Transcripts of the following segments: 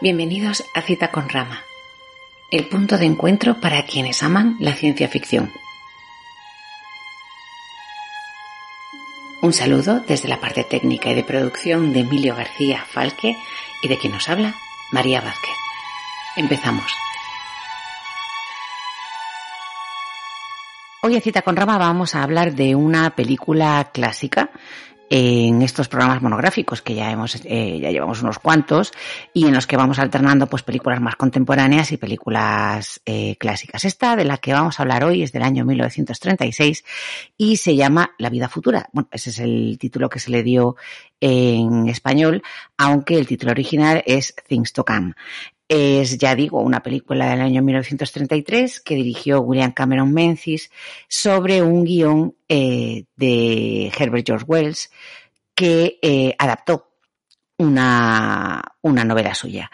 Bienvenidos a Cita con Rama, el punto de encuentro para quienes aman la ciencia ficción. Un saludo desde la parte técnica y de producción de Emilio García Falque y de quien nos habla, María Vázquez. Empezamos. Hoy en Cita con Rama vamos a hablar de una película clásica en estos programas monográficos que ya hemos eh, ya llevamos unos cuantos y en los que vamos alternando pues películas más contemporáneas y películas eh, clásicas. Esta de la que vamos a hablar hoy es del año 1936 y se llama La vida futura. Bueno, ese es el título que se le dio en español, aunque el título original es Things to Come. Es, ya digo, una película del año 1933 que dirigió William Cameron Menzies sobre un guion eh, de Herbert George Wells que eh, adaptó una, una novela suya.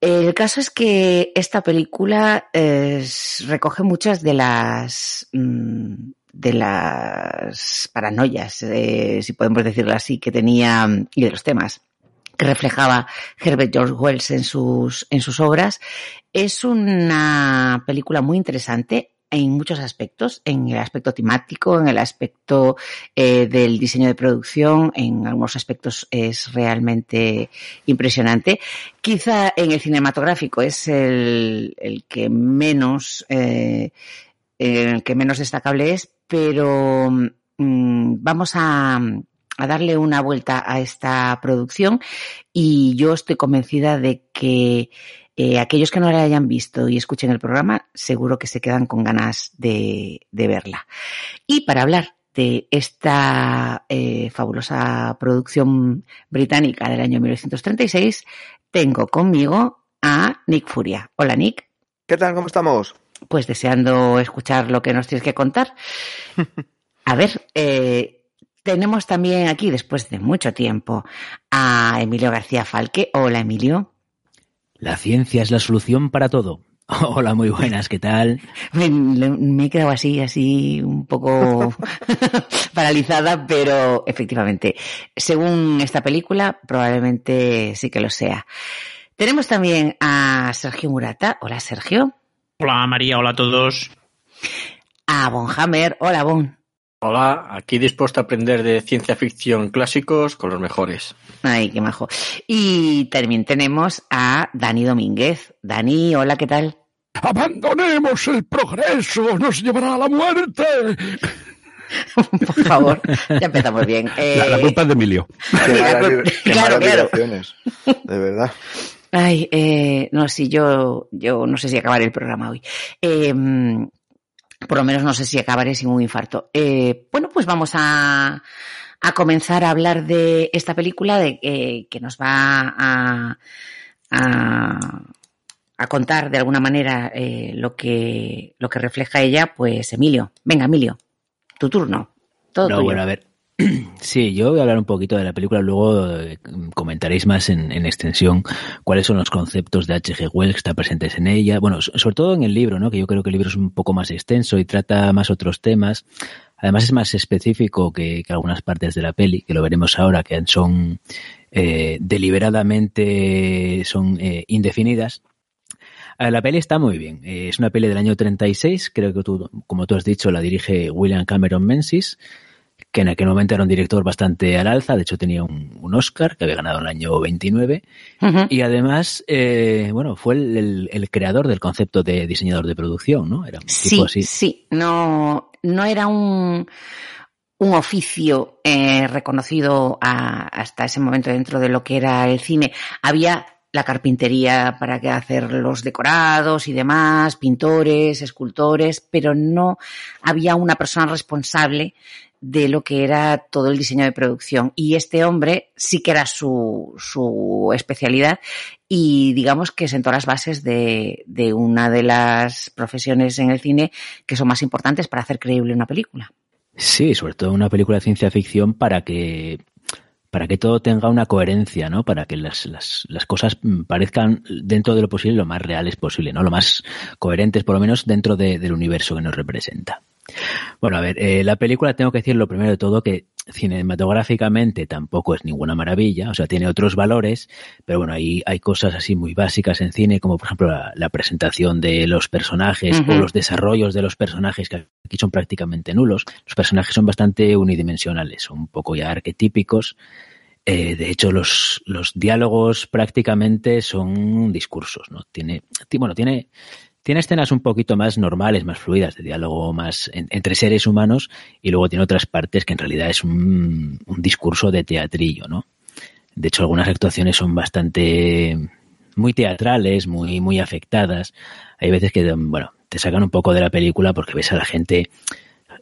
El caso es que esta película recoge muchas de las mm, de las paranoias, eh, si podemos decirlo así, que tenía y de los temas reflejaba Herbert George Wells en sus, en sus obras. Es una película muy interesante en muchos aspectos, en el aspecto temático, en el aspecto eh, del diseño de producción, en algunos aspectos es realmente impresionante. Quizá en el cinematográfico es el, el que menos, eh, el que menos destacable es, pero mm, vamos a, a darle una vuelta a esta producción y yo estoy convencida de que eh, aquellos que no la hayan visto y escuchen el programa seguro que se quedan con ganas de, de verla. Y para hablar de esta eh, fabulosa producción británica del año 1936, tengo conmigo a Nick Furia. Hola Nick. ¿Qué tal? ¿Cómo estamos? Pues deseando escuchar lo que nos tienes que contar. A ver, eh, tenemos también aquí, después de mucho tiempo, a Emilio García Falque. Hola, Emilio. La ciencia es la solución para todo. Hola, muy buenas, ¿qué tal? Me, he quedado así, así, un poco paralizada, pero efectivamente, según esta película, probablemente sí que lo sea. Tenemos también a Sergio Murata. Hola, Sergio. Hola, María. Hola a todos. A Von Hammer. Hola, Bon. Hola, aquí dispuesto a aprender de ciencia ficción clásicos con los mejores. Ay, qué majo. Y también tenemos a Dani Domínguez. Dani, hola, ¿qué tal? Abandonemos el progreso, nos llevará a la muerte. Por favor, ya empezamos bien. Eh... La, la, culpa es de Emilio. Qué, qué, qué claro, claro. De verdad. Ay, eh, no, sí, yo, yo no sé si acabaré el programa hoy. Eh, por lo menos no sé si acabaré sin un infarto. Eh, bueno, pues vamos a, a, comenzar a hablar de esta película de, eh, que nos va a, a, a, contar de alguna manera eh, lo, que, lo que refleja ella, pues Emilio. Venga, Emilio, tu turno. Todo no, tuyo. bueno, a ver. Sí, yo voy a hablar un poquito de la película, luego eh, comentaréis más en, en, extensión cuáles son los conceptos de H.G. Wells que están presentes en ella. Bueno, sobre todo en el libro, ¿no? que yo creo que el libro es un poco más extenso y trata más otros temas. Además es más específico que, algunas partes de la peli, que lo veremos ahora, que son eh, deliberadamente son eh, indefinidas. La peli está muy bien. Es una peli del año 36, creo que tú, como tú has dicho, la dirige William Cameron Menzies que en aquel momento era un director bastante al alza, de hecho tenía un, un Oscar que había ganado en el año 29 uh -huh. y además, eh, bueno, fue el, el, el, creador del concepto de diseñador de producción, ¿no? Era un sí, tipo así. Sí, no, no era un, un oficio eh, reconocido a, hasta ese momento dentro de lo que era el cine. Había la carpintería para hacer los decorados y demás, pintores, escultores, pero no había una persona responsable de lo que era todo el diseño de producción. Y este hombre sí que era su, su especialidad y digamos que sentó las bases de, de una de las profesiones en el cine que son más importantes para hacer creíble una película. Sí, sobre todo una película de ciencia ficción para que para que todo tenga una coherencia, ¿no? Para que las, las, las cosas parezcan dentro de lo posible lo más reales posible, ¿no? Lo más coherentes, por lo menos, dentro de, del universo que nos representa. Bueno, a ver, eh, la película tengo que decir lo primero de todo que cinematográficamente tampoco es ninguna maravilla, o sea, tiene otros valores, pero bueno, ahí hay cosas así muy básicas en cine, como por ejemplo la, presentación de los personajes o los desarrollos de los personajes, que aquí son prácticamente nulos. Los personajes son bastante unidimensionales, son un poco ya arquetípicos. Eh, de hecho, los, los diálogos prácticamente son discursos, ¿no? Tiene, bueno, tiene, tiene escenas un poquito más normales, más fluidas, de diálogo más entre seres humanos, y luego tiene otras partes que en realidad es un, discurso de teatrillo, ¿no? De hecho, algunas actuaciones son bastante muy teatrales, muy, muy afectadas. Hay veces que, bueno, te sacan un poco de la película porque ves a la gente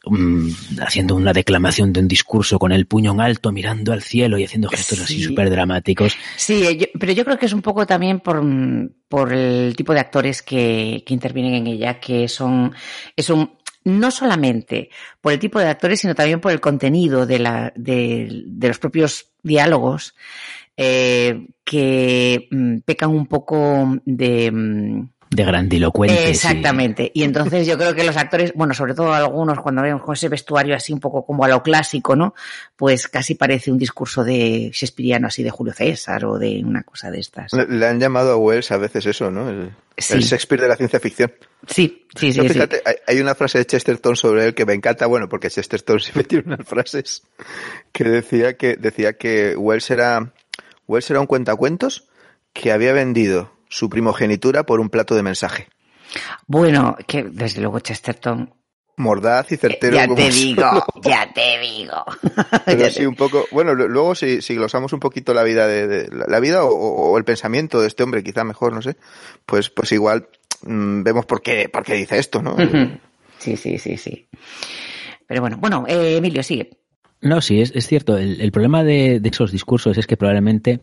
Mm, haciendo una declamación de un discurso con el puño en alto, mirando al cielo y haciendo gestos así súper dramáticos. Sí, pero yo creo que es un poco también por, por el tipo de actores que, que intervienen en ella, que son, es un, no solamente por el tipo de actores, sino también por el contenido de, la, de, de los propios diálogos, eh, que mm, pecan un poco de mm, de grandilocuente. Exactamente. Y entonces yo creo que los actores, bueno, sobre todo algunos, cuando vemos con ese vestuario así un poco como a lo clásico, ¿no? Pues casi parece un discurso de Shakespeareano así de Julio César o de una cosa de estas. Le, han llamado a Wells a veces eso, ¿no? El, Shakespeare de la ciencia ficción. Sí, sí, sí. fíjate, Hay, una frase de Chesterton sobre él que me encanta, bueno, porque Chesterton siempre tiene unas frases que decía que, decía que Wells era, Wells era un cuentacuentos que había vendido su primogenitura por un plato de mensaje. Bueno, que desde luego Chesterton. Mordaz y certero. Ya te digo, ya te digo. Pero sí, un poco. Bueno, luego si, si glosamos un poquito la vida de, la vida o, el pensamiento de este hombre, quizá mejor, no sé, pues, pues igual mm, vemos por qué, por qué dice esto, ¿no? Sí, sí, sí, sí. Pero bueno, bueno, eh, Emilio, sigue. No, sí, es, es cierto. El, el problema de, de, esos discursos es que probablemente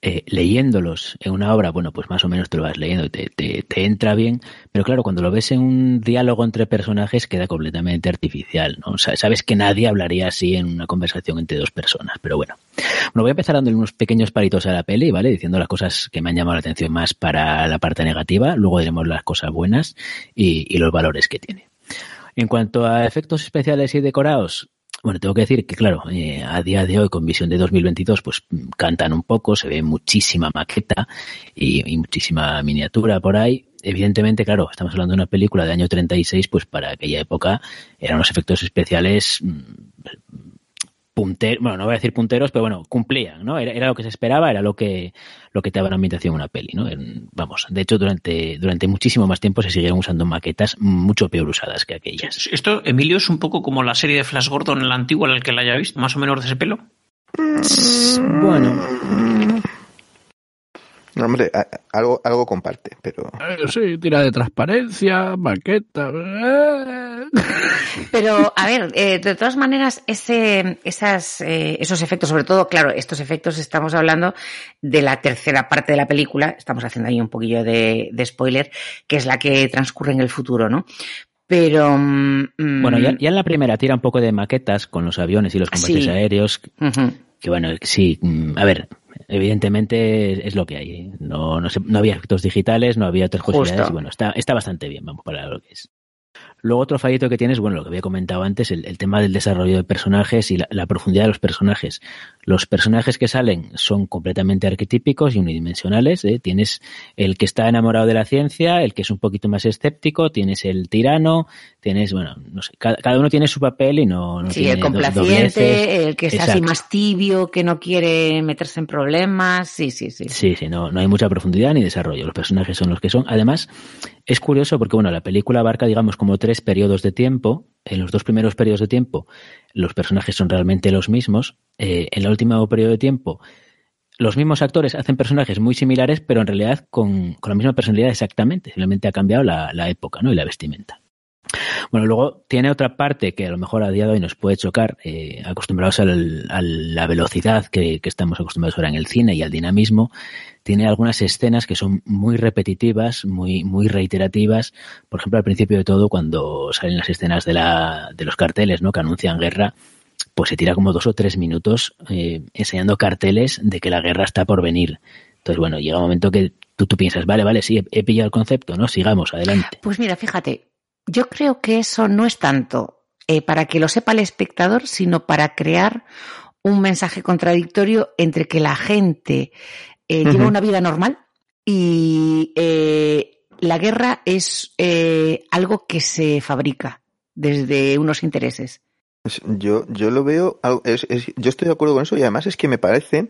eh, leyéndolos en una obra, bueno, pues más o menos te lo vas leyendo y te, te, entra bien, pero claro, cuando lo ves en un diálogo entre personajes queda completamente artificial, ¿no? O sea, sabes que nadie hablaría así en una conversación entre dos personas, pero bueno. Bueno, voy a empezar dándole unos pequeños paritos a la peli, ¿vale? Diciendo las cosas que me han llamado la atención más para la parte negativa, luego diremos las cosas buenas y, y los valores que tiene. En cuanto a efectos especiales y decorados, bueno, tengo que decir que, claro, eh, a día de hoy, con visión de 2022, pues cantan un poco, se ve muchísima maqueta y, muchísima miniatura por ahí. Evidentemente, claro, estamos hablando de una película de año 36, pues para aquella época eran unos efectos especiales mm, punteros, bueno, no voy a decir punteros, pero bueno, cumplían, ¿no? Era, lo que se esperaba, era lo que, lo que te daba la ambientación una peli, ¿no? vamos, de hecho, durante, durante muchísimo más tiempo se siguieron usando maquetas mucho peor usadas que aquellas. Esto, Emilio, es un poco como la serie de Flash Gordon, en la antigua, en el que la haya visto, más o menos de ese pelo. Bueno. Hombre, algo, algo comparte, pero. Eh, sí, tira de transparencia, maqueta. Eh. Pero, a ver, eh, de todas maneras, ese, esas, eh, esos efectos, sobre todo, claro, estos efectos estamos hablando de la tercera parte de la película, estamos haciendo ahí un poquillo de, spoiler, que es la que transcurre en el futuro, ¿no? Pero. Mm, bueno, ya, en la primera tira un poco de maquetas con los aviones y los combates aéreos. Que bueno, sí, mm, a ver, evidentemente es lo que hay. No, no, no había efectos digitales, no había otras posibilidades. Y bueno, está, está bastante bien, vamos, para lo que es. Luego otro fallito que tienes, bueno, lo que había comentado antes, el, tema del desarrollo de personajes y la, profundidad de los personajes. Los personajes que salen son completamente arquetípicos y unidimensionales. ¿eh? Tienes el que está enamorado de la ciencia, el que es un poquito más escéptico, tienes el tirano, tienes, bueno, no sé, cada, uno tiene su papel y no, no sí, el complaciente, el que está así más tibio, que no quiere meterse en problemas, sí, sí, sí. Sí, sí, no, no hay mucha profundidad ni desarrollo. Los personajes son los que son. Además, es curioso porque, bueno, la película abarca, digamos, como tres periodos de tiempo. En los dos primeros periodos de tiempo, los personajes son realmente los mismos. Eh, en el último periodo de tiempo, los mismos actores hacen personajes muy similares, pero en realidad con, con la misma personalidad exactamente. Simplemente ha cambiado la, la época ¿no? y la vestimenta. Bueno, luego tiene otra parte que a lo mejor a día de hoy nos puede chocar, eh, acostumbrados a la velocidad que, estamos acostumbrados ahora en el cine y al dinamismo. Tiene algunas escenas que son muy repetitivas, muy, muy reiterativas. Por ejemplo, al principio de todo, cuando salen las escenas de, la, de los carteles, ¿no? Que anuncian guerra, pues se tira como dos o tres minutos eh, enseñando carteles de que la guerra está por venir. Entonces, bueno, llega un momento que tú, tú piensas, vale, vale, sí, he pillado el concepto, ¿no? Sigamos, adelante. Pues mira, fíjate, yo creo que eso no es tanto eh, para que lo sepa el espectador, sino para crear un mensaje contradictorio entre que la gente eh, lleva una vida normal y eh, la guerra es eh, algo que se fabrica desde unos intereses. Es- Yo, yo lo veo, es- yo estoy de acuerdo con eso y además es que me parece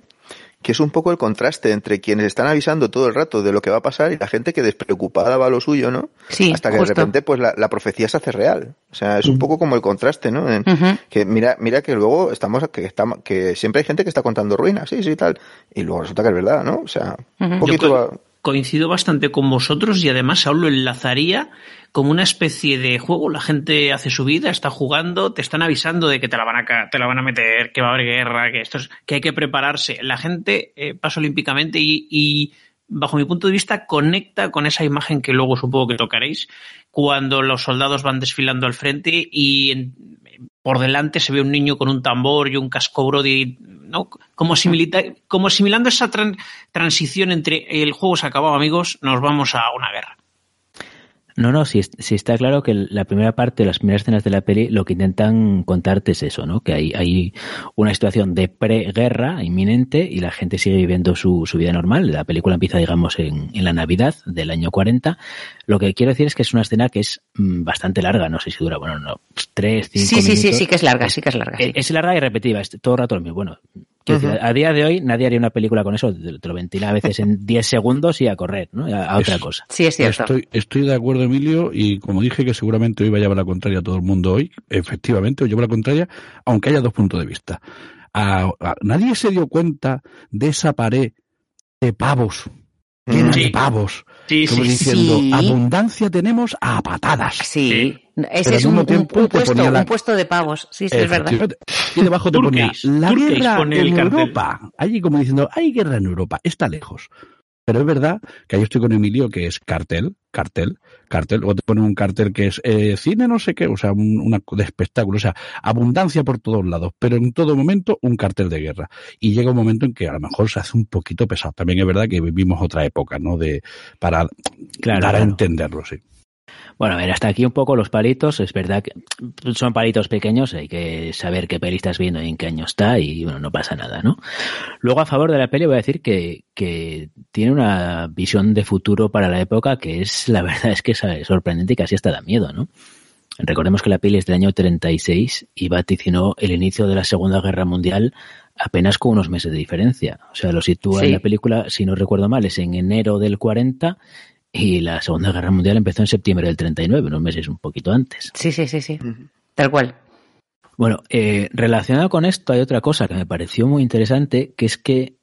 que es un poco el contraste entre quienes están avisando todo el rato de lo que va a pasar y la gente que despreocupada va a lo suyo, ¿no? Sí, Hasta que justo. de repente pues la, la profecía se hace real. O sea, es un poco como el contraste, ¿no? En- que mira, mira que luego estamos, que estamos, que siempre hay gente que está contando ruinas, sí, sí, tal, y luego resulta que es verdad, ¿no? O sea, un poquito Yo va- Coincido bastante con vosotros y además aún lo enlazaría como una especie de juego. La gente hace su vida, está jugando, te están avisando de que te la van a, te la van a meter, que va a haber guerra, que esto es, que hay que prepararse. La gente eh, pasa olímpicamente y, y, bajo mi punto de vista, conecta con esa imagen que luego supongo que tocaréis cuando los soldados van desfilando al frente y por delante se ve un niño con un tambor y un casco brody, ¿no? Como, asimilita- como asimilando esa tran- transición entre el juego se ha acabado, amigos, nos vamos a una guerra. No, no, sí, sí está claro que la primera parte, las primeras escenas de la peli, lo que intentan contarte es eso, ¿no? Que hay, hay una situación de preguerra inminente y la gente sigue viviendo su, su vida normal. La película empieza, digamos, en, en la Navidad del año 40. Lo que quiero decir es que es una escena que es mm, bastante larga, no sé si dura, bueno, no, tres, cinco Sí, sí, sí, minutos. sí que es larga, sí que es larga. sí. Eh, Es larga y repetitiva, es todo el rato lo mismo. Bueno, a día de hoy nadie haría una película con eso, te lo ventila a veces en 10 segundos y a correr, ¿no? A, a otra Es- cosa. Sí, es cierto. Estoy, estoy de acuerdo, Emilio, y como dije que seguramente hoy va a llevar la contraria a todo el mundo hoy, efectivamente, os llevo la contraria, aunque haya dos puntos de vista. A- a- nadie se dio cuenta de esa pared de pavos, llena Sí. de pavos, Sí, como sí, diciendo, Sí. abundancia tenemos a patadas. Sí, ese es un, te puesto, la- un puesto de pavos. Sí, sí, es verdad. Y debajo te ponía la Turquís guerra pone el en cartel. Europa. Allí como diciendo, hay guerra en Europa, está lejos. Pero es verdad que ahí estoy con Emilio, que es cartel, cartel, cartel. O te ponen un cartel que es eh, cine no sé qué, o sea, un, una de espectáculo, o sea, abundancia por todos lados, pero en todo momento un cartel de guerra. Y llega un momento en que a lo mejor se hace un poquito pesado. También es verdad que vivimos otra época, ¿no? De, para Claro, dar a claro. entenderlo, sí. Bueno, a ver, hasta aquí un poco los palitos. Es verdad que son palitos pequeños, hay que saber qué peli estás viendo y en qué año está y bueno, no pasa nada, ¿no? Luego a favor de la peli voy a decir que, que tiene una visión de futuro para la época que es, la verdad es que es sorprendente y casi hasta da miedo, ¿no? Recordemos que la peli es del año 36 y vaticinó el inicio de la Segunda Guerra Mundial apenas con unos meses de diferencia. O sea, lo sitúa Sí. en la película, si no recuerdo mal, es en enero del 40 y la Segunda Guerra Mundial empezó en septiembre del 39, unos meses un poquito antes. Sí, sí, sí, sí. Tal cual. Bueno, eh, relacionado con esto hay otra cosa que me pareció muy interesante, que es que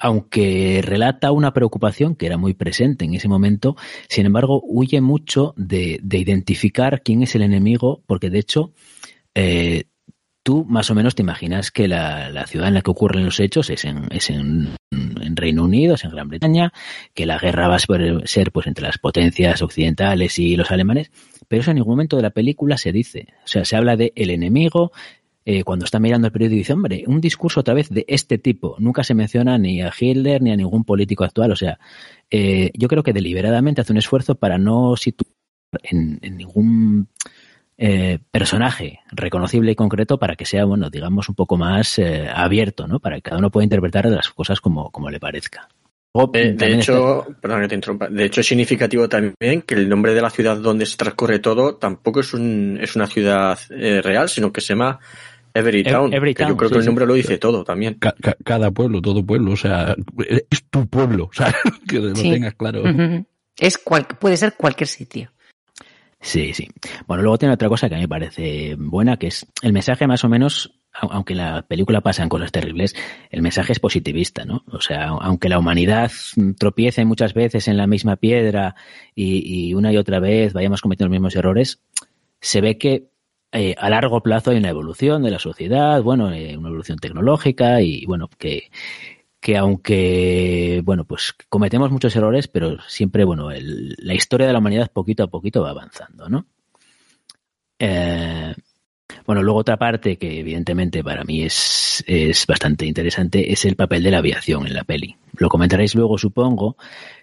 aunque relata una preocupación que era muy presente en ese momento, sin embargo huye mucho de, de identificar quién es el enemigo, porque de hecho eh, tú más o menos te imaginas que la, la ciudad en la que ocurren los hechos es en, es en, Reino Unido, es en Gran Bretaña, que la guerra va a ser, pues entre las potencias occidentales y los alemanes, pero eso en ningún momento de la película se dice. O sea, se habla de el enemigo, eh, cuando está mirando el periódico dice, hombre, un discurso otra vez de este tipo. Nunca se menciona ni a Hitler ni a ningún político actual. O sea, eh, yo creo que deliberadamente hace un esfuerzo para no situar en ningún eh, personaje reconocible y concreto para que sea, bueno, digamos, un poco más eh, abierto, ¿no? Para que cada uno pueda interpretar las cosas como, como le parezca. Luego, De, de hecho, perdón que te interrumpa, de hecho es significativo también que el nombre de la ciudad donde se transcurre todo tampoco es, un, es una ciudad eh, real, sino que se llama Everytown. Every que yo creo sí, que el sí. nombre lo dice todo también. Ca- ca- cada pueblo, todo pueblo, o sea, es tu pueblo, o sea, que lo Sí. tengas claro. Es cual- puede ser cualquier sitio. Sí, sí. Bueno, luego tiene otra cosa que a mí me parece buena, que es el mensaje más o menos, au- aunque en la película pasan cosas terribles, el mensaje es positivista, ¿no? O sea, aunque la humanidad tropiece muchas veces en la misma piedra y, y una y otra vez vayamos cometiendo los mismos errores, se ve que eh, a largo plazo hay una evolución de la sociedad, bueno, eh, una evolución tecnológica y bueno, que, que aunque, bueno, pues cometemos muchos errores, pero siempre, bueno, el- la historia de la humanidad poquito a poquito va avanzando, ¿no? Eh, Bueno, luego otra parte que evidentemente para mí es, es bastante interesante es el papel de la aviación en la peli. Lo comentaréis luego, supongo.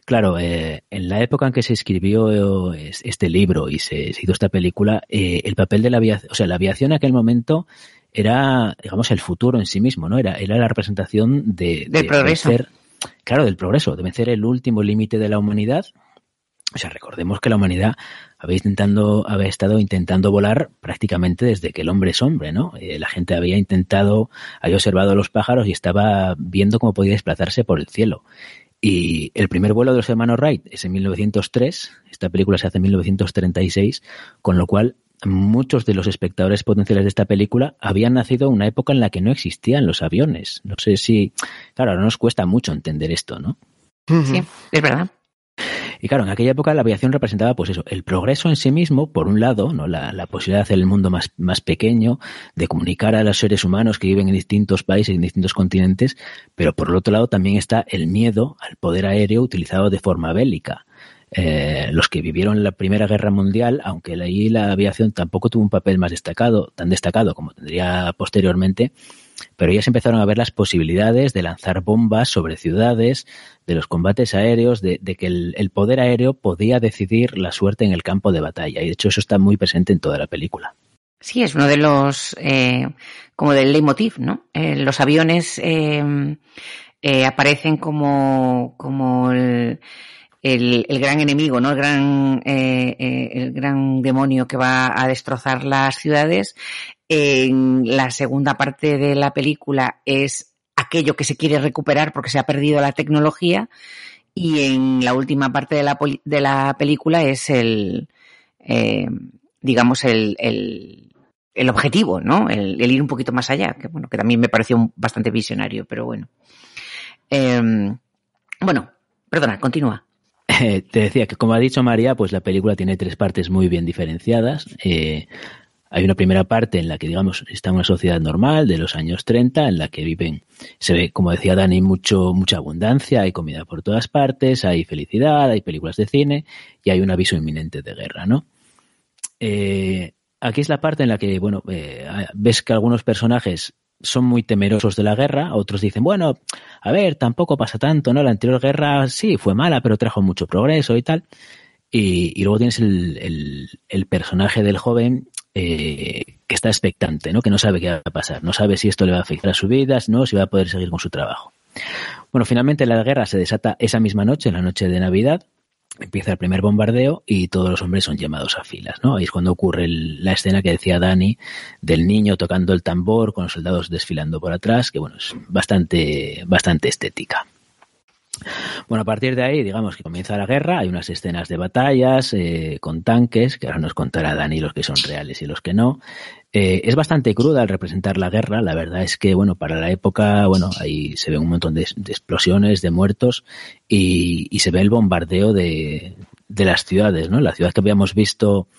Claro, eh, en la época en que se escribió este libro y se, hizo esta película, eh, el papel de la aviación, o sea, la aviación en aquel momento era, digamos, el futuro en sí mismo, ¿no? Era, era la representación de, del progreso. claro, del progreso, de vencer el último límite de la humanidad. O sea, recordemos que la humanidad había intentando, había estado intentando volar prácticamente desde que el hombre es hombre, ¿no? Eh, la gente había intentado, había observado los pájaros y estaba viendo cómo podía desplazarse por el cielo. Y el primer vuelo de los hermanos Wright es en 1903, esta película se hace en 1936, con lo cual muchos de los espectadores potenciales de esta película habían nacido en una época en la que no existían los aviones. No sé si, claro, ahora nos cuesta mucho entender esto, ¿no? Sí, es verdad. Y claro, en aquella época la aviación representaba, pues eso, el progreso en sí mismo, por un lado, ¿no? La, la, posibilidad de hacer el mundo más, más pequeño, de comunicar a los seres humanos que viven en distintos países, en distintos continentes, pero por el otro lado también está el miedo al poder aéreo utilizado de forma bélica. Eh, los que vivieron la Primera Guerra Mundial, aunque ahí la aviación tampoco tuvo un papel más destacado, tan destacado como tendría posteriormente, pero se empezaron a ver las posibilidades de lanzar bombas sobre ciudades, de los combates aéreos, de, que el, poder aéreo podía decidir la suerte en el campo de batalla. Y de hecho eso está muy presente en toda la película. Sí, es uno de los, eh, como del leitmotiv, ¿no? Eh, los aviones aparecen como, como el, el, gran enemigo, ¿no? El gran, el gran demonio que va a destrozar las ciudades en la segunda parte de la película es aquello que se quiere recuperar porque se ha perdido la tecnología y en la última parte de la, película es el, eh, digamos, el, el, objetivo, ¿no? El, ir un poquito más allá, que bueno, que también me pareció bastante visionario, pero bueno. Eh, bueno, perdona, continúa. Te decía que, como ha dicho María, pues la película tiene tres partes muy bien diferenciadas. Eh, hay una primera parte en la que, digamos, está una sociedad normal de los años 30, en la que viven, se ve, como decía Dani, mucho, mucha abundancia, hay comida por todas partes, hay felicidad, hay películas de cine y hay un aviso inminente de guerra, ¿no? Eh, aquí es la parte en la que, bueno, eh, ves que algunos personajes son muy temerosos de la guerra, otros dicen, bueno, a ver, tampoco pasa tanto, ¿no? La anterior guerra sí fue mala, pero trajo mucho progreso y tal. Y, luego tienes el, el, el, personaje del joven eh, que está expectante, ¿no? que no sabe qué va a pasar, no sabe si esto le va a afectar a su vida, no, si va a poder seguir con su trabajo. Bueno, finalmente la guerra se desata esa misma noche, en la noche de Navidad, empieza el primer bombardeo y todos los hombres son llamados a filas, ¿no? Ahí es cuando ocurre la escena que decía Dani del niño tocando el tambor con los soldados desfilando por atrás, que bueno, es bastante, bastante estética. Bueno, a partir de ahí, digamos que comienza la guerra, hay unas escenas de batallas eh, con tanques, que ahora nos contará Dani los que son reales y los que no. Eh, es bastante cruda al representar la guerra, la verdad es que, bueno, para la época, bueno, ahí se ve un montón de, explosiones, de muertos, y, y, se ve el bombardeo de, de las ciudades, ¿no? La ciudad que habíamos visto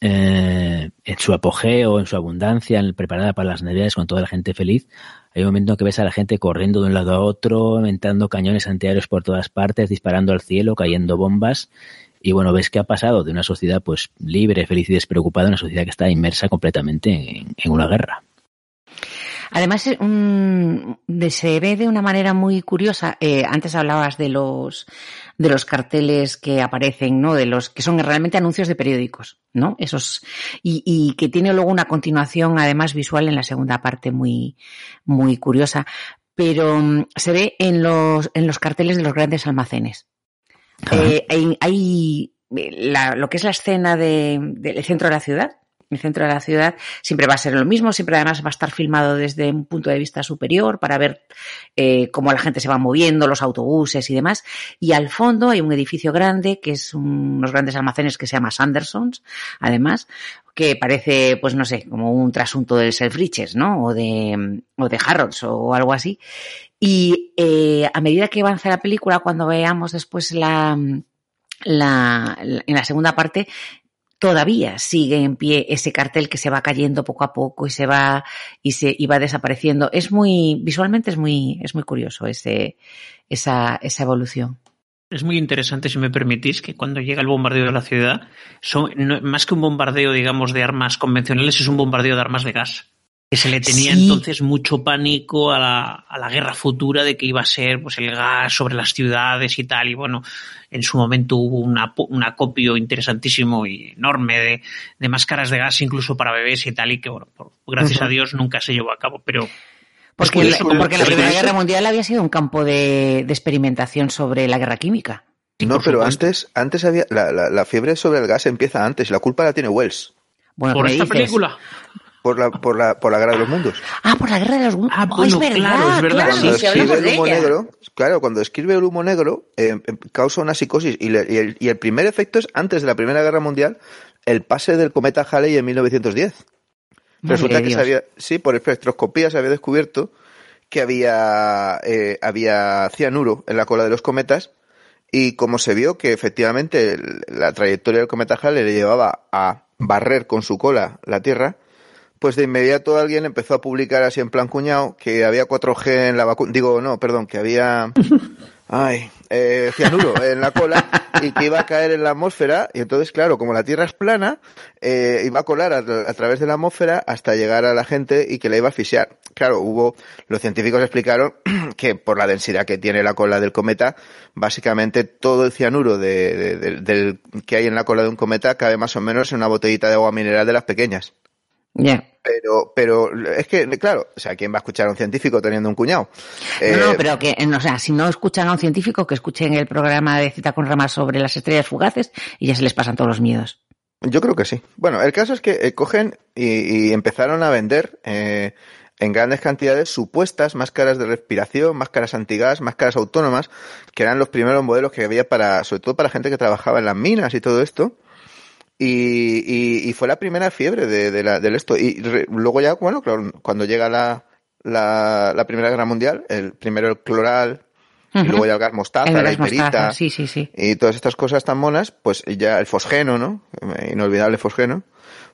eh, en su apogeo, en su abundancia, en, preparada para las navidades con toda la gente feliz, hay un momento en que ves a la gente corriendo de un lado a otro, inventando cañones antiaéreos por todas partes, disparando al cielo, cayendo bombas. Y bueno, ves que ha pasado de una sociedad pues libre, feliz y despreocupada a una sociedad que está inmersa completamente en, una guerra. Además, un, se ve de una manera muy curiosa. Eh, antes hablabas de los de los carteles que aparecen, ¿no? De los que son realmente anuncios de periódicos, ¿no? Esos y, y que tiene luego una continuación, además visual en la segunda parte muy muy curiosa. Pero um, se ve en los en los carteles de los grandes almacenes. Eh, hay, hay la, lo que es la escena del de, centro de la ciudad, el centro de la ciudad siempre va a ser lo mismo, siempre además va a estar filmado desde un punto de vista superior para ver eh, cómo la gente se va moviendo, los autobuses y demás. Y al fondo hay un edificio grande que es un, unos grandes almacenes que se llama Sandersons, además, que parece, pues no sé, como un trasunto del Selfridges, ¿no? O de, o de Harrods o algo así. Y eh, a medida que avanza la película, cuando veamos después la, la, en la segunda parte, todavía sigue en pie ese cartel que se va cayendo poco a poco y se va y se y va desapareciendo. Es muy visualmente es muy es muy curioso ese esa esa evolución. Es muy interesante, si me permitís, que cuando llega el bombardeo de la ciudad, son, no, más que un bombardeo, digamos, de armas convencionales, es un bombardeo de armas de gas. Que se le tenía Sí. entonces mucho pánico a la, a la guerra futura de que iba a ser pues el gas sobre las ciudades y tal. Y bueno, en su momento hubo una, un acopio interesantísimo y enorme de, de máscaras de gas, incluso para bebés y tal, y que bueno, por- gracias a Dios nunca se llevó a cabo. Pero Porque, la Primera. Guerra Mundial había sido un campo de, de experimentación sobre la guerra química. Sí, no, pero supuesto. antes, antes había la, la, la fiebre sobre el gas empieza antes y la culpa la tiene Wells Bueno, por ¿qué me esta dices? película. Por la por la por la guerra de los mundos. Ah, por la guerra de los mundos. Ah, Oh, bueno, es verdad, claro, es verdad, claro, Cuando sí, escribe el humo negro, claro, cuando escribe el humo negro eh, eh, causa una psicosis y, le- y el, y el primer efecto es antes de la Primera Guerra Mundial, el pase del cometa Halley en 1910. Madre Resulta que se había, sí, por espectroscopía se había descubierto que había, eh, había cianuro en la cola de los cometas y como se vio que efectivamente el- la trayectoria del cometa Halley le llevaba a barrer con su cola la Tierra, pues de inmediato alguien empezó a publicar así en plan cuñado que había 4G en la vacuna, digo, no, perdón, que había, ay, eh, cianuro en la cola y que iba a caer en la atmósfera y entonces, claro, como la Tierra es plana, eh, iba a colar a, a través de la atmósfera hasta llegar a la gente y que la iba a asfixiar. Claro, hubo, los científicos explicaron que por la densidad que tiene la cola del cometa, básicamente todo el cianuro de, de- de- del, que hay en la cola de un cometa cabe más o menos en una botellita de agua mineral de las pequeñas. Ya. Pero, pero es que, claro, o sea, ¿quién va a escuchar a un científico teniendo un cuñado? No, Eh, no, pero que, o sea, si no escuchan a un científico, que escuchen el programa de Cita con Ramas sobre las estrellas fugaces y ya se les pasan todos los miedos. Yo creo que sí. Bueno, el caso es que eh, cogen y, y empezaron a vender eh, en grandes cantidades supuestas máscaras de respiración, máscaras antigas, máscaras autónomas, que eran los primeros modelos que había para, sobre todo para gente que trabajaba en las minas y todo esto. Y, y, y fue la primera fiebre de, de la, del esto. Y re- luego ya, bueno, claro, cuando llega la, la, la Primera Guerra Mundial, el primero el cloral, y luego ya el gas mostaza, El la hiperita, sí, sí, sí. y todas estas cosas tan monas, pues ya el fosgeno, ¿no? Inolvidable fosgeno.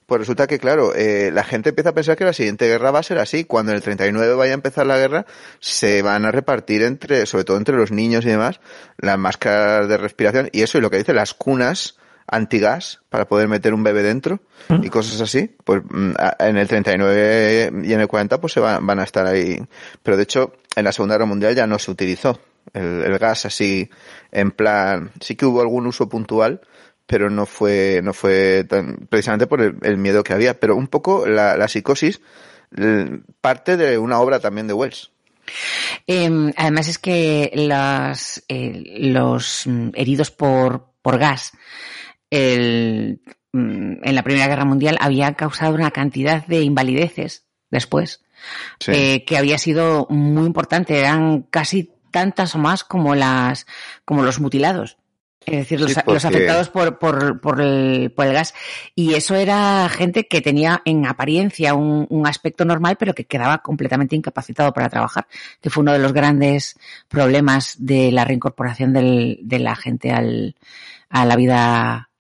Pues resulta que, claro, eh, la gente empieza a pensar que la siguiente guerra va a ser así. Cuando en el 39 vaya a empezar la guerra, se van a repartir entre, sobre todo entre los niños y demás, las máscaras de respiración y eso y lo que dice las cunas antigas para poder meter un bebé dentro y cosas así. Pues mm, en el 39 y en el 40 pues se van, van a estar ahí. Pero de hecho, en la Segunda Guerra Mundial ya no se utilizó el, el gas así en plan, sí que hubo algún uso puntual, pero no fue, no fue tan, precisamente por el, el miedo que había. Pero un poco la, la psicosis parte de una obra también de Wells. Eh, además es que las, eh, los mm, heridos por, por gas el, mm, en la Primera Guerra Mundial había causado una cantidad de invalideces después Sí. eh, que había sido muy importante. Eran casi tantas o más como las como los mutilados. Es decir, los, Sí, los porque- afectados por, por, por, el, por el gas. Y eso era gente que tenía en apariencia un, un aspecto normal, pero que quedaba completamente incapacitado para trabajar, que fue uno de los grandes problemas de la reincorporación del, de la gente al, a la vida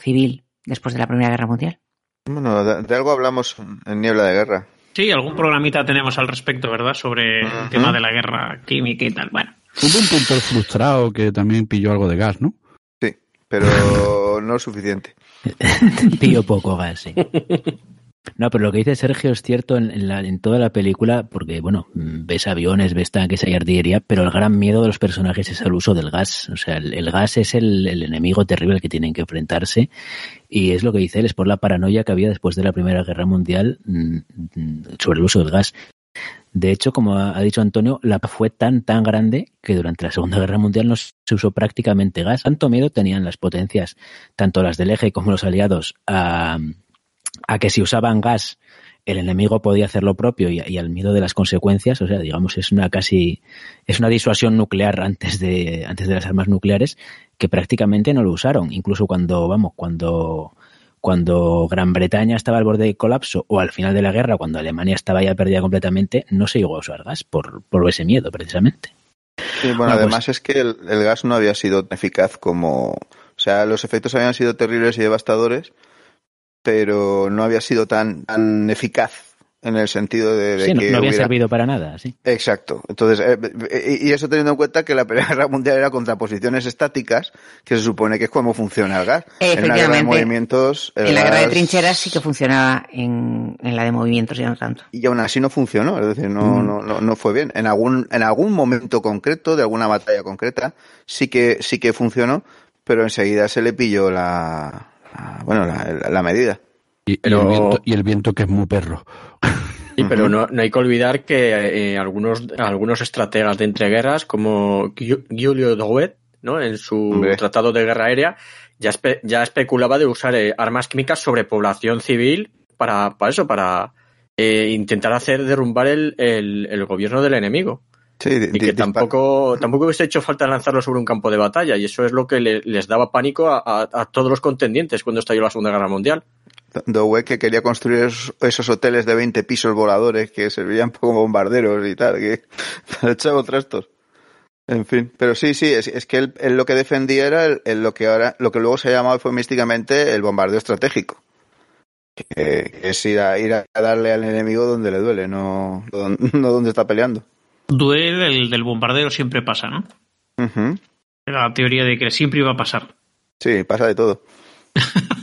civil después de la Primera Guerra Mundial. Bueno, de, de algo hablamos en Niebla de Guerra. Sí, algún programita tenemos al respecto, ¿verdad? Sobre el tema de la guerra química y tal. Bueno, Hubo un punto frustrado que también pilló algo de gas, ¿no? Sí, pero no suficiente. Pillo poco gas, sí. No, pero lo que dice Sergio es cierto en, en la- en toda la película, porque, bueno, ves aviones, ves tanques, hay artillería, pero el gran miedo de los personajes es el uso del gas. O sea, el, gas es el, enemigo terrible al que tienen que enfrentarse. Y es lo que dice él, es por la paranoia que había después de la Primera Guerra Mundial mm, mm, sobre el uso del gas. De hecho, como ha dicho Antonio, la fue tan, tan grande que durante la Segunda Guerra Mundial no se usó prácticamente gas. Tanto miedo tenían las potencias, tanto las del eje como los aliados, a, a que si usaban gas el enemigo podía hacer lo propio y, y al miedo de las consecuencias, o sea, digamos, es una casi, es una disuasión nuclear antes de, antes de las armas nucleares que prácticamente no lo usaron. Incluso cuando, vamos, cuando, cuando Gran Bretaña estaba al borde del colapso o al final de la guerra, cuando Alemania estaba ya perdida completamente, no se llegó a usar gas por, por ese miedo, precisamente. Sí, bueno, Bueno, pues- además es que el, el gas no había sido tan eficaz como... O sea, los efectos habían sido terribles y devastadores, pero no había sido tan, tan eficaz en el sentido de, de Sí, no, que no había hubiera- servido para nada, sí. Exacto. Entonces, eh, eh, y y eso teniendo en cuenta que la Primera Guerra Mundial era contra posiciones estáticas, que se supone que es como funciona el gas. En una guerra de movimientos, En la guerra de trincheras sí que funcionaba, en, en la de movimientos ya no tanto. Y aún así no funcionó, es decir, Mm. no, no, no, no fue bien. En algún, en algún momento concreto, de alguna batalla concreta, sí que, sí que funcionó, pero enseguida se le pilló la, la- bueno, la, la medida. Y, el viento, y el viento que es muy perro. Sí, pero no, no hay que olvidar que eh, algunos, algunos estrategas de entreguerras, como Giu- Giulio Douet, ¿no? en su Hombre. tratado de guerra aérea, ya, espe- ya especulaba de usar eh, armas químicas sobre población civil para, para eso, para eh, intentar hacer derrumbar el, el, el gobierno del enemigo. Sí, Y que tampoco, tampoco hubiese hecho falta lanzarlo sobre un campo de batalla, y eso es lo que le- les daba pánico a, a- a todos los contendientes cuando estalló la Segunda Guerra Mundial. Dowey que quería construir esos, esos hoteles de 20 pisos voladores que servían como bombarderos y tal, que para echar trastos. En fin, pero sí, sí, es, es que él, él lo que defendía era el- el lo que ahora, lo que luego se ha llamado eufemísticamente el bombardeo estratégico. Que, que es ir a, ir a darle al enemigo donde le duele, no, no donde está peleando. Duel, el del bombardero, siempre pasa, ¿no? La teoría de que siempre iba a pasar. Sí, pasa de todo.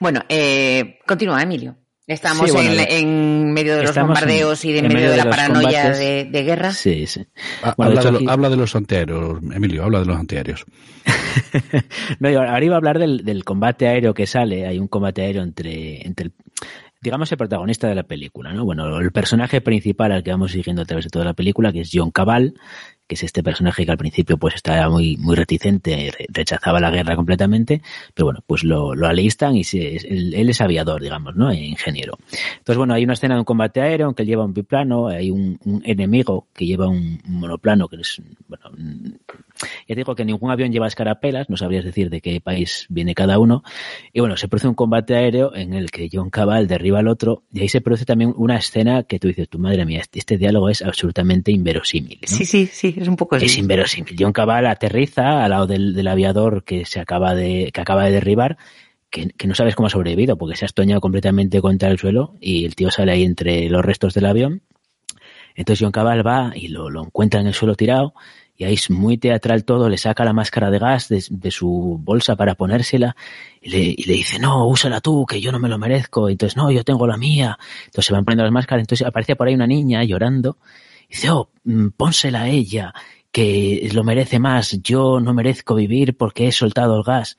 Bueno, eh, continúa, Emilio. Estamos Sí, bueno, en, en medio de los en- bombardeos y de en medio medio de la paranoia de, de guerra. Sí, sí. Ha- Bueno, habla, de hecho de lo- aquí- habla de los antiaéreos, Emilio, habla de los antiaéreos. No, yo ahora iba a hablar del, del combate aéreo que sale. Hay un combate aéreo entre, entre el, digamos, el protagonista de la película, ¿no? Bueno, el personaje principal al que vamos siguiendo a través de toda la película, que es John Cabal, que es este personaje que al principio pues estaba muy, muy reticente, re- rechazaba la guerra completamente, pero bueno, pues lo, lo alistan y se, él, él es aviador, digamos, ¿no? E ingeniero. Entonces, bueno, hay una escena de un combate aéreo en que él lleva un biplano, hay un, un enemigo que lleva un, monoplano, que es, bueno, ya digo que ningún avión lleva escarapelas, no sabrías decir de qué país viene cada uno. Y bueno, se produce un combate aéreo en el que John Cabal derriba al otro y ahí se produce también una escena que tú dices, tu madre mía, este, este diálogo es absolutamente inverosímil. ¿no? Sí, sí, sí, es un poco así. Es inverosímil. John Cabal aterriza al lado del, del aviador que se acaba de, que acaba de derribar, que, que no sabes cómo ha sobrevivido, porque se ha estoñado completamente contra el suelo y el tío sale ahí entre los restos del avión. Entonces John Cabal va y lo, lo encuentra en el suelo tirado y ahí es muy teatral todo, le saca la máscara de gas de, de su bolsa para ponérsela y le, y le dice, no, úsala tú, que yo no me lo merezco. Entonces, no, yo tengo la mía. Entonces se van poniendo las máscaras, entonces aparece por ahí una niña llorando y dice, oh, mm, pónsela a ella, que lo merece más, yo no merezco vivir porque he soltado el gas.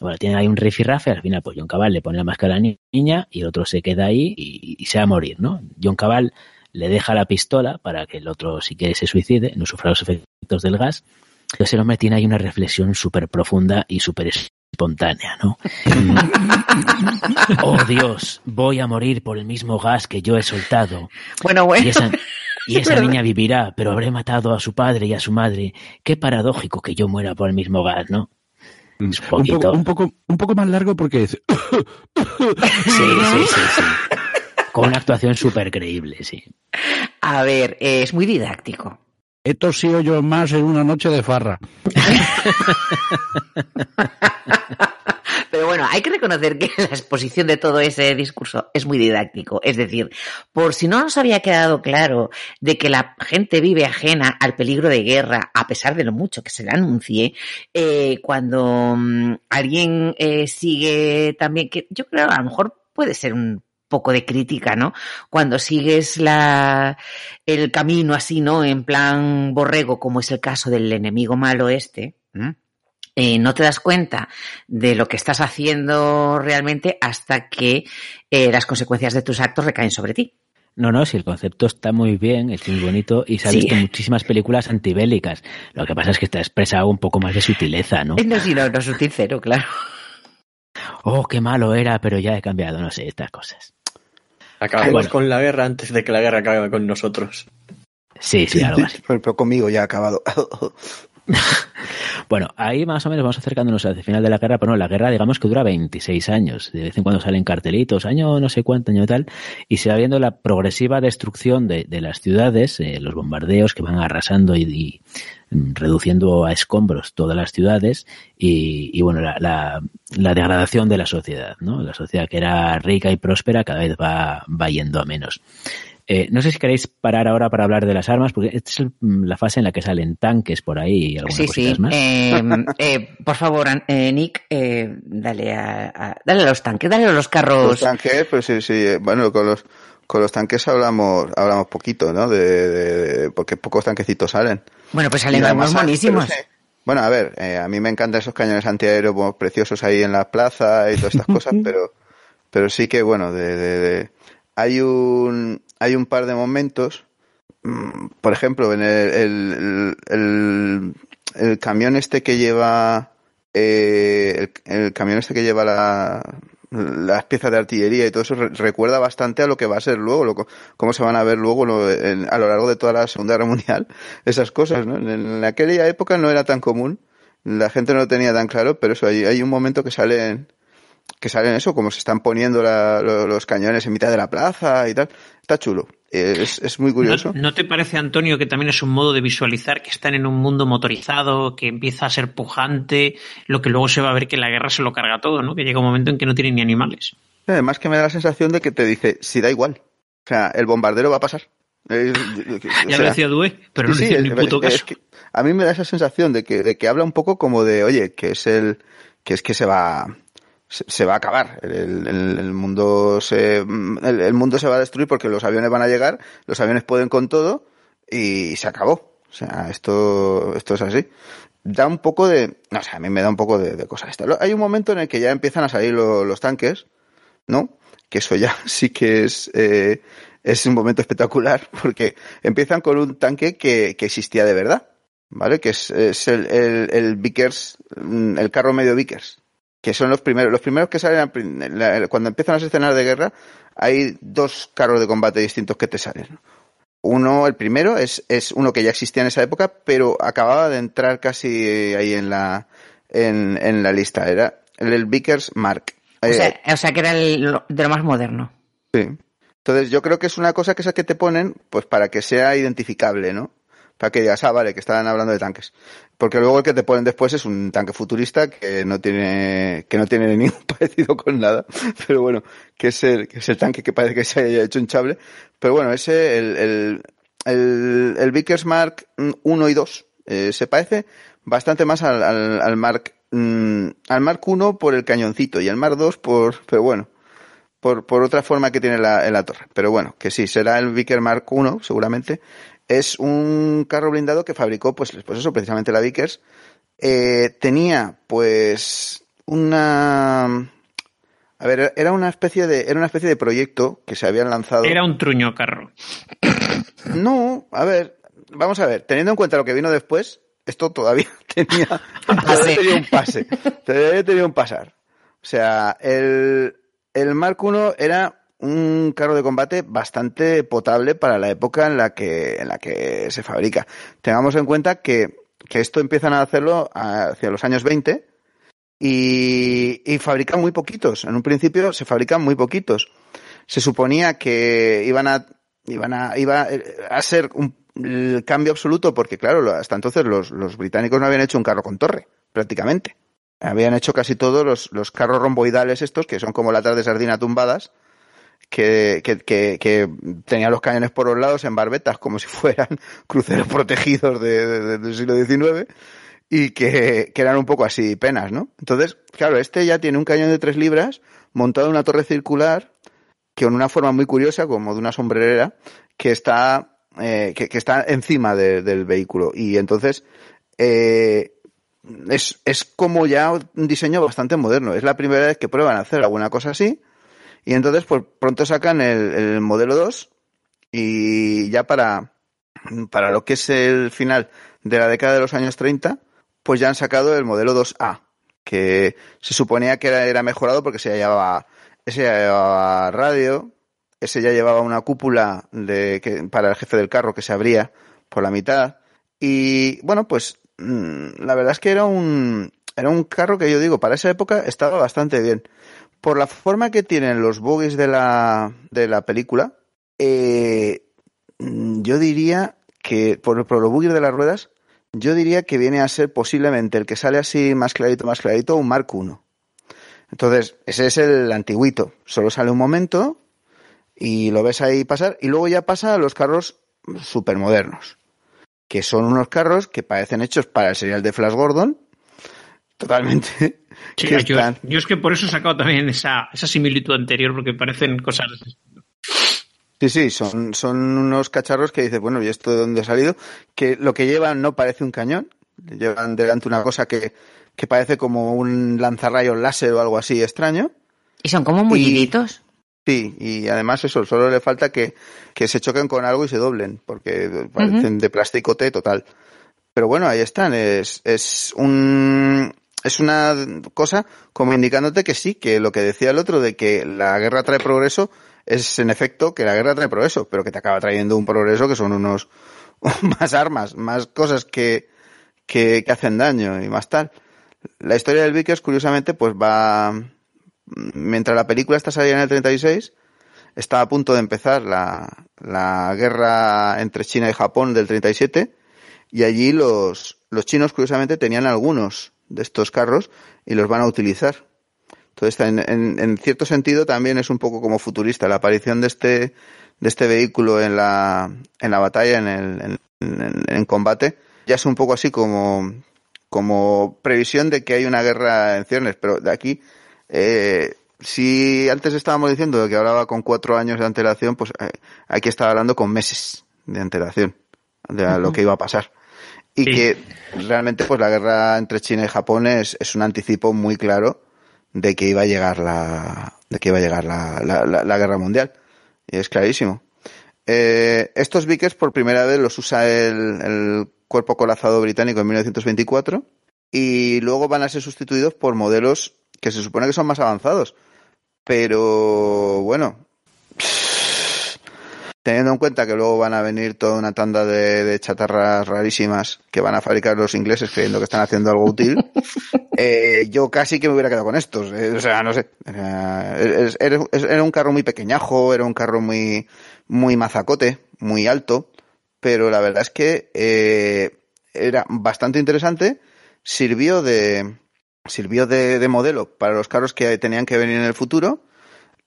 Bueno, tienen ahí un rifirrafe, al final pues John Cabal le pone la máscara a la ni- niña y el otro se queda ahí y, y se va a morir, ¿no? John Cabal le deja la pistola para que el otro sí que se suicide, no sufra los efectos del gas. Entonces el hombre tiene ahí una reflexión súper profunda y súper espontánea, ¿no? oh Dios, voy a morir por el mismo gas que yo he soltado. Bueno, bueno. Y esa, y esa niña vivirá, pero habré matado a su padre y a su madre. Qué paradójico que yo muera por el mismo gas, ¿no? Es un poco, un, poco, un poco más largo porque dice, Sí, sí, sí, sí. Con una actuación súper creíble, sí. A ver, es muy didáctico. he tosido yo más en una noche de farra. Pero bueno, hay que reconocer que la exposición de todo ese discurso es muy didáctico. Es decir, por si no nos había quedado claro de que la gente vive ajena al peligro de guerra, a pesar de lo mucho que se le anuncie, eh, cuando mm, alguien eh, sigue también, que yo creo a lo mejor puede ser un poco de crítica, ¿no? Cuando sigues la, el camino así, ¿no? En plan borrego, como es el caso del enemigo malo este, ¿m? Eh, no te das cuenta de lo que estás haciendo realmente hasta que eh, las consecuencias de tus actos recaen sobre ti. No, no, si el concepto está muy bien, es muy bonito y se ha Sí. visto en muchísimas películas antibélicas. Lo que pasa es que está expresado un poco más de sutileza, ¿no? No, si no, no sutil cero, claro. Oh, qué malo era, pero ya he cambiado, no sé, estas cosas. Acabemos Bueno. con la guerra antes de que la guerra acabe con nosotros. Sí, sí, algo así. Pero, pero conmigo ya ha acabado. bueno, ahí más o menos vamos acercándonos al final de la guerra, pero no, la guerra digamos que dura 26 años. De vez en cuando salen cartelitos, año no sé cuánto, año tal, y se va viendo la progresiva destrucción de, las ciudades, eh, los bombardeos que van arrasando y, reduciendo a escombros todas las ciudades y, bueno, la, la, degradación de la sociedad, ¿no? La sociedad que era rica y próspera cada vez va yendo a menos. Eh, no sé si queréis parar ahora para hablar de las armas, porque esta es la fase en la que salen tanques por ahí y algunas sí, cositas sí. más. Eh, eh, por favor, eh, Nick, dale, a, a, dale a los tanques, dale a los carros. Los tanques, pues sí, sí. Bueno, con los, con los tanques hablamos, hablamos poquito, ¿no? De, de, de porque pocos tanquecitos salen. Bueno, pues salen unos buenísimos. Bueno, a ver, eh, a mí me encantan esos cañones antiaéreos preciosos ahí en la plaza y todas estas cosas, pero, pero sí que, bueno, de, de, de, hay un, hay un par de momentos, mm, por ejemplo, en el, el, el, camión este que lleva, eh, el, camión este que lleva la, las piezas de artillería y todo eso recuerda bastante a lo que va a ser luego, lo, cómo se van a ver luego lo, en, a lo largo de toda la Segunda Guerra Mundial, esas cosas, ¿no? En, aquella época no era tan común, la gente no lo tenía tan claro, pero eso, hay, hay un momento que salen, que salen eso, como se están poniendo la, los cañones en mitad de la plaza y tal, está chulo. Es, es, muy curioso. ¿No, ¿No, te parece, Antonio, que también es un modo de visualizar que están en un mundo motorizado, que empieza a ser pujante, lo que luego se va a ver que la guerra se lo carga todo, ¿no? Que llega un momento en que no tienen ni animales. Además que me da la sensación de que te dice, si da igual. O sea, el bombardero va a pasar. Eh, ya sea, lo decía Due, pero no sí, decía ni puto caso. Que a mí me da esa sensación de que, de que habla un poco como de, oye, que es el, que es que se va, se, va a acabar. El, el, mundo se, el, mundo se va a destruir porque los aviones van a llegar, los aviones pueden con todo y se acabó. O sea, esto, esto es así. Da un poco de, no sé, a mí me da un poco de, de cosas. Hay un momento en el que ya empiezan a salir lo, los tanques, ¿no? Que eso ya sí que es, eh, es un momento espectacular porque empiezan con un tanque que, que existía de verdad, ¿vale? Que es, es el, el, el Vickers, el carro medio Vickers, que son los primeros, los primeros que salen cuando empiezan las escenas de guerra, hay dos carros de combate distintos que te salen. Uno, el primero, es, es uno que ya existía en esa época, pero acababa de entrar casi ahí en la, en, en la lista. Era el, el Vickers Mark. O sea, eh, o sea, que era el, de lo más moderno. Sí. Entonces yo creo que es una cosa que es que te ponen, pues para que sea identificable, ¿no? Para que digas, ah, vale, que estaban hablando de tanques. Porque luego el que te ponen después es un tanque futurista que no tiene, que no tiene ningún parecido con nada. Pero bueno, que es el, que es el tanque que parece que se haya hecho hinchable. Pero bueno, ese, el, el, el, el Vickers Mark 1 y 2, eh, se parece bastante más al, al, al Mark, mm, al Mark 1 por el cañoncito y el Mark 2 por, pero bueno, por, por otra forma que tiene la, en la torre. Pero bueno, que sí, será el Vickers Mark 1, seguramente es un carro blindado que fabricó, pues, pues eso, precisamente la Vickers. Eh, tenía, pues, una, a ver, era una especie de, era una especie de proyecto que se habían lanzado. Era un truño carro. No, a ver, vamos a ver, teniendo en cuenta lo que vino después, esto todavía tenía, todavía tenía un pase, todavía tenía un pasar. O sea, el, el Mark I era un carro de combate bastante potable para la época en la que, en la que se fabrica. Tengamos en cuenta que, que esto empiezan a hacerlo hacia los años 20 y, fabrican muy poquitos. En un principio se fabrican muy poquitos. Se suponía que iban a, iban a, iba a ser un cambio absoluto porque claro, hasta entonces los, los británicos no habían hecho un carro con torre, prácticamente. Habían hecho casi todos los, los carros romboidales estos, que son como latas de sardina tumbadas, que, que, que, que tenía los cañones por los lados en barbetas como si fueran cruceros protegidos de, de, del siglo XIX y que, que, eran un poco así penas, ¿no? Entonces, claro, este ya tiene un cañón de tres libras montado en una torre circular que con una forma muy curiosa, como de una sombrerera, que está, eh, que, que, está encima de, del vehículo. Y entonces, eh, es, es como ya un diseño bastante moderno. Es la primera vez que prueban a hacer alguna cosa así y entonces, pues pronto sacan el, el modelo 2 y ya para, para lo que es el final de la década de los años 30, pues ya han sacado el modelo 2A, que se suponía que era, era mejorado porque se llevaba, ese ya llevaba radio, ese ya llevaba una cúpula de, que, para el jefe del carro que se abría por la mitad. Y bueno, pues mm, la verdad es que era un, era un carro que yo digo, para esa época estaba bastante bien. Por la forma que tienen los bogies de la, de la película, eh, yo diría que, por, por los bogies de las ruedas, yo diría que viene a ser posiblemente el que sale así más clarito, más clarito, un Mark I. Entonces, ese es el antiguito. Solo sale un momento y lo ves ahí pasar y luego ya pasa a los carros supermodernos, que son unos carros que parecen hechos para el serial de Flash Gordon, totalmente. Sí, que yo, están- yo es que por eso he sacado también esa, esa similitud anterior, porque parecen cosas. Sí, sí, son, son unos cacharros que dices, bueno, ¿y esto de dónde ha salido? Que lo que llevan no parece un cañón, llevan delante una cosa que, que parece como un lanzarrayos láser o algo así extraño. Y son como Y- mulliditos. Sí, y además eso, solo le falta que, que se choquen con algo y se doblen, porque parecen de plástico T total. Pero bueno, ahí están, es, es un, es una cosa como indicándote que sí, que lo que decía el otro de que la guerra trae progreso, es en efecto que la guerra trae progreso, pero que te acaba trayendo un progreso que son unos, más armas, más cosas que, que, hacen daño y más tal. La historia del Vickers, curiosamente, pues va, mientras la película está saliendo en el 36, está a punto de empezar la, la guerra entre China y Japón del 37 y allí los, los chinos curiosamente tenían algunos de estos carros y los van a utilizar. Entonces, en, en, en cierto sentido también es un poco como futurista la aparición de este, de este vehículo en la, en la batalla, en, el, en, combate, ya es un poco así como, como previsión de que hay una guerra en ciernes, pero de aquí eh, si antes estábamos diciendo que hablaba con cuatro años de antelación, pues eh, aquí estaba hablando con meses de antelación de uh -huh. lo que iba a pasar. Y sí. que realmente pues la guerra entre China y Japón es, es, un anticipo muy claro de que iba a llegar la, de que iba a llegar la, la, la, la guerra mundial. Y es clarísimo. Eh, estos Vickers por primera vez los usa el, el cuerpo colazado británico en 1924 y luego van a ser sustituidos por modelos que se supone que son más avanzados. Pero bueno, teniendo en cuenta que luego van a venir toda una tanda de, de, chatarras rarísimas que van a fabricar los ingleses creyendo que están haciendo algo útil, eh, yo casi que me hubiera quedado con estos. Eh, o sea, no sé. Era, era, era, un carro muy pequeñajo, era un carro muy, muy mazacote, muy alto, pero la verdad es que eh, era bastante interesante. Sirvió de, sirvió de, de, modelo para los carros que tenían que venir en el futuro.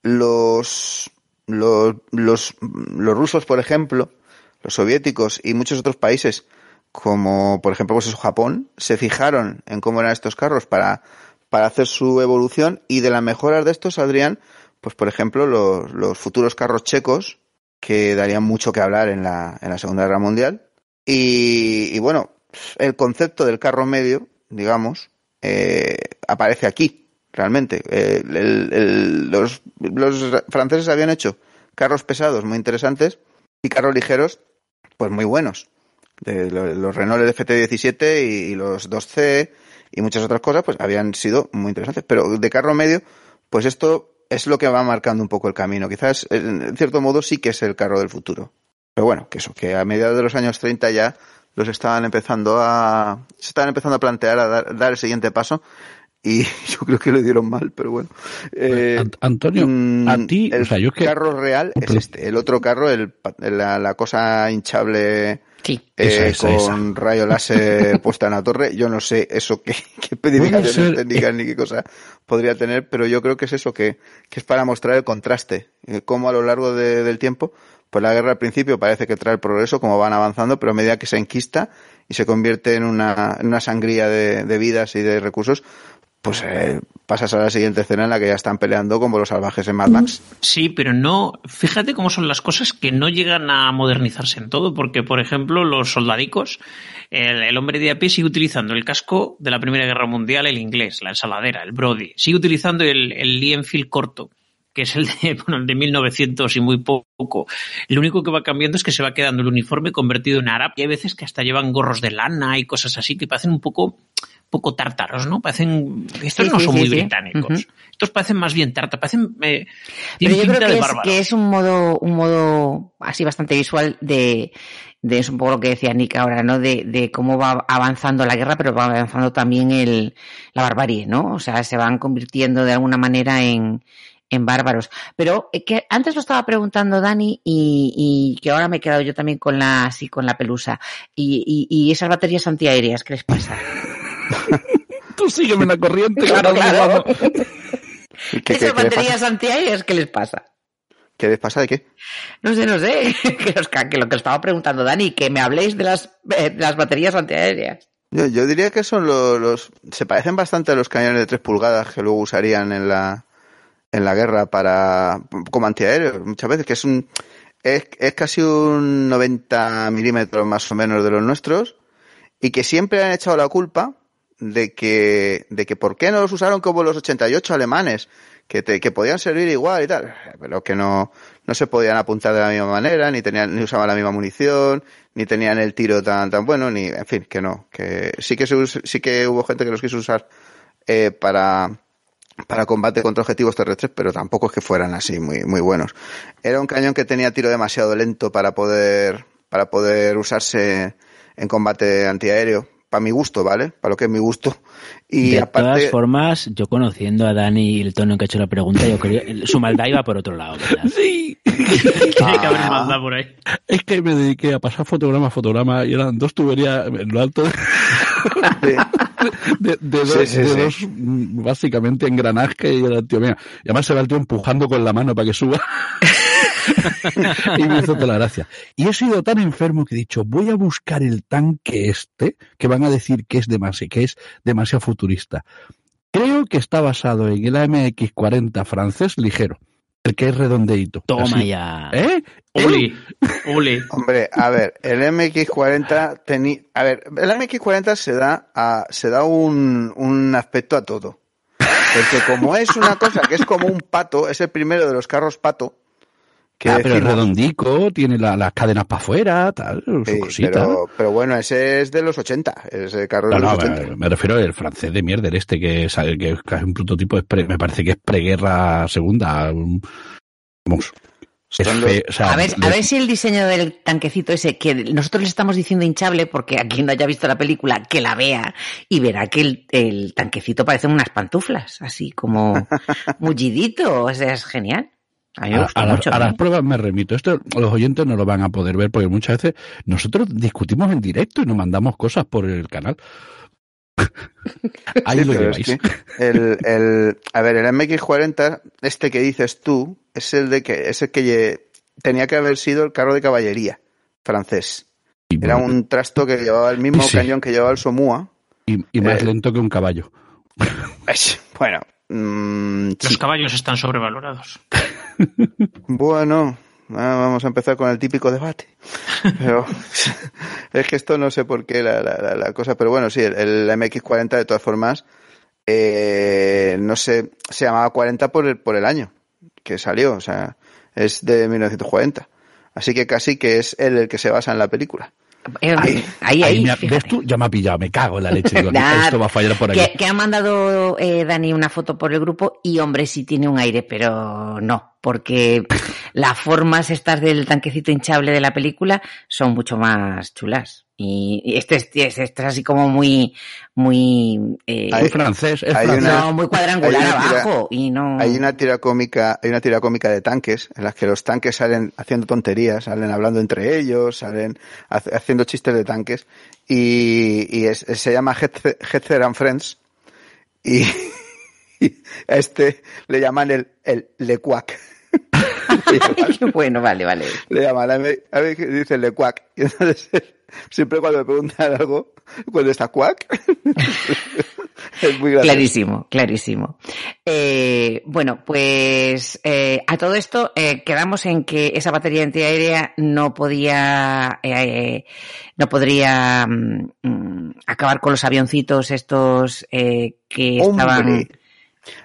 Los, los, los, los rusos, por ejemplo, los soviéticos y muchos otros países, como por ejemplo pues eso, Japón, se fijaron en cómo eran estos carros para, para hacer su evolución y de las mejoras de estos saldrían, pues por ejemplo, los, los futuros carros checos, que darían mucho que hablar en la, en la Segunda Guerra Mundial. Y, y bueno, el concepto del carro medio, digamos, eh, aparece aquí, realmente. Eh, el, los, los, franceses habían hecho carros pesados muy interesantes y carros ligeros, pues muy buenos. De, los, los Renault FT17 y, y, los 2C y muchas otras cosas, pues habían sido muy interesantes. Pero de carro medio, pues esto es lo que va marcando un poco el camino. Quizás, en cierto modo, sí que es el carro del futuro. Pero bueno, que eso, que a mediados de los años 30 ya los estaban empezando a se estaban empezando a plantear a dar el siguiente paso y yo creo que lo dieron mal pero bueno eh, Antonio mmm, a ti el o sea, yo es que... carro real es este el otro carro el la, la cosa hinchable sí. eh, esa, esa, con esa. rayo láser puesta en la torre yo no sé eso qué, qué especificaciones ser... técnicas ni qué cosa podría tener pero yo creo que es eso que, que es para mostrar el contraste eh, cómo a lo largo de, del tiempo pues la guerra al principio parece que trae el progreso, como van avanzando, pero a medida que se enquista y se convierte en una, en una sangría de, de vidas y de recursos, pues eh, pasas a la siguiente escena en la que ya están peleando como los salvajes en Mad Max. Sí, pero no, fíjate cómo son las cosas que no llegan a modernizarse en todo, porque por ejemplo los soldadicos, el, hombre de a pie sigue utilizando el casco de la Primera Guerra Mundial, el inglés, la ensaladera, el Brody, sigue utilizando el, el Lee Enfield corto, que es el de, bueno, el de 1900 y muy poco. Lo único que va cambiando es que se va quedando el uniforme convertido en árabe y hay veces que hasta llevan gorros de lana y cosas así que parecen un poco poco tártaros, ¿no? Parecen estos sí, no son sí, muy británicos. Uh -huh. Estos parecen más bien tarta, parecen eh, Pero yo creo que es, que es, un modo un modo así bastante visual de de eso un poco lo que decía Nick ahora, ¿no? De, de cómo va avanzando la guerra, pero va avanzando también el, la barbarie, ¿no? O sea, se van convirtiendo de alguna manera en, en bárbaros. Pero eh, que antes lo estaba preguntando Dani y, y que ahora me he quedado yo también con la, así, con la pelusa. Y, y, y esas baterías antiaéreas, ¿qué les pasa? Tú sígueme la corriente. Claro, claro. ¿Y qué- qué- Esas baterías pasa? antiaéreas, ¿qué les pasa? ¿Qué les pasa de qué? No sé, no sé. Que, los- que lo que estaba preguntando Dani, que me habléis de las, eh, de las baterías antiaéreas. Yo, yo diría que son los, los- Se parecen bastante a los cañones de 3 pulgadas que luego usarían en la, en la guerra para como antiaéreos. Muchas veces que es un. Es, es casi un 90 milímetros más o menos de los nuestros. Y que siempre han echado la culpa de que, de que por qué no los usaron como los 88 alemanes, que, te- que podían servir igual y tal, pero que no, no se podían apuntar de la misma manera, ni tenían, ni usaban la misma munición, ni tenían el tiro tan, tan bueno, ni, en fin, que no, que sí que se sí que hubo gente que los quiso usar, eh, para, para combate contra objetivos terrestres, pero tampoco es que fueran así muy, muy buenos. Era un cañón que tenía tiro demasiado lento para poder, para poder usarse en combate antiaéreo, para mi gusto, ¿vale? Para lo que es mi gusto. Y de aparte, todas formas, yo conociendo a Dani y el tono en que ha hecho la pregunta, yo creo su maldad iba por otro lado, ¿verdad? Sí. Tiene que haber maldad por ahí. Es que me dediqué a pasar fotograma a fotograma y eran dos tuberías en lo alto de, de, de dos, Sí, sí, de sí. dos, mm, básicamente engranajes y era el tío, mira, y además se va el tío empujando con la mano para que suba. y me hizo toda la gracia. Y he sido tan enfermo que he dicho, voy a buscar el tanque este, que van a decir que es demasiado, que es demasiado futurista. Creo que está basado en el AMX-40 francés ligero, el que es redondeito. Toma Así. ya. ¿Eh? ¿Eh? Ole, ole. Hombre, a ver, el MX40 tenía, a ver, el MX40 se da a, se da un, un aspecto a todo. Porque como es una cosa que es como un pato, es el primero de los carros pato, Ah, pero es redondico, tiene la- las cadenas para afuera, tal, su sí, pero, pero bueno, ese es de los 80, ese carro de No, los no, 80. me, me refiero al francés de mierda, este que es, que es casi un prototipo, es pre- me parece que es preguerra segunda. un- Vamos. Es Son los- fe- o sea, A ver, a ver si el diseño del tanquecito ese, que nosotros le estamos diciendo hinchable, porque a quien no haya visto la película, que la vea y verá que el, el tanquecito parece unas pantuflas, así como mullidito, o sea, es genial. A mí me a, a las, mucho. a ¿eh? las pruebas me remito. Esto los oyentes no lo van a poder ver porque muchas veces nosotros discutimos en directo y nos mandamos cosas por el canal. Ahí Sí, lo es lleváis. que el, el, a ver, el MX40, este que dices tú, es el de que, es el que lle- tenía que haber sido el carro de caballería francés. Y, Era un trasto que llevaba el mismo Sí. cañón que llevaba el Somua. y- y más eh, lento que un caballo. Bueno, mm, Los sí. caballos están sobrevalorados. bueno, ah, vamos a empezar con el típico debate. Pero es que esto no sé por qué la, la- la- la cosa, pero bueno, sí, el, el MX40 de todas formas, eh, no sé, se llamaba 40 por el, por el año que salió, o sea, es de 1940. Así que casi que es él el que se basa en la película. Eh, ahí, ahí, ha-. ¿Ves tú? Ya me ha pillado, me cago en la leche. Digo, Nah, esto va a fallar por aquí. Que, que ha mandado eh, Dani una foto por el grupo y hombre sí tiene un aire, pero no, porque las formas estas del tanquecito hinchable de la película son mucho más chulas. Y este es, este es así como muy, muy, eh, Hay- francés, es hay francés. una- no, muy cuadrangular tira- abajo y no. Hay una tira cómica, hay una tira cómica de tanques en las que los tanques salen haciendo tonterías, salen hablando entre ellos, salen hace- haciendo chistes de tanques y, y es- se llama Hetzer and Friends y, y a este le llaman el, el Lecuac. Qué bueno, vale, vale. le llaman, a mí, a mí dice Lecuac. Y entonces siempre cuando me preguntan algo, cuando está cuac, es muy gracioso. Clarísimo, clarísimo. Eh, bueno, pues eh, a todo esto eh, quedamos en que esa batería antiaérea no podía, no podría mm, mm, acabar con los avioncitos estos eh, que estaban.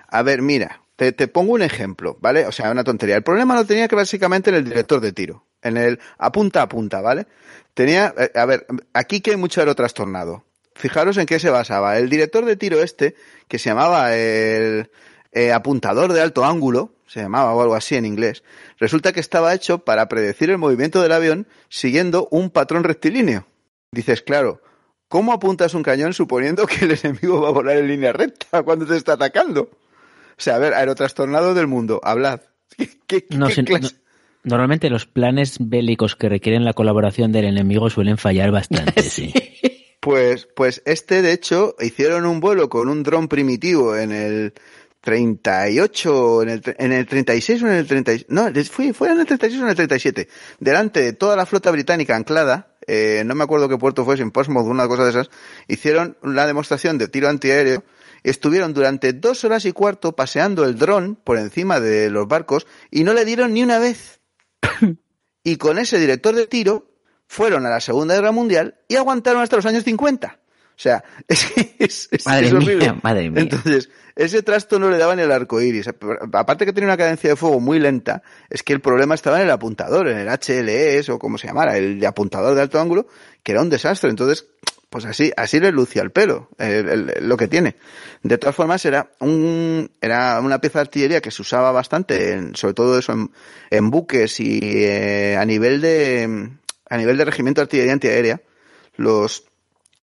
A ver, mira, te, pongo un ejemplo, ¿vale? O sea, una tontería. El problema lo tenía que básicamente en el director de tiro, en el a punta a punta, ¿vale? Tenía, eh, a ver, aquí que hay mucho aerotrastornado. Fijaros en qué se basaba. El director de tiro este, que se llamaba el eh, apuntador de alto ángulo, se llamaba o algo así en inglés. Resulta que estaba hecho para predecir el movimiento del avión siguiendo un patrón rectilíneo. Dices, claro, ¿cómo apuntas un cañón suponiendo que el enemigo va a volar en línea recta cuando te está atacando? O sea, a ver, aerotrastornado del mundo, hablad. ¿Qué, qué- No qué sé, clase- no- normalmente los planes bélicos que requieren la colaboración del enemigo suelen fallar bastante, sí. Pues, pues este, de hecho, hicieron un vuelo con un dron primitivo en el 38, en el, en el 36 o en el 30, no, fue, fue en el 36 o en el 37, delante de toda la flota británica anclada, eh, no me acuerdo qué puerto fue, en Portsmouth, una cosa de esas, hicieron la demostración de tiro antiaéreo, estuvieron durante dos horas y cuarto paseando el dron por encima de los barcos y no le dieron ni una vez. y con ese director de tiro fueron a la Segunda Guerra Mundial y aguantaron hasta los años 50. O sea, es, que es, es- Madre es mía, horrible. madre mía. Entonces, ese trasto no le daba ni el arco iris. Aparte que tenía una cadencia de fuego muy lenta, es que el problema estaba en el apuntador, en el HLS o como se llamara, el apuntador de alto ángulo, que era un desastre. Entonces, pues así, así le lucía el pelo, el- lo que tiene. De todas formas, era un, era una pieza de artillería que se usaba bastante, en- sobre todo eso en, en buques y eh, a nivel de, a nivel de regimiento de artillería antiaérea, los,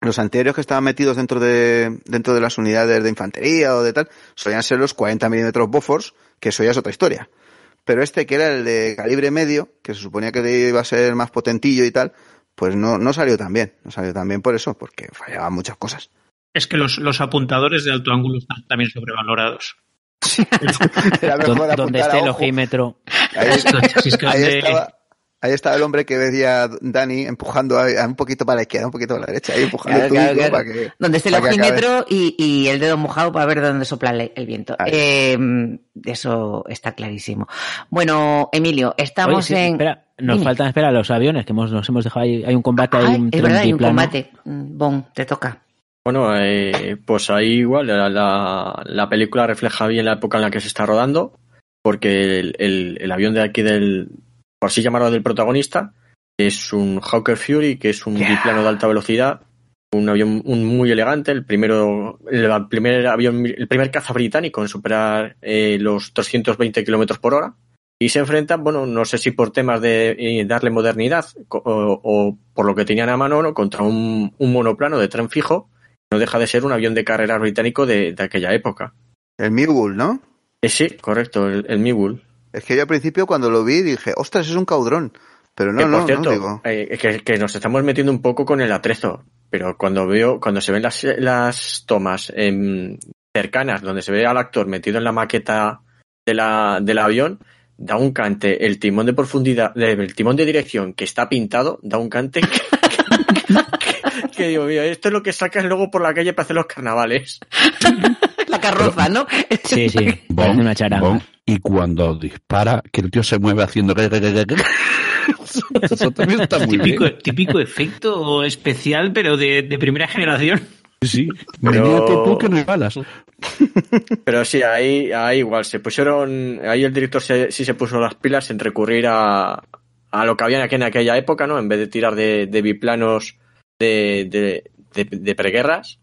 los antiaéreos que estaban metidos dentro de, dentro de las unidades de infantería o de tal, solían ser los 40 milímetros Bofors, que eso ya es otra historia. Pero este, que era el de calibre medio, que se suponía que iba a ser más potentillo y tal, pues no, no salió tan bien. No salió tan bien por eso, porque fallaban muchas cosas. Es que los, los apuntadores de alto ángulo están también sobrevalorados. Era mejor Donde, esté el ojímetro. Ahí, estaba, ahí estaba el hombre que decía Dani empujando a, a un poquito para la izquierda, un poquito para la derecha, ahí empujando Claro, el claro, para que. Donde esté el ojímetro y, y el dedo mojado para ver dónde sopla el, el viento. Eh, eso está clarísimo. Bueno, Emilio, estamos Oye, sí, en... espera, nos Dime. faltan, espera, los aviones, que hemos, nos hemos dejado ahí, hay un combate, hay Ay, un es verdad, hay un combate. Mm, Bon, te toca. Bueno, eh, pues ahí igual la, la, la película refleja bien la época en la que se está rodando, porque el, el, el avión de aquí del, por así llamarlo, del protagonista, es un Hawker Fury, que es un Yeah. biplano de alta velocidad, un avión un muy elegante, el primero, el primer avión, el primer caza británico en superar eh, los 220 kilómetros por hora. Y se enfrentan, bueno, no sé si por temas de eh, darle modernidad o, o por lo que tenían a mano, ¿no? contra un, un monoplano de tren fijo, no deja de ser un avión de carreras británico de, de aquella época. El Mule, ¿no? Eh, sí, correcto, el, el Mule. Es que yo al principio cuando lo vi dije, ostras, es un caudrón. Pero no, que, no, por cierto, no, digo. eh, que, que nos estamos metiendo un poco con el atrezo, pero cuando veo, cuando se ven las, las tomas em, cercanas, donde se ve al actor metido en la maqueta de la, del avión, da un cante, el timón de profundidad, el timón de dirección que está pintado, da un cante que, que- que digo, mira, esto es lo que sacas luego por la calle para hacer los carnavales. La carroza, ¿no? Sí, sí, Bon, una charanga. bon. Y cuando dispara, que el tío se mueve haciendo... Eso también está muy típico, bien. típico efecto especial, pero de, de primera generación. Sí, Pero- tú que no hay balas. Pero sí, ahí, ahí igual se pusieron, ahí el director se- sí se puso las pilas en recurrir a, a lo que había aquí en aquella época, ¿no? En vez de tirar de, de biplanos de, de, preguerras,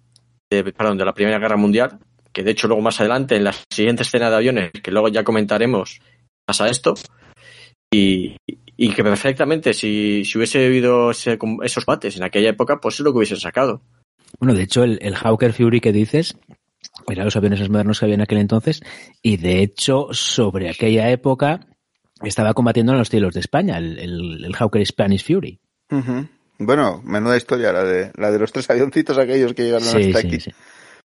de, perdón, de la Primera Guerra Mundial, que de hecho luego más adelante en la siguiente escena de aviones, que luego ya comentaremos, pasa esto, y, y que perfectamente si, si hubiese habido ese- esos bates en aquella época, pues es lo que hubiesen sacado. Bueno, de hecho, el, el Hawker Fury que dices eran los aviones más modernos que había en aquel entonces y de hecho sobre aquella época estaba combatiendo en los cielos de España, el, el, el Hawker Spanish Fury. Bueno, menuda historia la de, la de los tres avioncitos aquellos que llegaron Sí, hasta sí, aquí. sí.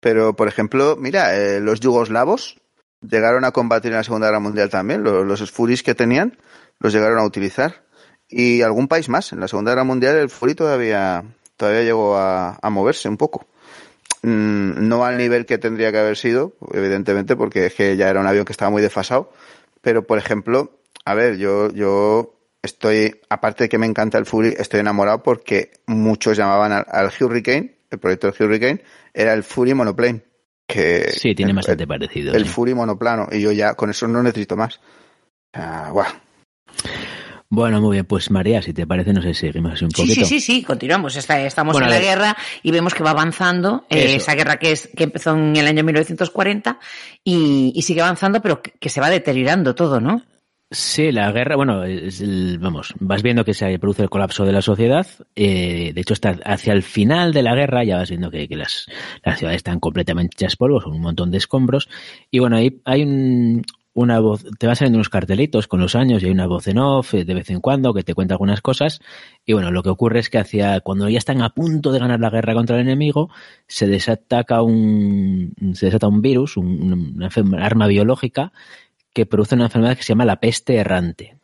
Pero, por ejemplo, mira, eh, los yugoslavos llegaron a combatir en la Segunda Guerra Mundial también. Los, los Furis que tenían los llegaron a utilizar. Y algún país más. En la Segunda Guerra Mundial el Fury todavía, todavía llegó a, a moverse un poco. Mm, no al nivel que tendría que haber sido, evidentemente, porque es que ya era un avión que estaba muy desfasado. Pero, por ejemplo, a ver, yo, yo estoy, aparte de que me encanta el Fury, estoy enamorado porque muchos llamaban al, al Hurricane, el proyecto del Hurricane, era el Fury Monoplane. Que Sí, tiene el- bastante el, parecido. el sí. Fury monoplano. Y yo ya con eso no necesito más. Ah, guau. Bueno, muy bien, pues María, si te parece, no sé, seguimos así un Sí, poquito. sí, sí, sí, continuamos. Está- Estamos Bueno, en la guerra y vemos que va avanzando eh, esa guerra que, es, que empezó en el año 1940 y, y sigue avanzando, pero que, que se va deteriorando todo, ¿no? Sí, la guerra, bueno, es el- vamos, vas viendo que se produce el colapso de la sociedad. eh, de hecho, está hacia el final de la guerra, ya vas viendo que, que las, las ciudades están completamente hechas polvo, son un montón de escombros. Y bueno, ahí hay un- una voz, te van saliendo unos cartelitos con los años y hay una voz en off eh, de vez en cuando que te cuenta algunas cosas. Y bueno, lo que ocurre es que hacia cuando ya están a punto de ganar la guerra contra el enemigo, se desataca un, se desata un virus, un- una arma biológica que produce una enfermedad que se llama la peste errante.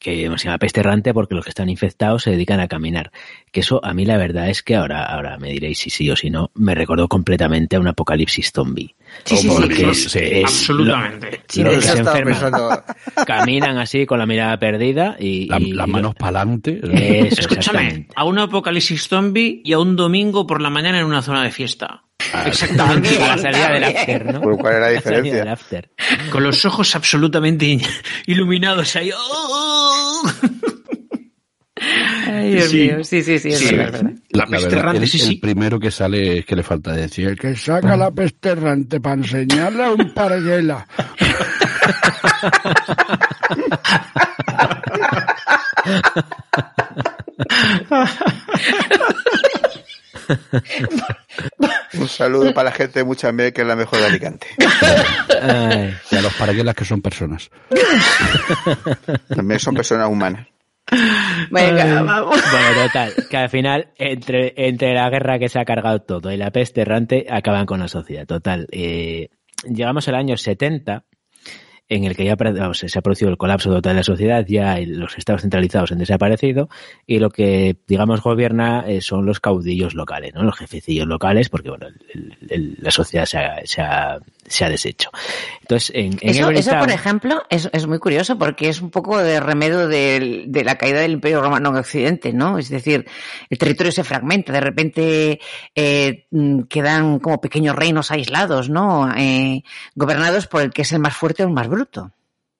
Que se llama peste errante porque los que están infectados se dedican a caminar. Que eso, a mí la verdad es que ahora, ahora me diréis si sí o si no, me recordó completamente a un apocalipsis zombie. Sí, sí, es- sí. es- Absolutamente. Que se estaba enferman. pensando. Caminan así con la mirada perdida y... La- y- las manos para adelante. Escúchame, exactamente. a un apocalipsis zombie y a un domingo por la mañana en una zona de fiesta. Exactamente. A la salida del after, ¿no? Pero ¿cuál es la diferencia? del after. Con los ojos absolutamente in- iluminados ahí. ¡Oh! Ay, Dios Sí. mío, sí, sí, sí, es Sí. verdad. La peste errante, el, sí, el primero que sale es que le falta decir, el que saca la peste errante para enseñarle a un parguela. Un saludo para la gente de Muchambé, que es la mejor de Alicante. Ay. Y a los parguelas que son personas. También son personas humanas. Venga, vamos. Bueno, total, que al final, entre, entre la guerra que se ha cargado todo y la peste errante, acaban con la sociedad. Total, eh, llegamos al año 70, en el que ya vamos, se ha producido el colapso total de la sociedad, ya los estados centralizados han desaparecido, y lo que, digamos, gobierna eh, son los caudillos locales, ¿no? Los jefecillos locales, porque, bueno, el- el- la sociedad se ha, se ha, se ha deshecho. Entonces, en, en Eso, eso, por ejemplo, es, es muy curioso porque es un poco de remedio de, la caída del Imperio Romano en Occidente, ¿no? Es decir, el territorio se fragmenta, de repente eh, mm, quedan como pequeños reinos aislados, ¿no? Eh, gobernados por el que es el más fuerte o el más bruto.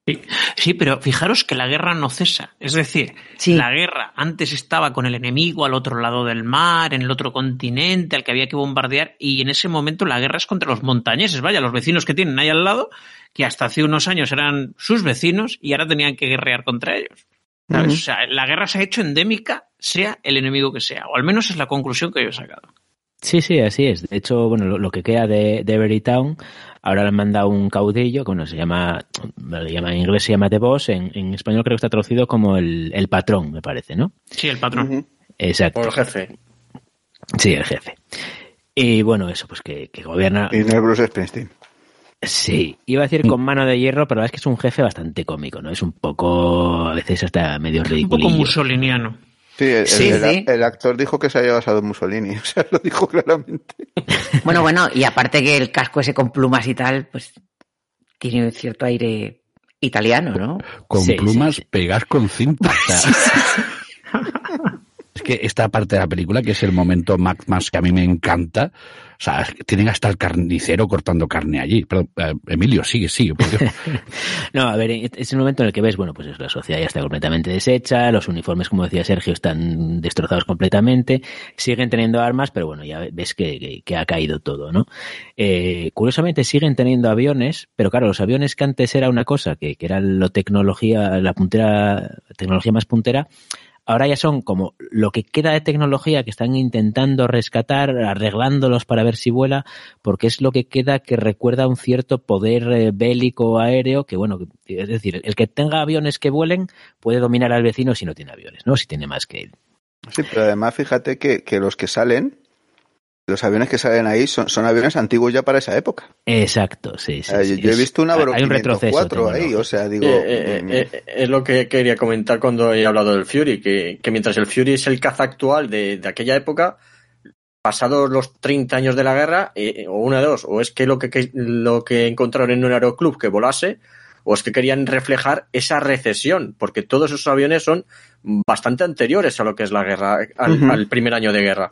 Sí, sí, pero fijaros que la guerra no cesa. Es decir, Sí. la guerra antes estaba con el enemigo al otro lado del mar, en el otro continente, al que había que bombardear, y en ese momento la guerra es contra los montañeses, vaya, los vecinos que tienen ahí al lado, que hasta hace unos años eran sus vecinos y ahora tenían que guerrear contra ellos. O sea, la guerra se ha hecho endémica, sea el enemigo que sea, o al menos es la conclusión que yo he sacado. Sí, sí, así es. De hecho, bueno, lo, lo que queda de, de Everytown, ahora le han mandado un caudillo, que bueno, se llama, le llama en inglés se llama The Boss, en, en español creo que está traducido como el, el patrón, me parece, ¿no? Sí, el patrón. Exacto. Por el jefe. Sí, el jefe. Y bueno, eso, pues que, que gobierna. Y no es Bruce Springsteen. Sí, iba a decir con mano de hierro, pero la verdad es que es un jefe bastante cómico, ¿no? Es un poco, a veces hasta medio Un ridículo. poco musoliniano. Sí, el, Sí, el- sí. el actor dijo que se había basado en Mussolini. O sea, lo dijo claramente. Bueno, bueno, y aparte que el casco ese con plumas y tal, pues tiene cierto aire italiano, ¿no? Con Sí, plumas sí, sí. pegas con cinta. Que esta parte de la película, que es el momento más, que a mí me encanta, o sea, tienen hasta el carnicero cortando carne allí. Eh, Emilio, sigue, sigue. por Dios. No, a ver, es el momento en el que ves, bueno, pues es- la sociedad ya está completamente deshecha, los uniformes, como decía Sergio, están destrozados completamente, siguen teniendo armas, pero bueno, ya ves que ha caído todo, ¿no? Eh, curiosamente siguen teniendo aviones, pero claro, los aviones que antes era una cosa, que, que era la tecnología, la puntera, tecnología más puntera, ahora ya son como lo que queda de tecnología que están intentando rescatar, arreglándolos para ver si vuela, porque es lo que queda que recuerda un cierto poder eh, bélico aéreo, que bueno, es decir, el que tenga aviones que vuelen puede dominar al vecino si no tiene aviones, ¿no? Si tiene más que él. Sí, pero además fíjate que, que los que salen, los aviones que salen ahí son, son aviones antiguos ya para esa época. Exacto, sí, sí. Eh, sí, yo he visto una Boro hay un retroceso 504 ahí, o sea, digo... Eh, eh, mm, eh, eh, es lo que quería comentar cuando he hablado del Fury, que, que mientras el Fury es el caza actual de, de aquella época, pasados los 30 años de la guerra, eh, o una de dos, o es que lo que, que- lo que encontraron en un aeroclub que volase, o es que querían reflejar esa recesión, porque todos esos aviones son bastante anteriores a lo que es la guerra, al primer año de guerra.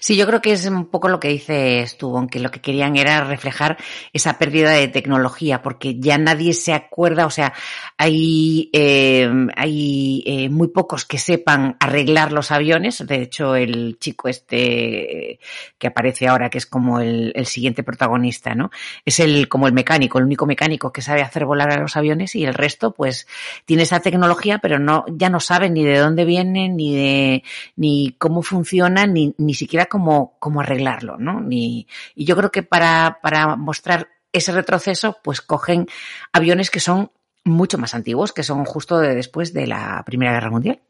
Sí, yo creo que es un poco lo que dice tú, aunque lo que querían era reflejar esa pérdida de tecnología, porque ya nadie se acuerda, o sea, hay, eh, hay eh, muy pocos que sepan arreglar los aviones. De hecho, el chico este que aparece ahora, que es como el, el siguiente protagonista, ¿no? Es el como el mecánico, el único mecánico que sabe hacer volar a los aviones y el resto, pues, tiene esa tecnología, pero no, ya no saben ni de dónde vienen, ni de, ni cómo funciona, ni, ni siquiera cómo, cómo arreglarlo, ¿no? Ni, y yo creo que para, para mostrar ese retroceso, pues cogen aviones que son mucho más antiguos, que son justo de después de la Primera Guerra Mundial.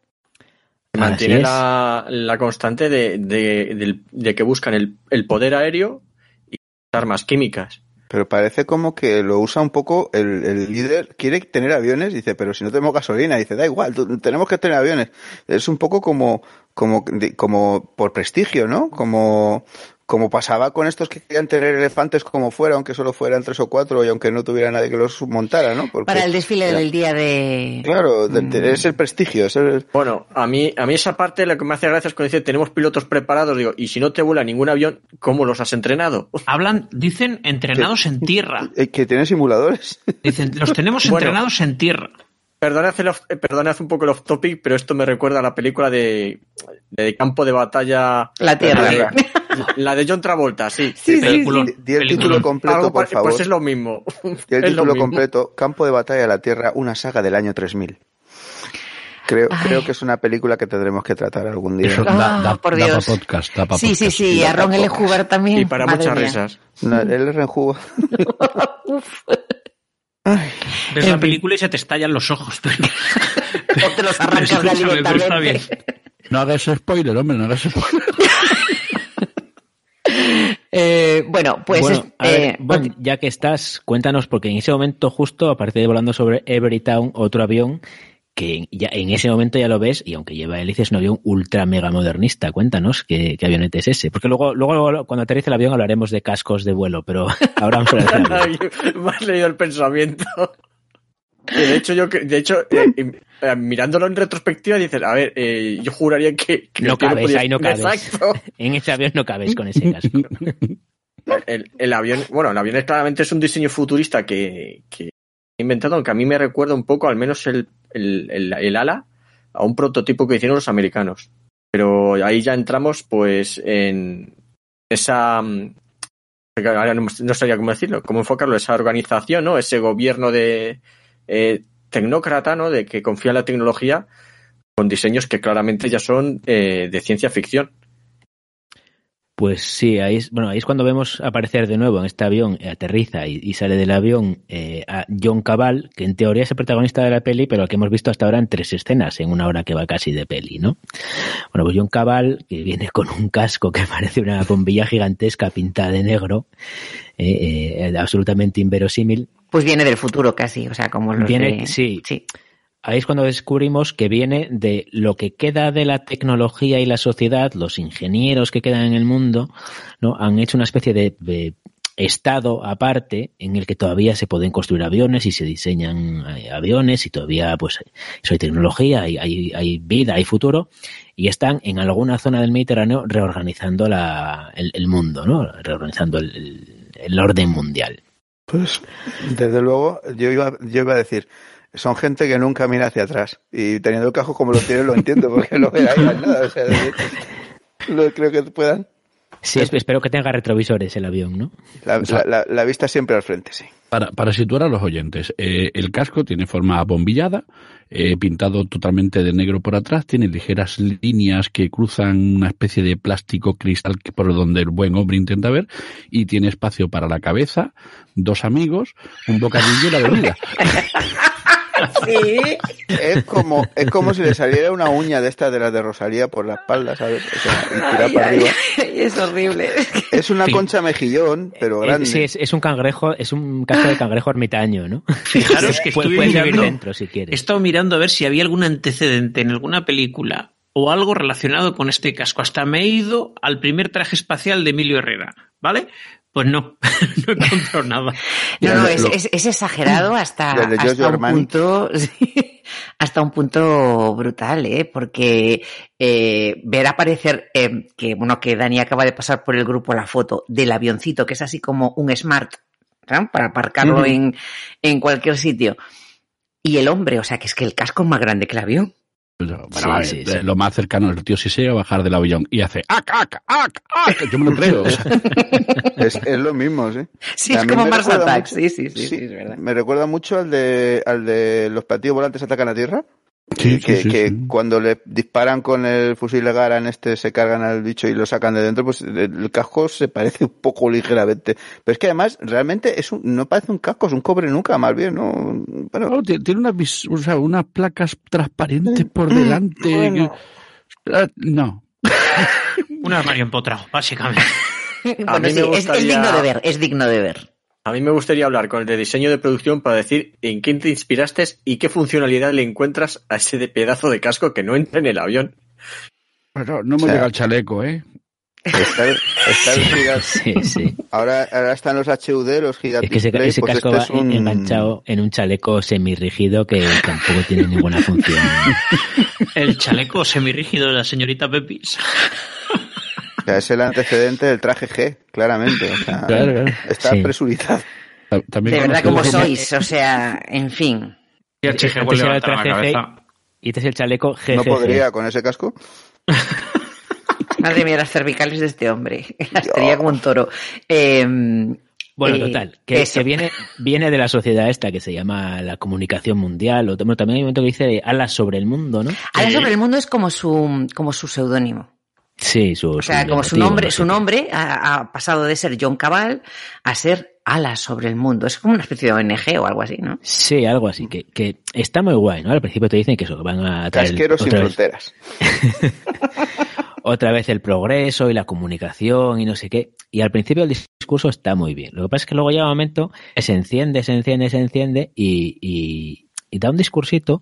Mantiene la, la, constante de, de, de, de, que buscan el, el poder aéreo y armas químicas. Pero parece como que lo usa un poco el, el, líder, quiere tener aviones, dice, pero si no tenemos gasolina, dice, da igual, tenemos que tener aviones. Es un poco como, como, como por prestigio, ¿no? Como, como pasaba con estos que querían tener elefantes como fuera, aunque solo fueran tres o cuatro y aunque no tuviera nadie que los montara, ¿no? Porque, Para el desfile ya, del día de... Claro, de, de, es el prestigio. Es el... Bueno, a mí, a mí esa parte lo que me hace gracia es cuando dice tenemos pilotos preparados, digo, y si no te vuela ningún avión, ¿cómo los has entrenado? Hablan, dicen entrenados que, en tierra. Que tienen simuladores. Dicen, los tenemos bueno, entrenados en tierra. Perdonad, el off, perdonad un poco el off topic, pero esto me recuerda a la película de, de Campo de Batalla. La Tierra. La, la de John Travolta, sí. Sí, sí, sí. Di el título completo, Algo, por favor. Pues es lo mismo. Di el título completo, Campo de Batalla de la Tierra, una saga del año 3000. Creo, creo que es una película que tendremos que tratar algún día. Eso, Ah, da, da, por da Dios. podcast, da Sí, sí, podcast. sí, a Ron L. Huber también. Y para Madre muchas mía. risas. No, él es Uf. Ves la película y se te estallan los ojos. Pero... o te los arrancas directamente. No hagas spoiler, hombre, no hagas spoiler. Eh, bueno, pues bueno, a ver, bueno, ya que estás, cuéntanos, porque en ese momento justo, aparte de volando sobre Everytown, otro avión que ya en ese momento ya lo ves, y aunque lleva hélices, es un avión ultra mega modernista. Cuéntanos qué, qué avionete es ese. Porque luego, luego cuando aterrice el avión hablaremos de cascos de vuelo, pero ahora vamos a Me has leído el pensamiento. De hecho, yo, de hecho, eh, eh, mirándolo en retrospectiva, dices, a ver, eh, yo juraría que, que no cabes, podía... ahí no cabes. Exacto. En ese avión no cabes con ese casco. El, el, avión, bueno, el avión es, claramente es un diseño futurista que, que he inventado, aunque a mí me recuerda un poco, al menos el, el, el, ala, a un prototipo que hicieron los americanos. Pero ahí ya entramos, pues, en esa. Ahora no, no sabía cómo decirlo, cómo enfocarlo, esa organización, ¿no? Ese gobierno de eh, tecnócrata, ¿no? De que confía en la tecnología con diseños que claramente ya son eh, de ciencia ficción. Pues sí, ahí es, bueno, ahí es cuando vemos aparecer de nuevo en este avión, eh, aterriza y, y, sale del avión eh, a John Cabal, que en teoría es el protagonista de la peli, pero que hemos visto hasta ahora en tres escenas, en una hora que va casi de peli, ¿no? Bueno, pues John Cabal, que viene con un casco que parece una bombilla gigantesca pintada de negro, eh, absolutamente inverosímil. Pues viene del futuro casi, o sea, como los viene, de... sí. sí ahí es cuando descubrimos que viene de lo que queda de la tecnología y la sociedad, los ingenieros que quedan en el mundo, ¿no? Han hecho una especie de, estado aparte en el que todavía se pueden construir aviones y se diseñan eh, aviones y todavía pues eso hay tecnología, hay, hay, hay, vida, hay futuro y están en alguna zona del Mediterráneo reorganizando la, el, el mundo, ¿no? Reorganizando el, el, orden mundial. Pues desde luego yo iba, yo iba a decir son gente que nunca mira hacia atrás. Y teniendo el cajo como lo tienen, lo entiendo, porque no ahí nada. O sea, no creo que puedan. Sí, espero que tenga retrovisores el avión, ¿no? La, o sea, la, la, vista siempre al frente, sí. Para, para situar a los oyentes, eh, el casco tiene forma bombillada, eh, pintado totalmente de negro por atrás, tiene ligeras líneas que cruzan una especie de plástico cristal por donde el buen hombre intenta ver, y tiene espacio para la cabeza, dos amigos, un bocadillo y la bebida. Sí. Es como, es como si le saliera una uña de estas de las de Rosalía por la espalda, ¿sabes? O sea, ay, para ay, arriba. Ay, es horrible. Es una sí. concha mejillón, pero grande. Sí, es, es, un cangrejo, es un casco de cangrejo ermitaño, ¿no? Fijaros que estoy puedes mirando, dentro si quieres. He estado mirando a ver si había algún antecedente en alguna película o algo relacionado con este casco. Hasta me he ido al primer traje espacial de Emilio Herrera, ¿vale? Pues no, no he encontrado nada. No, no, es, es, es exagerado hasta, hasta un punto, sí, hasta un punto brutal, ¿eh? Porque eh, ver aparecer eh, que, bueno, que Dani acaba de pasar por el grupo la foto del avioncito, que es así como un smart, ¿no? Para aparcarlo en, en cualquier sitio. Y el hombre, o sea, que es que el casco es más grande que el avión. Bueno, Sí, a ver, sí, sí. Lo más cercano, el tío si se llega a bajar del avión y hace ¡ac, ac, ac, ac! Yo me lo creo. Es, es lo mismo, sí. Sí, es como Mars Attacks. Sí, sí, sí, sí, es verdad. Me recuerda mucho al de, al de los platillos volantes atacan a tierra. Sí, que sí, sí, que sí. cuando le disparan con el fusil de Gara en este se cargan al bicho y lo sacan de dentro, pues el, casco se parece un poco ligeramente. Pero es que además realmente es un, no parece un casco, es un cobre nunca, más bien, ¿no? Bueno, tiene tiene unas, vis- o sea, unas placas transparentes por delante. Bueno. Ah, No. Un armario empotrado, básicamente. Bueno, mí es, digno de ver, es digno de ver. A mí me gustaría hablar con el de diseño de producción para decir en quién te inspiraste y qué funcionalidad le encuentras a ese de pedazo de casco que no entra en el avión. Pero no me O sea, llega el chaleco, ¿eh? está, el- está el giga- Sí, sí. ahora, ahora están los HUD, los giga Es que ese, pues casco este va es un- enganchado en un chaleco semirrígido que tampoco tiene ninguna función. El chaleco semirrígido de la señorita Pepis. o sea, es el antecedente del traje G, claramente. O sea, Claro, claro. Está Sí. presurizado. También De verdad, como sois, o sea, en fin. Y Antes HG vuelve a era el traje cabeza. Y este es el chaleco GGG. No podría con ese casco. Madre mía, las cervicales de este hombre. Las tenía como un toro. Eh, Bueno, eh, total, que, que viene, viene de la sociedad esta que se llama la comunicación mundial. O, bueno, también hay un momento que dice alas sobre el mundo, ¿no? Alas sobre el mundo es como su, como su seudónimo. Sí, su, O sea, como su nombre, su nombre ha, ha pasado de ser John Cabal a ser Alas sobre el mundo. Es como una especie de ONG o algo así, ¿no? Sí, algo así, que, que está muy guay, ¿no? Al principio te dicen que eso, que van a traer Casqueros sin otra vez, fronteras. otra vez el progreso y la comunicación y no sé qué. Y al principio el discurso está muy bien. Lo que pasa es que luego llega un momento que se enciende, se enciende, se enciende y, y, y da un discursito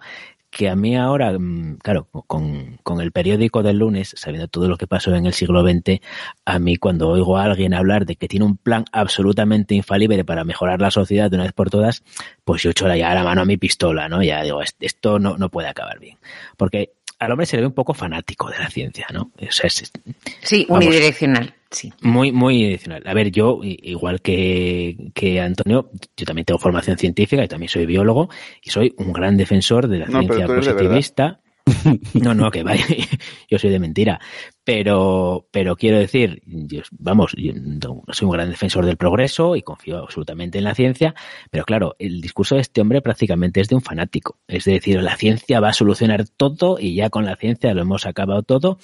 que a mí ahora, mm, claro, con, con el periódico del lunes, sabiendo todo lo que pasó en el siglo XX, a mí cuando oigo a alguien hablar de que tiene un plan absolutamente infalible para mejorar la sociedad de una vez por todas, pues yo echo ya la mano a mi pistola, ¿no? Ya digo, "Est- esto no, no puede acabar bien. Porque al hombre se le ve un poco fanático de la ciencia, ¿no? O sea, es, Sí, Vamos. unidireccional, sí. muy, muy adicional. A ver, yo, i- igual que, que Antonio, yo también tengo formación científica y también soy biólogo y soy un gran defensor de la No, pero ciencia tú eres de verdad. positivista. No, no, que vaya, yo soy de mentira. Pero, pero quiero decir, yo- vamos, yo soy un gran defensor del progreso y confío absolutamente en la ciencia, pero claro, el discurso de este hombre prácticamente es de un fanático. Es decir, la ciencia va a solucionar todo y ya con la ciencia lo hemos acabado todo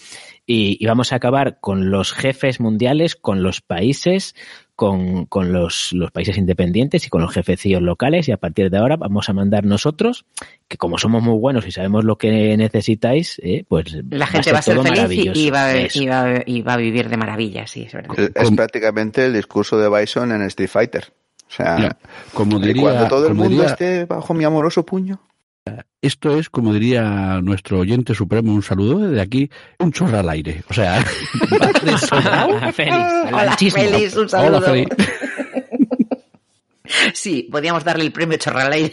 y, y vamos a acabar con los jefes mundiales, con los países, con, con los, los países independientes y con los jefecillos locales y a partir de ahora vamos a mandar nosotros, que como somos muy buenos y sabemos lo que necesitáis, eh, pues La gente va a ser todo feliz y, maravilloso. y va, a- y, va, y va a vivir de maravilla, sí, es verdad. Es, es prácticamente el discurso de Bison en Street Fighter. O sea, Mira, como diría, cuando todo el mundo diría- esté bajo mi amoroso puño. Esto es, como diría nuestro oyente supremo, un saludo desde aquí, un chorro al aire. O sea. Félix, Hola. Félix, un saludo. Hola, Félix. Sí, podríamos darle el premio Chorralaire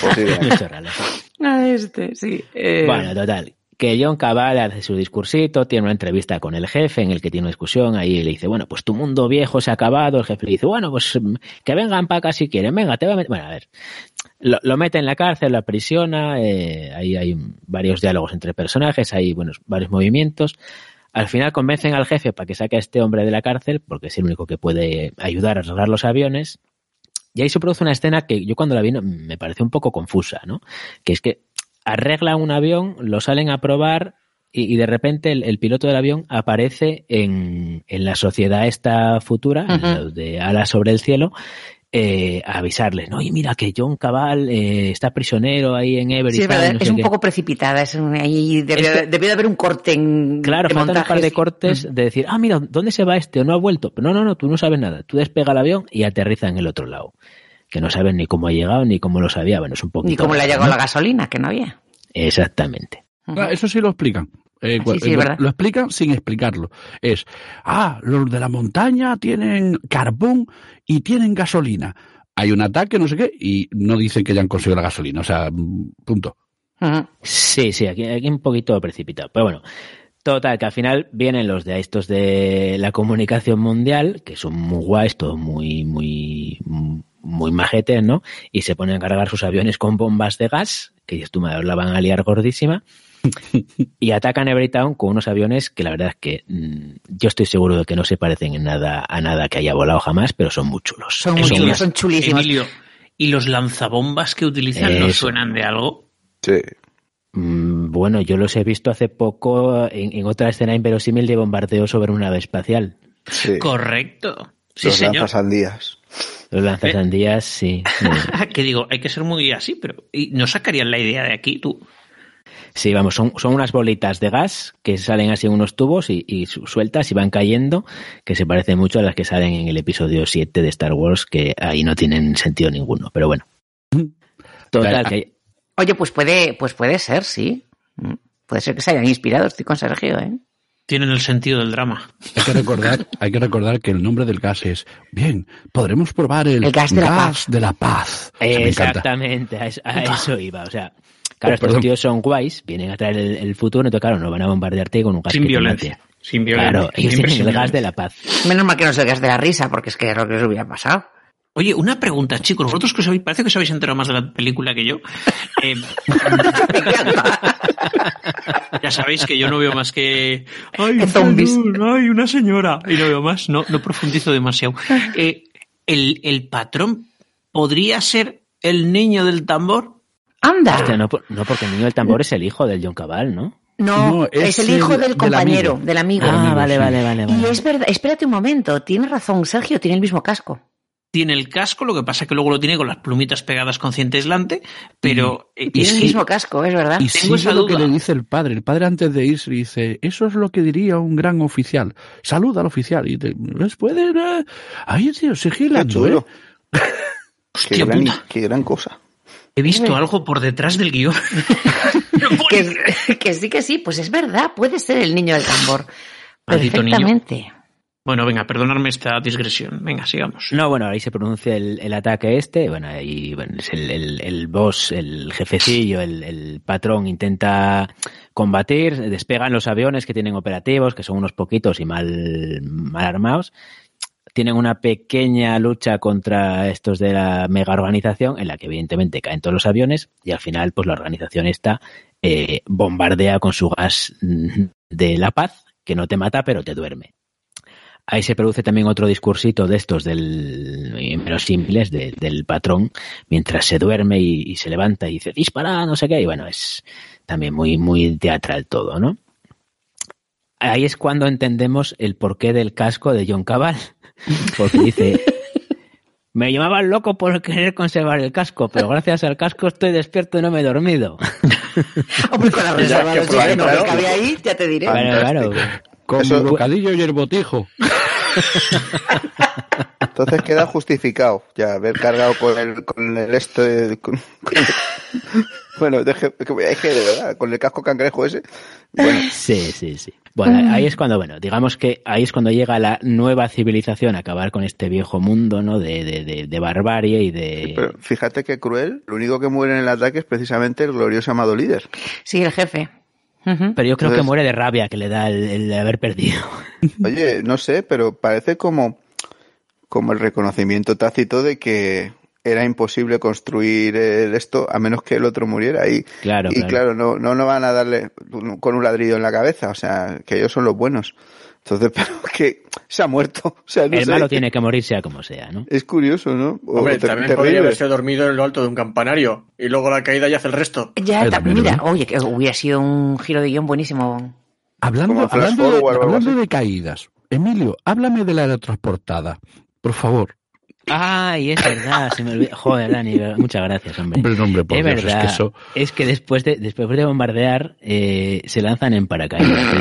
Posible. Muy chorrales. a este, sí. Eh, Bueno, total. Que John Cabal hace su discursito, tiene una entrevista con el jefe en el que tiene una discusión, ahí le dice, bueno, pues tu mundo viejo se ha acabado, el jefe le dice, bueno, pues mm, que vengan para acá si quieren, venga, te voy a meter... Bueno, a ver, lo, lo mete en la cárcel, lo aprisiona, eh, ahí hay varios diálogos entre personajes, hay bueno, varios movimientos. Al final convencen al jefe para que saque a este hombre de la cárcel, porque es el único que puede ayudar a arreglar los aviones. Y ahí se produce una escena que yo cuando la vi me pareció un poco confusa, ¿no? Que es que arreglan un avión, lo salen a probar y, y de repente el, el piloto del avión aparece en, en la sociedad esta futura, de alas sobre el cielo, eh, avisarles, ¿no? Y mira que John Cabal eh, está prisionero ahí en Everest. sí, es tal, verdad, no es sé un qué". poco precipitada. Es un- ahí debió, Es que- debió de haber un corte en Claro, faltan un par de cortes de decir, ah, mira, ¿dónde se va este? ¿O no ha vuelto? Pero no, no, no, tú no sabes nada. Tú despega el avión y aterriza en el otro lado. Que no saben ni cómo ha llegado ni cómo lo sabía. Bueno, es un poquito. Ni cómo le ha llegado ¿no? la gasolina, que no había. Exactamente. Ah, Eso sí lo explican. Eh, cu- sí, sí, lo, explican sin explicarlo. Es, ah, los de la montaña tienen carbón y tienen gasolina. hay un ataque, no sé qué, y no dicen que ya han conseguido la gasolina. O sea, punto. Sí, sí, aquí, aquí un poquito precipitado. Pero bueno, total, que al final vienen los de estos de la comunicación mundial, que son muy guays, todos muy, muy, muy majetes, ¿no? Y se ponen a cargar sus aviones con bombas de gas, que tú, madre, la van a liar gordísima. y atacan Everytown con unos aviones que la verdad es que mm, yo estoy seguro de que no se parecen en nada a nada que haya volado jamás, pero son muy chulos. Son muy chulos, son chulísimos. Emilio, ¿y los lanzabombas que utilizan no suenan de algo? Sí. Mm, Bueno, yo los he visto hace poco en, en otra escena inverosímil de bombardeo sobre una nave espacial. sí. Correcto. Sí, Los señor. lanzasandías. Los lanzasandías, sí. sí. que digo, hay que ser muy así, pero ¿y no sacarían la idea de aquí tú? Sí, vamos, son, son unas bolitas de gas que salen así en unos tubos y, y su- sueltas y van cayendo, que se parecen mucho a las que salen en el episodio 7 de Star Wars, que ahí no tienen sentido ninguno, pero bueno. Total, que Oye, pues puede, pues puede ser, sí. Mm. Puede ser que se hayan inspirado, estoy con Sergio, ¿eh? Tienen el sentido del drama. Hay que recordar, hay que recordar que el nombre del gas es, bien, podremos probar el, El gas de la paz. de la paz. Exactamente, a eso, a eso iba. O sea, claro, Oh, estos perdón. tíos son guays, vienen a traer el, el futuro, entonces claro, no van a bombardearte con un gas Sin que violencia. Sin violencia. Claro, ellos tienen el gas de la paz. Menos mal que no se gas de la risa, porque es que es lo que les hubiera pasado. Oye, una pregunta, chicos. Vosotros que sabéis, parece que os habéis enterado más de la película que yo. Eh, ya sabéis que yo no veo más que. ¡Ay, zombies. ¡Ay, una señora! Y no veo más, no, no profundizo demasiado. Eh, el, ¿El patrón podría ser el niño del tambor? ¡Anda! Hostia, no, por- no, porque el niño del tambor es el hijo del John Cabal, ¿no? No, No, es, es el hijo el- del del compañero, amigo. del amigo. Ah, vale, sí. vale, vale, Y vale. es verdad, espérate un momento, tienes razón, Sergio, tiene el mismo casco. Tiene el casco, lo que pasa que luego lo tiene con las plumitas pegadas con cinta aislante, pero. eh, Tiene es el mismo casco, es verdad. Y Tengo esa lo que le dice el padre. El padre antes de irse dice, eso es lo que diría un gran oficial. Saluda al oficial. Y te, ¿les pueden? eh? Ay, tío, Qué sigilando. ¿eh? Qué Hostia gran, puta. qué gran cosa. He visto algo por detrás del guion. Que, que sí, que sí, pues es verdad, puede ser el niño del tambor. Niño. Perfectamente. Bueno, venga, perdonadme esta digresión. Venga, sigamos. No, bueno, ahí se pronuncia el, el ataque este, bueno, ahí bueno, es el, el, el boss, el jefecillo, el, el patrón intenta combatir, despegan los aviones que tienen operativos, que son unos poquitos y mal, mal armados, tienen una pequeña lucha contra estos de la mega organización, en la que evidentemente caen todos los aviones, y al final, pues la organización esta eh, bombardea con su gas de la paz, que no te mata, pero te duerme. Ahí se produce también otro discursito de estos del menos simples de- del patrón mientras se duerme y, y se levanta y dice dispara, no sé qué, y bueno, es también muy, muy teatral todo, ¿no? Ahí es cuando entendemos el porqué del casco de John Cabal, porque dice me llamaban loco por querer conservar el casco, pero gracias al casco estoy despierto y no me he dormido. Hombre, con la reserva que de oxígeno claro. que había ahí, ya te diré. Claro, claro. Como Eso- el bocadillo y el botijo. Entonces queda justificado ya haber cargado con el, con el esto de- con- con- bueno, deje, de verdad, con el casco cangrejo ese. Bueno, Sí, sí, sí. Bueno, ahí es cuando, bueno, digamos que ahí es cuando llega la nueva civilización a acabar con este viejo mundo, ¿no? De, de, de, de barbarie y de... pero fíjate que cruel, lo único que muere en el ataque es precisamente el glorioso amado líder. Sí, el jefe. Pero yo creo que muere de rabia que le da el, el haber perdido. Oye, no sé, pero parece como, como el reconocimiento tácito de que era imposible construir el esto a menos que el otro muriera y, Claro, y claro. claro, no, no, no van a darle con un ladrillo en la cabeza, o sea, que ellos son los buenos. Entonces, pero que se ha muerto, o sea, no el sé, malo tiene que morir sea como sea, ¿no? es curioso, ¿no? O Hombre, ter- también terrible. podría haberse dormido en lo alto de un campanario y luego la caída y hace el resto. Ya, también, mira, ¿no? oye, que hubiera sido un giro de guion buenísimo. Hablando, hablando, de, Forward hablando de caídas. Emilio, háblame de la aerotransportada. Por favor. Ay, es verdad, se me olvidó. Joder, Dani, muchas gracias, hombre. Hombre, no, hombre, por es Dios, verdad, es que eso... es que después de, después de bombardear, eh, se lanzan en paracaídas.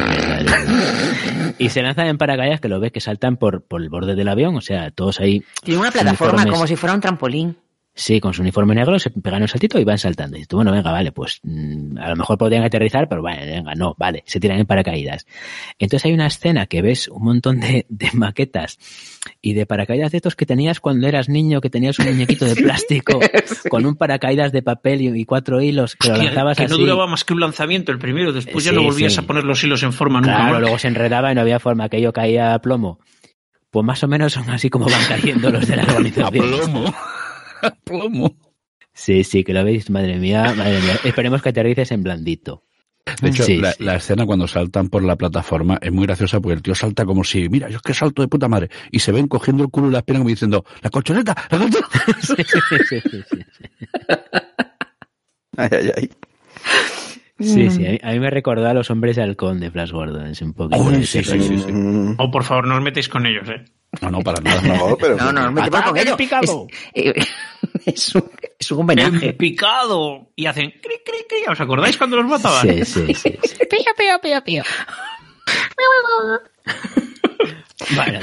Y se lanzan en paracaídas que lo ves que saltan por, por el borde del avión, o sea, todos ahí. Tiene una plataforma uniformes. como si fuera un trampolín. Sí, con su uniforme negro se pegan un saltito y van saltando. Y tú, bueno, venga, vale, pues mm, a lo mejor podrían aterrizar, pero vale, venga, no, vale, se tiran en paracaídas. Entonces hay una escena que ves un montón de, de maquetas y de paracaídas de estos que tenías cuando eras niño, que tenías un muñequito de plástico con un paracaídas de papel y, y cuatro hilos que lo Que, lanzabas que no así. duraba más que un lanzamiento el primero, después ya Sí, no volvías sí. a poner los hilos en forma nunca Claro, luego se enredaba y no había forma, aquello caía a plomo. Pues más o menos son así como van cayendo los de la organización. A plomo. Sí, sí, que lo veis, madre mía, madre mía. Esperemos que aterrices en blandito. De hecho, Sí, la, sí. la escena cuando saltan por la plataforma es muy graciosa porque el tío salta como si, mira, yo es que salto de puta madre. Y se ven cogiendo el culo y las piernas como diciendo, la colchoneta, la colchoneta. Sí, sí, sí, sí, sí. Ay, ay, ay. Sí, sí, a mí, a mí me recordó a los hombres de halcón de Flash Gordon, es un poquito. Ese sí, sí, sí, sí. Oh, por favor, no os metéis con ellos, ¿eh? No, no, para nada. No, pero No, no, con ¡Ataque ello. picado! Es, es un, es un homenaje. ¡En picado! Y hacen cri, cri, cri. ¿Os acordáis cuando los mataban? Sí, sí, sí. Pío, pío, pío, pío. Total.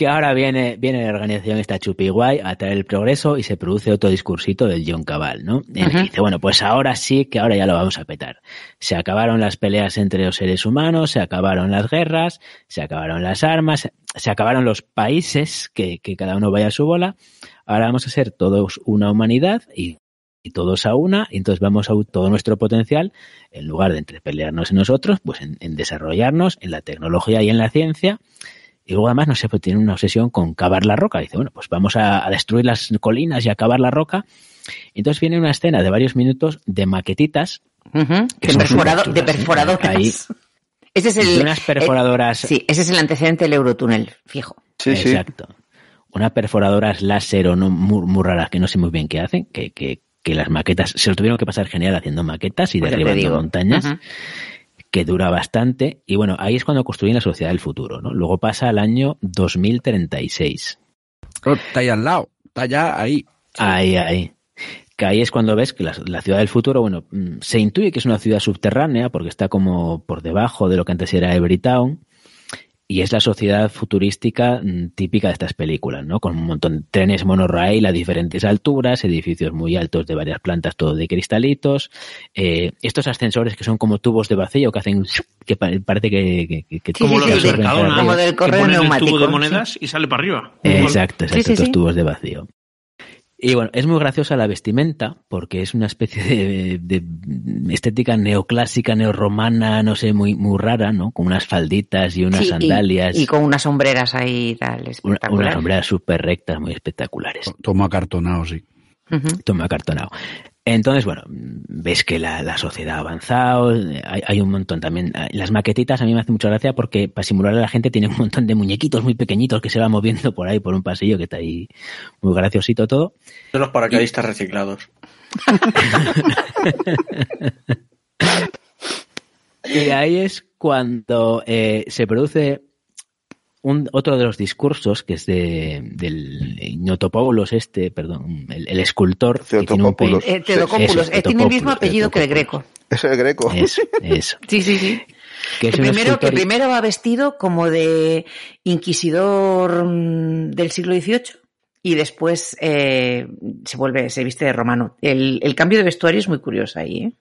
Que ahora viene, viene la organización esta chupi guay a traer el progreso y se produce otro discursito del John Cabal, ¿no? En el que dice, bueno, pues ahora sí que ahora ya lo vamos a petar. Se acabaron las peleas entre los seres humanos, se acabaron las guerras, se acabaron las armas, se acabaron los países, que, que cada uno vaya a su bola. Ahora vamos a ser todos una humanidad y, y todos a una, y entonces vamos a todo nuestro potencial, en lugar de entre pelearnos en nosotros, pues en, en desarrollarnos en la tecnología y en la ciencia. Y luego además, no sé, pues tiene una obsesión con cavar la roca. Dice, bueno, pues vamos a, a destruir las colinas y a cavar la roca. Entonces viene una escena de varios minutos de maquetitas, Que De, perforado- de ¿eh? perforadoras. Ahí. Ese es de el. unas perforadoras. eh, sí, ese es el antecedente del Eurotúnel, fijo. sí, sí. Exacto. Unas perforadoras láser o no muy, muy raras que no sé muy bien qué hacen, que, que, que las maquetas, se lo tuvieron que pasar genial haciendo maquetas y Pues derribando montañas. Ujú. Que dura bastante. Y bueno, ahí es cuando construyen la sociedad del futuro, ¿no? Luego pasa al año 2036. Oh, Está ahí al lado, está ya ahí. Ahí, ahí. Que ahí es cuando ves que la, la ciudad del futuro, bueno, mm, se intuye que es una ciudad subterránea porque está como por debajo de lo que antes era Everytown. Y es la sociedad futurística mm, típica de estas películas, ¿no? Con un montón de trenes monorail a diferentes alturas, edificios muy altos de varias plantas, todo de cristalitos. eh, estos ascensores que son como tubos de vacío que hacen que pa- parece que, que, que- que Sí, Como sí, los de como del que correo pones el tubo de sí. monedas y sale para arriba. Exacto, exacto, Sí, sí, estos sí. tubos de vacío. Y bueno, es muy graciosa la vestimenta porque es una especie de, de estética neoclásica, neorromana, no sé, muy, muy rara, ¿no? Con unas falditas y unas Sí, sandalias. Y, con unas sombreras ahí tal, una- espectacular. unas sombreras súper rectas, muy espectaculares. Toma acartonado, sí. Toma cartonado. Entonces, bueno, ves que la, la sociedad ha avanzado, hay, hay un montón también. Las maquetitas a mí me hace mucha gracia porque para simular a la gente tiene un montón de muñequitos muy pequeñitos que se van moviendo por ahí, por un pasillo que está ahí muy graciosito todo. Son los paracaidistas reciclados. Y ahí es cuando eh, se produce un, otro de los discursos, que es de, del Ignotopoulos este, perdón, el, el escultor. que tiene un Teotopoulos. pe- Eh, eh, tiene el mismo apellido que el greco. Es el greco. Eso, eso. Sí, sí, sí. Que es Que primero, que escultor primero va vestido como de inquisidor mm, del siglo XVIII y después eh, se vuelve, se viste de romano. El, el cambio de vestuario es muy curioso ahí, ¿eh?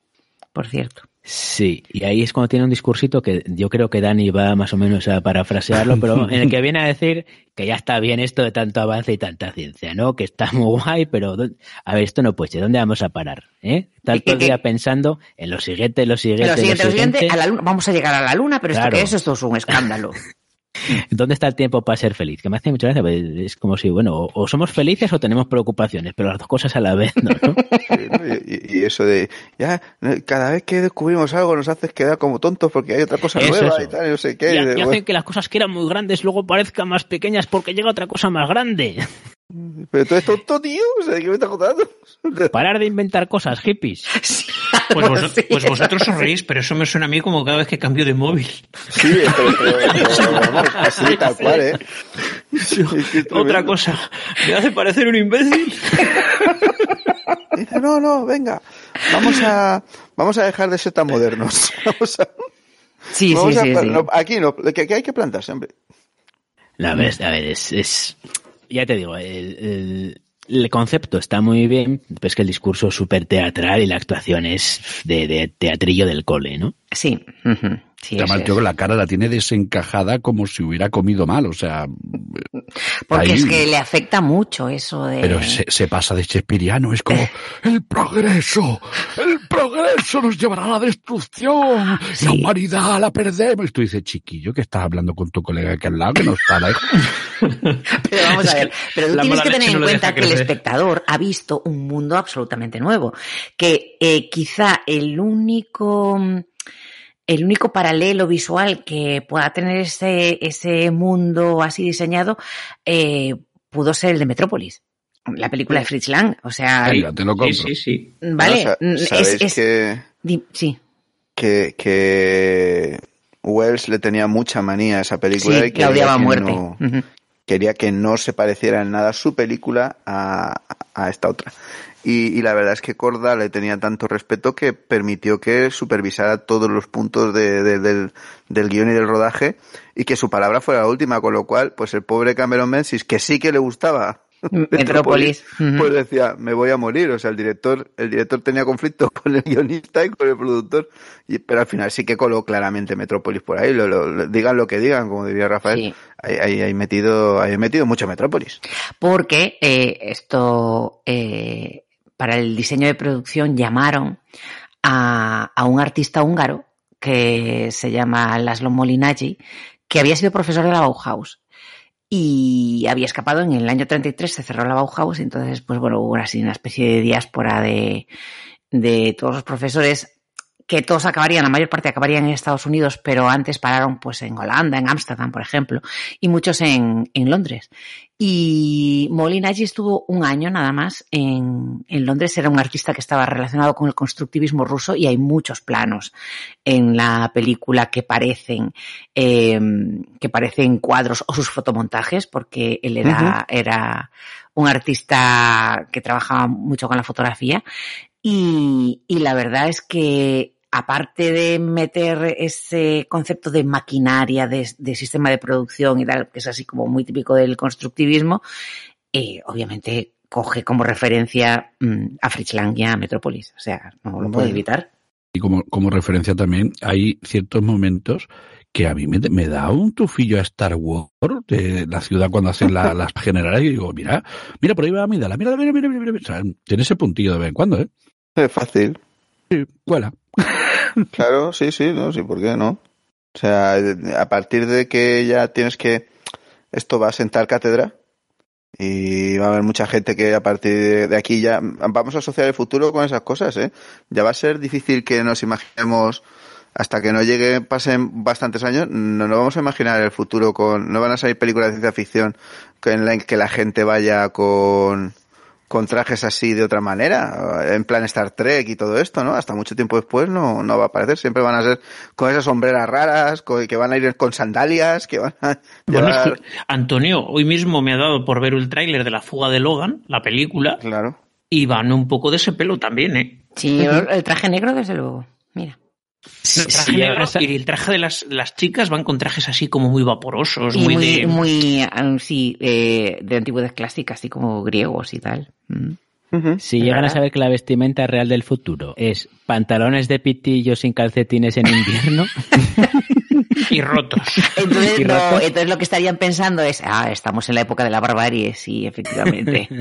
por cierto. Sí, y ahí es cuando tiene un discursito que yo creo que Dani va más o menos a parafrasearlo, pero en el que viene a decir que ya está bien esto de tanto avance y tanta ciencia, ¿no? Que está muy guay, pero ¿dó- a ver, esto no puede ser, ¿dónde vamos a parar? ¿Eh? Estar ¿Y qué- todo el día pensando en lo siguiente, lo siguiente, Lo siguiente, lo lo siguiente, siguiente. a la luna, vamos a llegar a la luna, pero Claro. esto que es, esto es un escándalo. ¿Dónde está el tiempo para ser feliz? Que me hace mucha gracia, pues, es como si, bueno, o, o somos felices o tenemos preocupaciones, pero las dos cosas a la vez, ¿no? ¿no? Sí, ¿no? Y, eso de, ya, cada vez que descubrimos algo nos haces quedar como tontos porque hay otra cosa Eso, nueva eso. y tal, y no sé qué. Y, y de- y hacen bueno, que las cosas que eran muy grandes luego parezcan más pequeñas porque llega otra cosa más grande. Pero tú eres tonto, tío, o sea, ¿qué me estás contando? Parar de inventar cosas, hippies. Pues, Algo vos- así. pues vosotros os reís, pero eso me suena a mí como cada vez que cambio de móvil. Sí, pero, pero- pero, vamos, así tal cual, ¿eh? Sí, qué Otra tremendo. cosa, me hace parecer un imbécil. Dice, no, no, venga, vamos a, vamos a dejar de ser tan modernos. Vamos a, Sí, sí, vamos a sí, pla- sí. no, aquí no, que, que hay que plantarse, hombre. No, a ver, a ver, es, es- ya te digo, el- el- concepto está muy bien, pero es que el discurso es súper teatral y la actuación es de, de teatrillo del cole, ¿no? Sí. ujú, sí, Además, que la cara la tiene desencajada como si hubiera comido mal, o sea, Porque ahí- es que le afecta mucho eso de... pero se, se pasa de shakespeariano, es como el progreso, el progreso nos llevará a la destrucción, Sí. la humanidad la perdemos. Y tú dices, chiquillo, que estás hablando con tu colega aquí al lado, que no está la Pero vamos a que ver, pero tú la tienes que tener en no cuenta que el espectador ha visto un mundo absolutamente nuevo, que eh, quizá el único el único paralelo visual que pueda tener ese, ese mundo así diseñado eh, pudo ser el de Metrópolis, la película de Fritz Lang. O sea, Venga, te lo compro. Sí, sí, sí. vale, Bueno, sabéis es, es- que, sí, que, que Wells le tenía mucha manía a esa sí, película y la quería odiaba a que muerte. no- quería que no se pareciera en nada su película a, a esta otra. Y, y la verdad es que Corda le tenía tanto respeto que permitió que supervisara todos los puntos de- de- del, del guion y del rodaje y que su palabra fuera la última, con lo cual, pues el pobre Cameron Menzies, que sí que le gustaba Metrópolis. Pues decía, me voy a morir. O sea, el director, el director tenía conflicto con el guionista y con el productor, y, pero al final sí que coló claramente Metrópolis por ahí. Lo, lo- lo- digan lo que digan, como diría Rafael. Sí. Ahí metido, ahí metido mucho Metrópolis. porque eh, esto eh, para el diseño de producción llamaron a, un artista húngaro que se llama Laszlo Molinaggi, que había sido profesor de la Bauhaus y había escapado en el año 33, se cerró la Bauhaus, y entonces, pues bueno, hubo así una especie de diáspora de, de todos los profesores que todos acabarían, la mayor parte acabarían en Estados Unidos, pero antes pararon pues en Holanda, en Ámsterdam, por ejemplo, y muchos en, en Londres. Y Molinaggi estuvo un año nada más en, en Londres, era un artista que estaba relacionado con el constructivismo ruso y hay muchos planos en la película que parecen, eh, que parecen cuadros o sus fotomontajes, porque él era, era un artista que trabajaba mucho con la fotografía. Y, y la verdad es que aparte de meter ese concepto de maquinaria, de, de sistema de producción y tal, que es así como muy típico del constructivismo, eh, obviamente coge como referencia mm, a Fritz Lang y a Metrópolis. O sea, no lo puede evitar. Y como, como referencia también, hay ciertos momentos que a mí me, me da un tufillo a Star Wars de la ciudad cuando hacen la- las generales y digo, mira, mira, por ahí va Amidala, mira, mira, mira, mira, mira. O sea, tiene ese puntillo de vez en cuando, ¿eh? Es fácil. Sí, cuela. Claro, sí, sí, no, sí, ¿por qué no? O sea, a partir de que ya tienes que, esto va a sentar cátedra y va a haber mucha gente que a partir de- aquí ya vamos a asociar el futuro con esas cosas, ¿eh? Ya va a ser difícil que nos imaginemos hasta que no llegue, pasen bastantes años, no nos vamos a imaginar el futuro con, no van a salir películas de ciencia ficción en la que la gente vaya con, con trajes así de otra manera, en plan Star Trek y todo esto, ¿no? Hasta mucho tiempo después no, no va a aparecer, siempre van a ser con esas sombreras raras, con- que van a ir con sandalias, que van a Bueno, llevar- es que, Antonio, hoy mismo me ha dado por ver el tráiler de La fuga de Logan, la película, Claro. y van un poco de ese pelo también, ¿eh? Sí, el traje negro, desde luego. Mira. El traje Sí, negro llegas a- y el traje de las, las chicas van con trajes así como muy vaporosos, Y muy, muy, de... muy, ah, sí, eh, de antigüedad clásica, así como griegos y tal. Mm. Si llegan a saber que la vestimenta real del futuro es pantalones de pitillo sin calcetines en invierno, y rotos. Entonces, Y no, ratos. entonces lo que estarían pensando es, ah, estamos en la época de la barbarie, sí, efectivamente.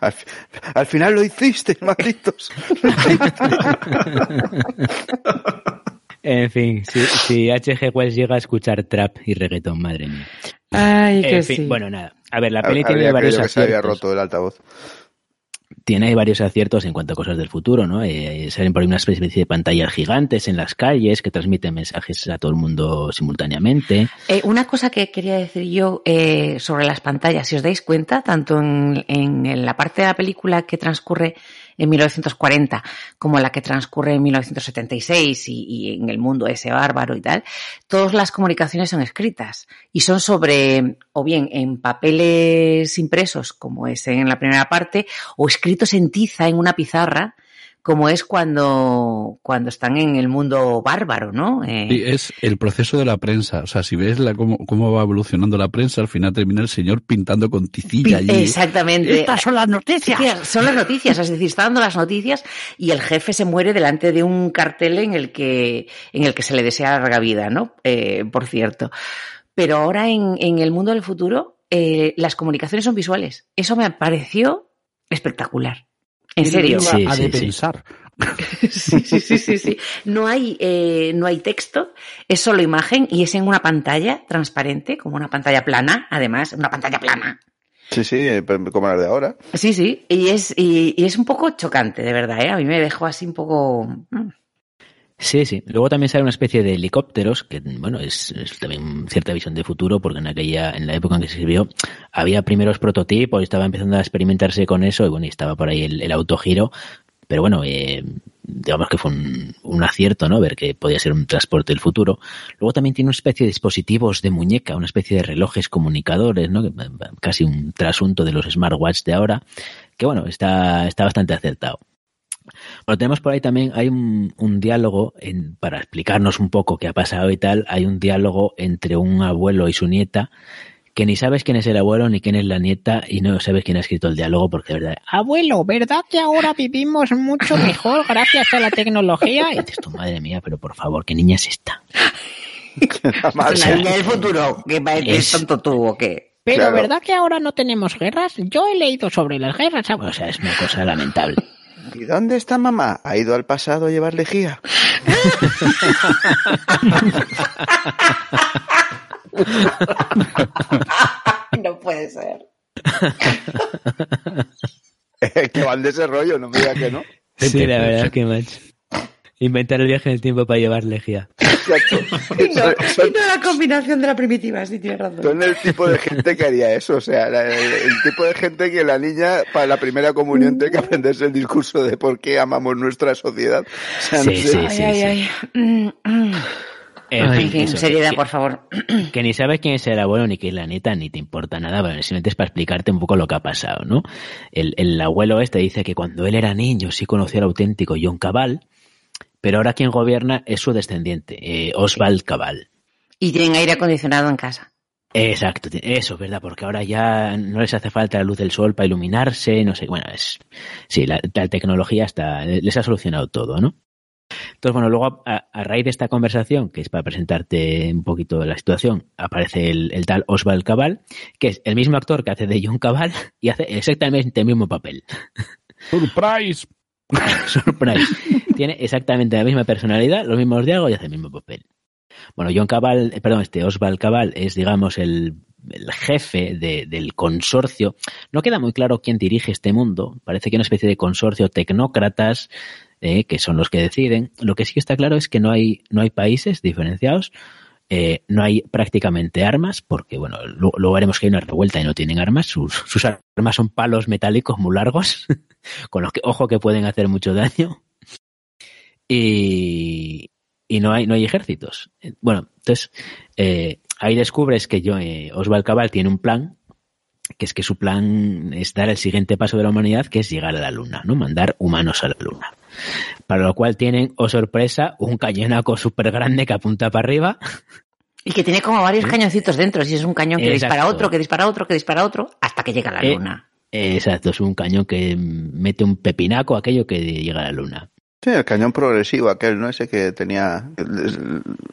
Al, fi- al final lo hiciste, malditos. en fin, si, si H.G. Wells llega a escuchar trap y reggaetón, madre mía. Ay, En fin, bueno, nada. A ver, la peli tiene Habría varios creído que se había roto el altavoz. Tiene varios aciertos en cuanto a cosas del futuro, ¿no? Eh, salen por ahí una especie de pantallas gigantes en las calles que transmiten mensajes a todo el mundo simultáneamente. Eh, una cosa que quería decir yo eh, sobre las pantallas, si os dais cuenta, tanto en, en- en la parte de la película que transcurre en 1940 como la que transcurre en 1976 y, y en el mundo ese bárbaro y tal, todas las comunicaciones son escritas y son sobre, o bien en papeles impresos, como es en la primera parte, o escritos en tiza en una pizarra como es cuando, cuando están en el mundo bárbaro, ¿no? Eh... Sí, es el proceso de la prensa. O sea, si ves la, cómo, cómo, va evolucionando la prensa, al final termina el señor pintando con ticilla allí. Exactamente. Estas son las noticias. Son las noticias, es decir, está dando las noticias y el jefe se muere delante de un cartel en el que, en el que se le desea larga vida, ¿no? Eh, por cierto. Pero ahora en, en el mundo del futuro, eh, las comunicaciones son visuales. Eso me pareció espectacular. En serio. Sí, a de sí, pensar. Sí. sí, sí, sí, sí. No hay, eh, no hay texto, es solo imagen y es en una pantalla transparente, como una pantalla plana, además, una pantalla plana. Sí, sí, eh, como la de ahora. Sí, sí, y es, y, y es un poco chocante, de verdad, ¿eh? A mí me dejó así un poco... Sí, sí. Luego también sale una especie de helicópteros, que bueno, es, es, también cierta visión de futuro, porque en aquella, en la época en que se escribió, había primeros prototipos, estaba empezando a experimentarse con eso, y bueno, y estaba por ahí el, autogiro, pero bueno, eh, digamos que fue un, acierto, ¿no? Ver que podía ser un transporte del futuro. Luego también tiene una especie de dispositivos de muñeca, una especie de relojes comunicadores, ¿no? Casi un trasunto de los smartwatch de ahora, que bueno, está, está bastante acertado. Bueno, tenemos por ahí también, hay un, un diálogo, en, para explicarnos un poco qué ha pasado y tal, hay un diálogo entre un abuelo y su nieta, que ni sabes quién es el abuelo ni quién es la nieta y no sabes quién ha escrito el diálogo porque de verdad, abuelo, ¿verdad que ahora vivimos mucho mejor gracias a la tecnología? Y dices tú, madre mía, pero por favor, ¿qué niña es esta? es la niña del futuro, que es... tonto tú o qué. Pero claro. ¿verdad que ahora no tenemos guerras? Yo he leído sobre las guerras, ¿sabes? O sea, es una cosa lamentable. ¿Y dónde está mamá? ¿Ha ido al pasado a llevar lejía? no puede ser. que van de ese rollo, no me digas que no. Sí, la verdad que macho. Inventar el viaje en el tiempo para llevar lejía. Exacto. y, no, y no la combinación de la primitiva, sí tienes razón. Son el tipo de gente que haría eso, o sea, el, el, tipo de gente que la niña para la primera comunión tiene que aprenderse el discurso de por qué amamos nuestra sociedad. O sea, sí, no sé. sí, Ay, sí, ay, sí. ay. Mm, mm. En fin, eso, seriedad, que- por favor. que ni sabes quién es el abuelo ni quién es la neta, ni te importa nada, pero simplemente es para explicarte un poco lo que ha pasado, ¿no? El, el abuelo este dice que cuando él era niño sí conoció al auténtico John Cabal, pero ahora quien gobierna es su descendiente, eh, Oswald Cabal. Y tienen aire acondicionado en casa. Exacto, eso es verdad, porque ahora ya no les hace falta la luz del sol para iluminarse, no sé, bueno, es, sí, la, la tecnología está, les ha solucionado todo, ¿no? Entonces, bueno, luego a, a, raíz de esta conversación, que es para presentarte un poquito la situación, aparece el, el tal Oswald Cabal, que es el mismo actor que hace de John Cabal y hace exactamente el mismo papel. Surprise. Surprise. Tiene exactamente la misma personalidad, los mismos diálogos y hace el mismo papel. Bueno, John Cabal, eh, perdón, este Oswald Cabal es, digamos, el, el jefe de, del consorcio. No queda muy claro quién dirige este mundo. Parece que una especie de consorcio tecnócratas eh, que son los que deciden. Lo que sí está claro es que no hay, no hay países diferenciados. Eh, no hay prácticamente armas, porque bueno, luego veremos que hay una revuelta y no tienen armas. Sus, sus armas son palos metálicos muy largos, con los que, ojo, que pueden hacer mucho daño. Y, y no hay, no hay ejércitos. Bueno, entonces, eh, ahí descubres que yo, eh, Oswald Cabal tiene un plan, que es que su plan es dar el siguiente paso de la humanidad, que es llegar a la Luna, ¿no? Mandar humanos a la Luna. Para lo cual tienen, oh sorpresa, un cañonaco súper grande que apunta para arriba. Y que tiene como varios cañoncitos dentro. Si es un cañón que Exacto. dispara otro, que dispara otro, que dispara otro, hasta que llega a la Eh, luna. Exacto, es un cañón que mete un pepinaco aquello que llega a la Luna. Sí, el cañón progresivo aquel, ¿no? Ese que tenía,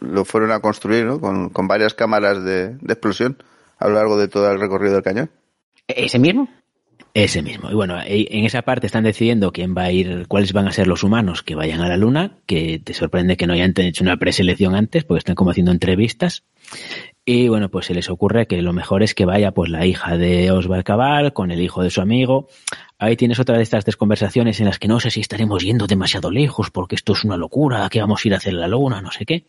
lo fueron a construir, ¿no? Con, con varias cámaras de, de, explosión a lo largo de todo el recorrido del cañón. ¿Ese mismo? Ese mismo. Y bueno, en esa parte están decidiendo quién va a ir, cuáles van a ser los humanos que vayan a la Luna, que te sorprende que no hayan hecho una preselección antes, porque están como haciendo entrevistas. Y bueno, pues se les ocurre que lo mejor es que vaya pues la hija de Oswald Cabal con el hijo de su amigo. Ahí tienes otra de estas tres conversaciones en las que no sé si estaremos yendo demasiado lejos porque esto es una locura, que vamos a ir a hacer la luna, no sé qué.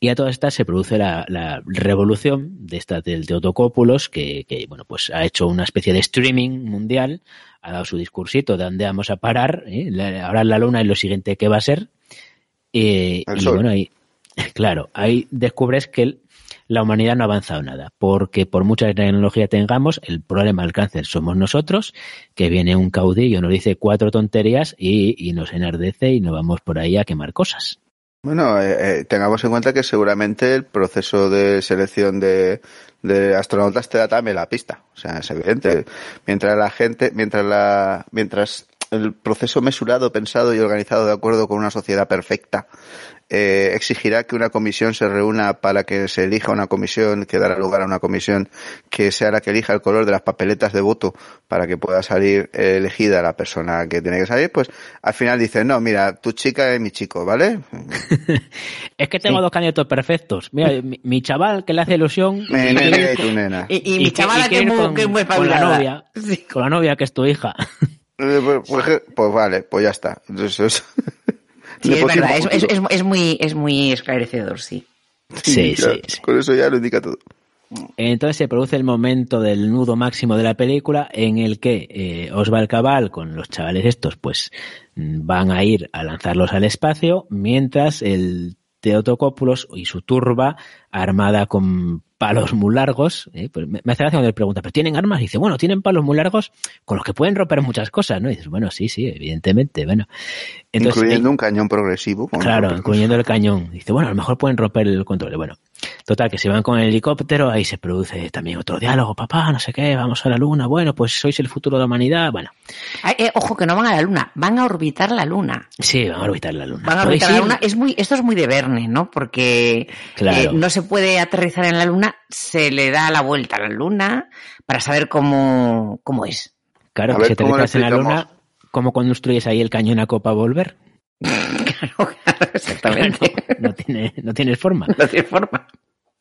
Y a todas estas se produce la, la revolución de esta del Teotocópulos, que, que, bueno, pues ha hecho una especie de streaming mundial, ha dado su discursito de dónde vamos a parar, ¿eh? ahora la luna es lo siguiente que va a ser. Eh, y sol. bueno, ahí, claro, ahí descubres que él la humanidad no ha avanzado nada, porque por mucha tecnología tengamos, el problema del cáncer somos nosotros, que viene un caudillo, nos dice cuatro tonterías y, nos enardece y nos vamos por ahí a quemar cosas. Bueno, eh, eh, tengamos en cuenta que seguramente el proceso de selección de, de astronautas te da también la pista. O sea, es evidente. Mientras la gente, mientras la, mientras el proceso mesurado, pensado y organizado de acuerdo con una sociedad perfecta eh, exigirá que una comisión se reúna para que se elija una comisión, que dará lugar a una comisión que sea la que elija el color de las papeletas de voto para que pueda salir elegida la persona que tiene que salir, pues al final dice, no, mira, tu chica es mi chico, ¿vale? es que tengo dos candidatos perfectos. Mira, mi, mi, chaval que le hace ilusión. Mi y tu nena. Y, y, y mi chavala que, que, es muy, con, que es muy con la novia, Sí. con la novia que es tu hija. Pues, pues, pues vale, pues ya está. Entonces, Sí, es verdad, es, es, es, es, muy, es muy esclarecedor, sí. Sí, ya, sí, sí. Con eso ya lo indica todo. Entonces se produce el momento del nudo máximo de la película en el que eh, Osval Cabal con los chavales estos pues van a ir a lanzarlos al espacio mientras el Teotocópulos y su turba armada con palos muy largos, ¿eh? pues me, hace gracia cuando le pregunta, ¿pero tienen armas? Y dice, bueno, tienen palos muy largos con los que pueden romper muchas cosas, ¿no? Y dices, bueno, sí, sí, evidentemente, bueno. Entonces, incluyendo un cañón progresivo. Claro, incluyendo el cañón. Dice, bueno, a lo mejor pueden romper el control. Bueno, total, que se van con el helicóptero, ahí se produce también otro diálogo, papá, no sé qué, vamos a la luna, bueno, pues sois el futuro de la humanidad, bueno. Ay, eh, ojo, que no van a la luna, van a orbitar la luna. Sí, van a orbitar la luna. Van a orbitar la luna. Es muy, esto es muy de Verne, ¿no? Porque claro. eh, no se puede aterrizar en la luna, se le da la vuelta a la luna para saber cómo, cómo es. Claro, que si aterrizas en la luna, ¿cómo construyes ahí el cañón a copa volver? Claro, exactamente. No, no, tiene, no tienes forma. No tiene forma.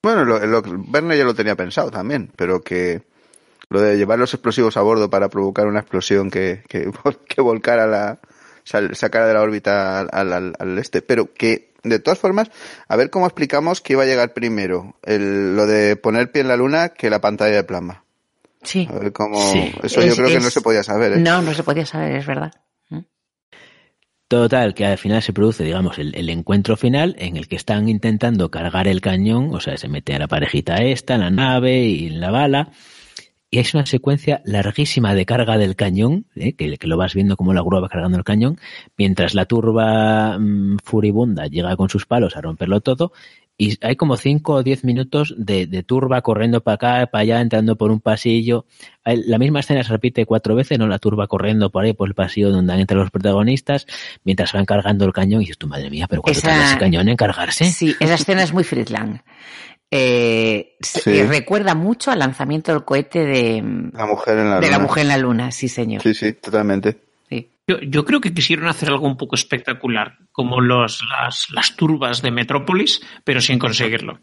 Bueno, lo, lo, Verne ya lo tenía pensado también, pero que lo de llevar los explosivos a bordo para provocar una explosión que, que, que volcara la, sacara de la órbita al, al, al, este, pero que de todas formas, a ver cómo explicamos que iba a llegar primero el, lo de poner pie en la luna que la pantalla de plasma. Sí. A ver cómo, sí. eso es, yo creo es, que no se podía saber. ¿eh? No, no se podía saber, es verdad. Total, que al final se produce, digamos, el, encuentro final en el que están intentando cargar el cañón, o sea, se mete a la parejita esta, en la nave y en la bala, y es una secuencia larguísima de carga del cañón, ¿eh? que, lo vas viendo como la grúa va cargando el cañón, mientras la turba mmm, furibunda llega con sus palos a romperlo todo, y hay como 5 o 10 minutos de, de, turba corriendo para acá, para allá, entrando por un pasillo. La misma escena se repite cuatro veces, ¿no? La turba corriendo por ahí, por el pasillo donde entran los protagonistas, mientras van cargando el cañón, y dices, tu madre mía, pero ¿cuánto tarda ese cañón en cargarse? Sí, esa escena es muy Friedland. Eh, sí. recuerda mucho al lanzamiento del cohete de la mujer en la de luna. la mujer en la luna, sí señor. Sí, sí, totalmente. Yo, yo, creo que quisieron hacer algo un poco espectacular, como los, las, las turbas de Metrópolis, pero sin conseguirlo.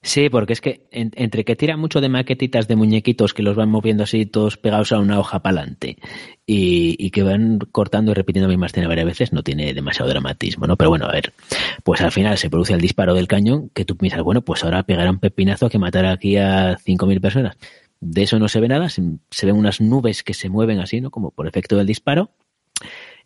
Sí, porque es que en, entre que tira mucho de maquetitas de muñequitos que los van moviendo así todos pegados a una hoja para adelante y, y, que van cortando y repitiendo la misma escena varias veces, no tiene demasiado dramatismo, ¿no? Pero bueno, a ver, pues al final se produce el disparo del cañón que tú piensas, bueno, pues ahora pegará un pepinazo que matará aquí a 5.000 personas. De eso no se ve nada, se, se ven unas nubes que se mueven así, ¿no? Como por efecto del disparo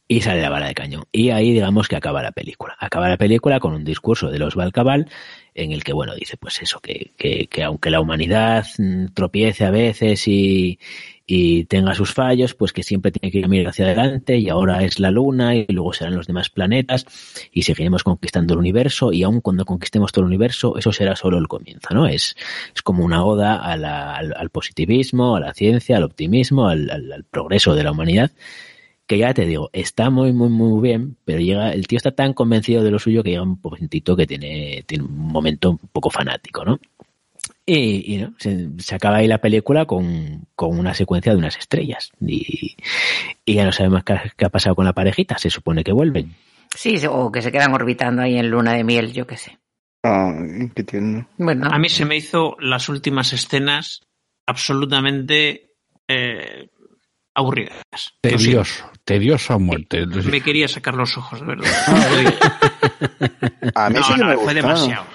y sale la bala de cañón. Y ahí digamos que acaba la película. Acaba la película con un discurso de los Balcabal en el que, bueno, dice pues eso, que, que, que aunque la humanidad tropiece a veces y, y, tenga sus fallos, pues que siempre tiene que mirar hacia adelante y ahora es la luna y luego serán los demás planetas y seguiremos conquistando el universo y aun cuando conquistemos todo el universo, eso será solo el comienzo, ¿no? Es, es como una oda al, al, positivismo, a la ciencia, al optimismo, al, al progreso de la humanidad que ya te digo, está muy, muy, muy bien, pero llega, el tío está tan convencido de lo suyo que llega un momentito que tiene, tiene un momento un poco fanático, ¿no? Y, y ¿no? Se, se, acaba ahí la película con, con, una secuencia de unas estrellas. Y, y ya no sabemos qué, qué, ha pasado con la parejita, se supone que vuelven. Sí, o que se quedan orbitando ahí en luna de miel, yo qué sé. Ay, qué tierno. Bueno. A mí se me hizo las últimas escenas absolutamente eh, aburridas. Tedioso, tedioso a muerte. Me quería sacar los ojos, de verdad. A mí No, sí que no, me fue demasiado.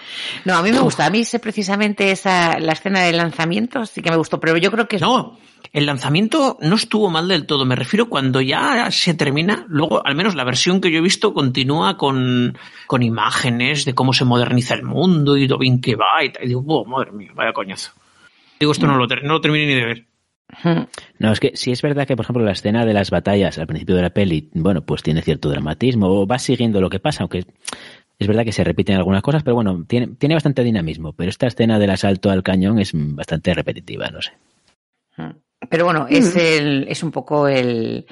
No, a mí me gusta. A mí ese, precisamente esa, la escena de lanzamiento sí que me gustó, pero yo creo que es No, el lanzamiento no estuvo mal del todo. Me refiero cuando ya se termina, luego, al menos la versión que yo he visto, continúa con, con imágenes de cómo se moderniza el mundo y lo bien que va y tal. Y digo, oh, madre mía, vaya coñazo. Digo, esto no lo, no lo terminé ni de ver. No, es que sí es verdad que, por ejemplo, la escena de las batallas al principio de la peli, bueno, pues tiene cierto dramatismo, o va siguiendo lo que pasa, aunque es verdad que se repiten algunas cosas, pero bueno, tiene, tiene bastante dinamismo. Pero esta escena del asalto al cañón es bastante repetitiva, no sé. Pero bueno, es el, es un poco el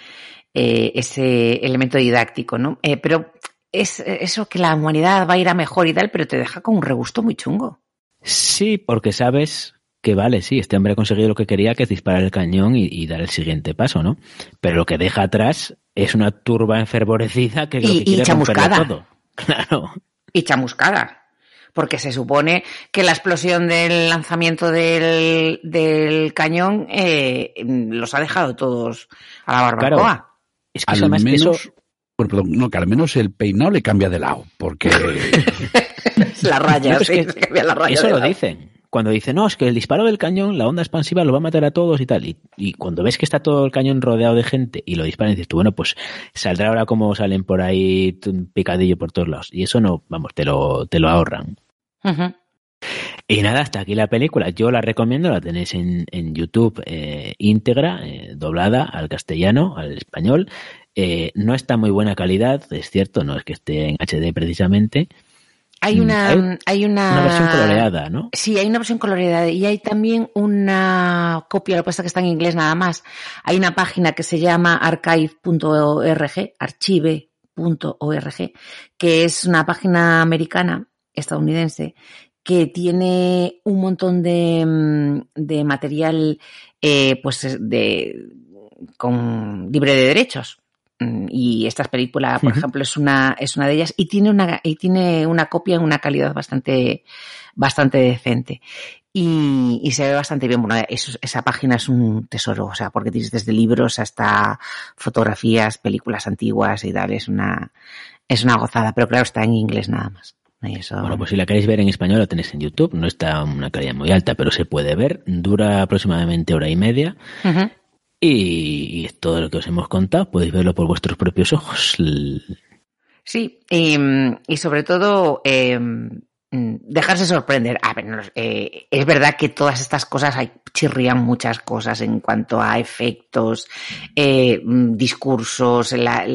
eh, ese elemento didáctico, ¿no? Eh, pero es eso que la humanidad va a ir a mejor y tal, pero te deja con un regusto muy chungo. Sí, porque sabes que vale, sí, este hombre ha conseguido lo que quería, que es disparar el cañón y, y dar el siguiente paso, ¿no? Pero lo que deja atrás es una turba enfervorecida que lo Y- que quiere y chamuscada. todo. Claro. Y chamuscada. Porque se supone que la explosión del lanzamiento del, del cañón eh, los ha dejado todos a la barbacoa. Claro. Es que Al además, menos, eso- bueno, perdón, no, que al menos el peinado le cambia de lado, porque La raya, No, es sí, que se cambia la raya Eso lo lado. dicen. Cuando dicen, no, es que el disparo del cañón, la onda expansiva lo va a matar a todos y tal. Y, y cuando ves que está todo el cañón rodeado de gente y lo disparan, dices tú, bueno, pues saldrá ahora como salen por ahí un picadillo por todos lados. Y eso no, vamos, te lo, te lo ahorran. Y nada, hasta aquí la película. Yo la recomiendo, la tenéis en, en YouTube eh, íntegra, eh, doblada al castellano, al español. Eh, no está muy buena calidad, es cierto, no es que esté en HD precisamente. Hay Mm, una, hay hay una, Una versión coloreada, ¿no? Sí, hay una versión coloreada y hay también una copia, lo que pasa que está en inglés nada más. Hay una página que se llama archive.org, archive.org, que es una página americana, estadounidense, que tiene un montón de, mm, de material, eh, pues, de, con libre de derechos. Mm, Y esta película, por ejemplo, es una, es una de ellas y tiene una, y tiene una copia en una calidad bastante, bastante decente. Y, y se ve bastante bien. Bueno, eso- esa página es un tesoro, o sea, porque tienes desde libros hasta fotografías, películas antiguas y tal. Es una, es una gozada, pero claro, está en inglés nada más. Eso- Bueno, pues si la queréis ver en español, la tenéis en YouTube. No está una calidad muy alta, pero se puede ver. Dura aproximadamente hora y media. Y, todo lo que os hemos contado. Podéis verlo por vuestros propios ojos. Sí, y, y sobre todo eh, dejarse sorprender. A ver, eh, es verdad que todas estas cosas hay, chirrían muchas cosas en cuanto a efectos, eh, discursos, la-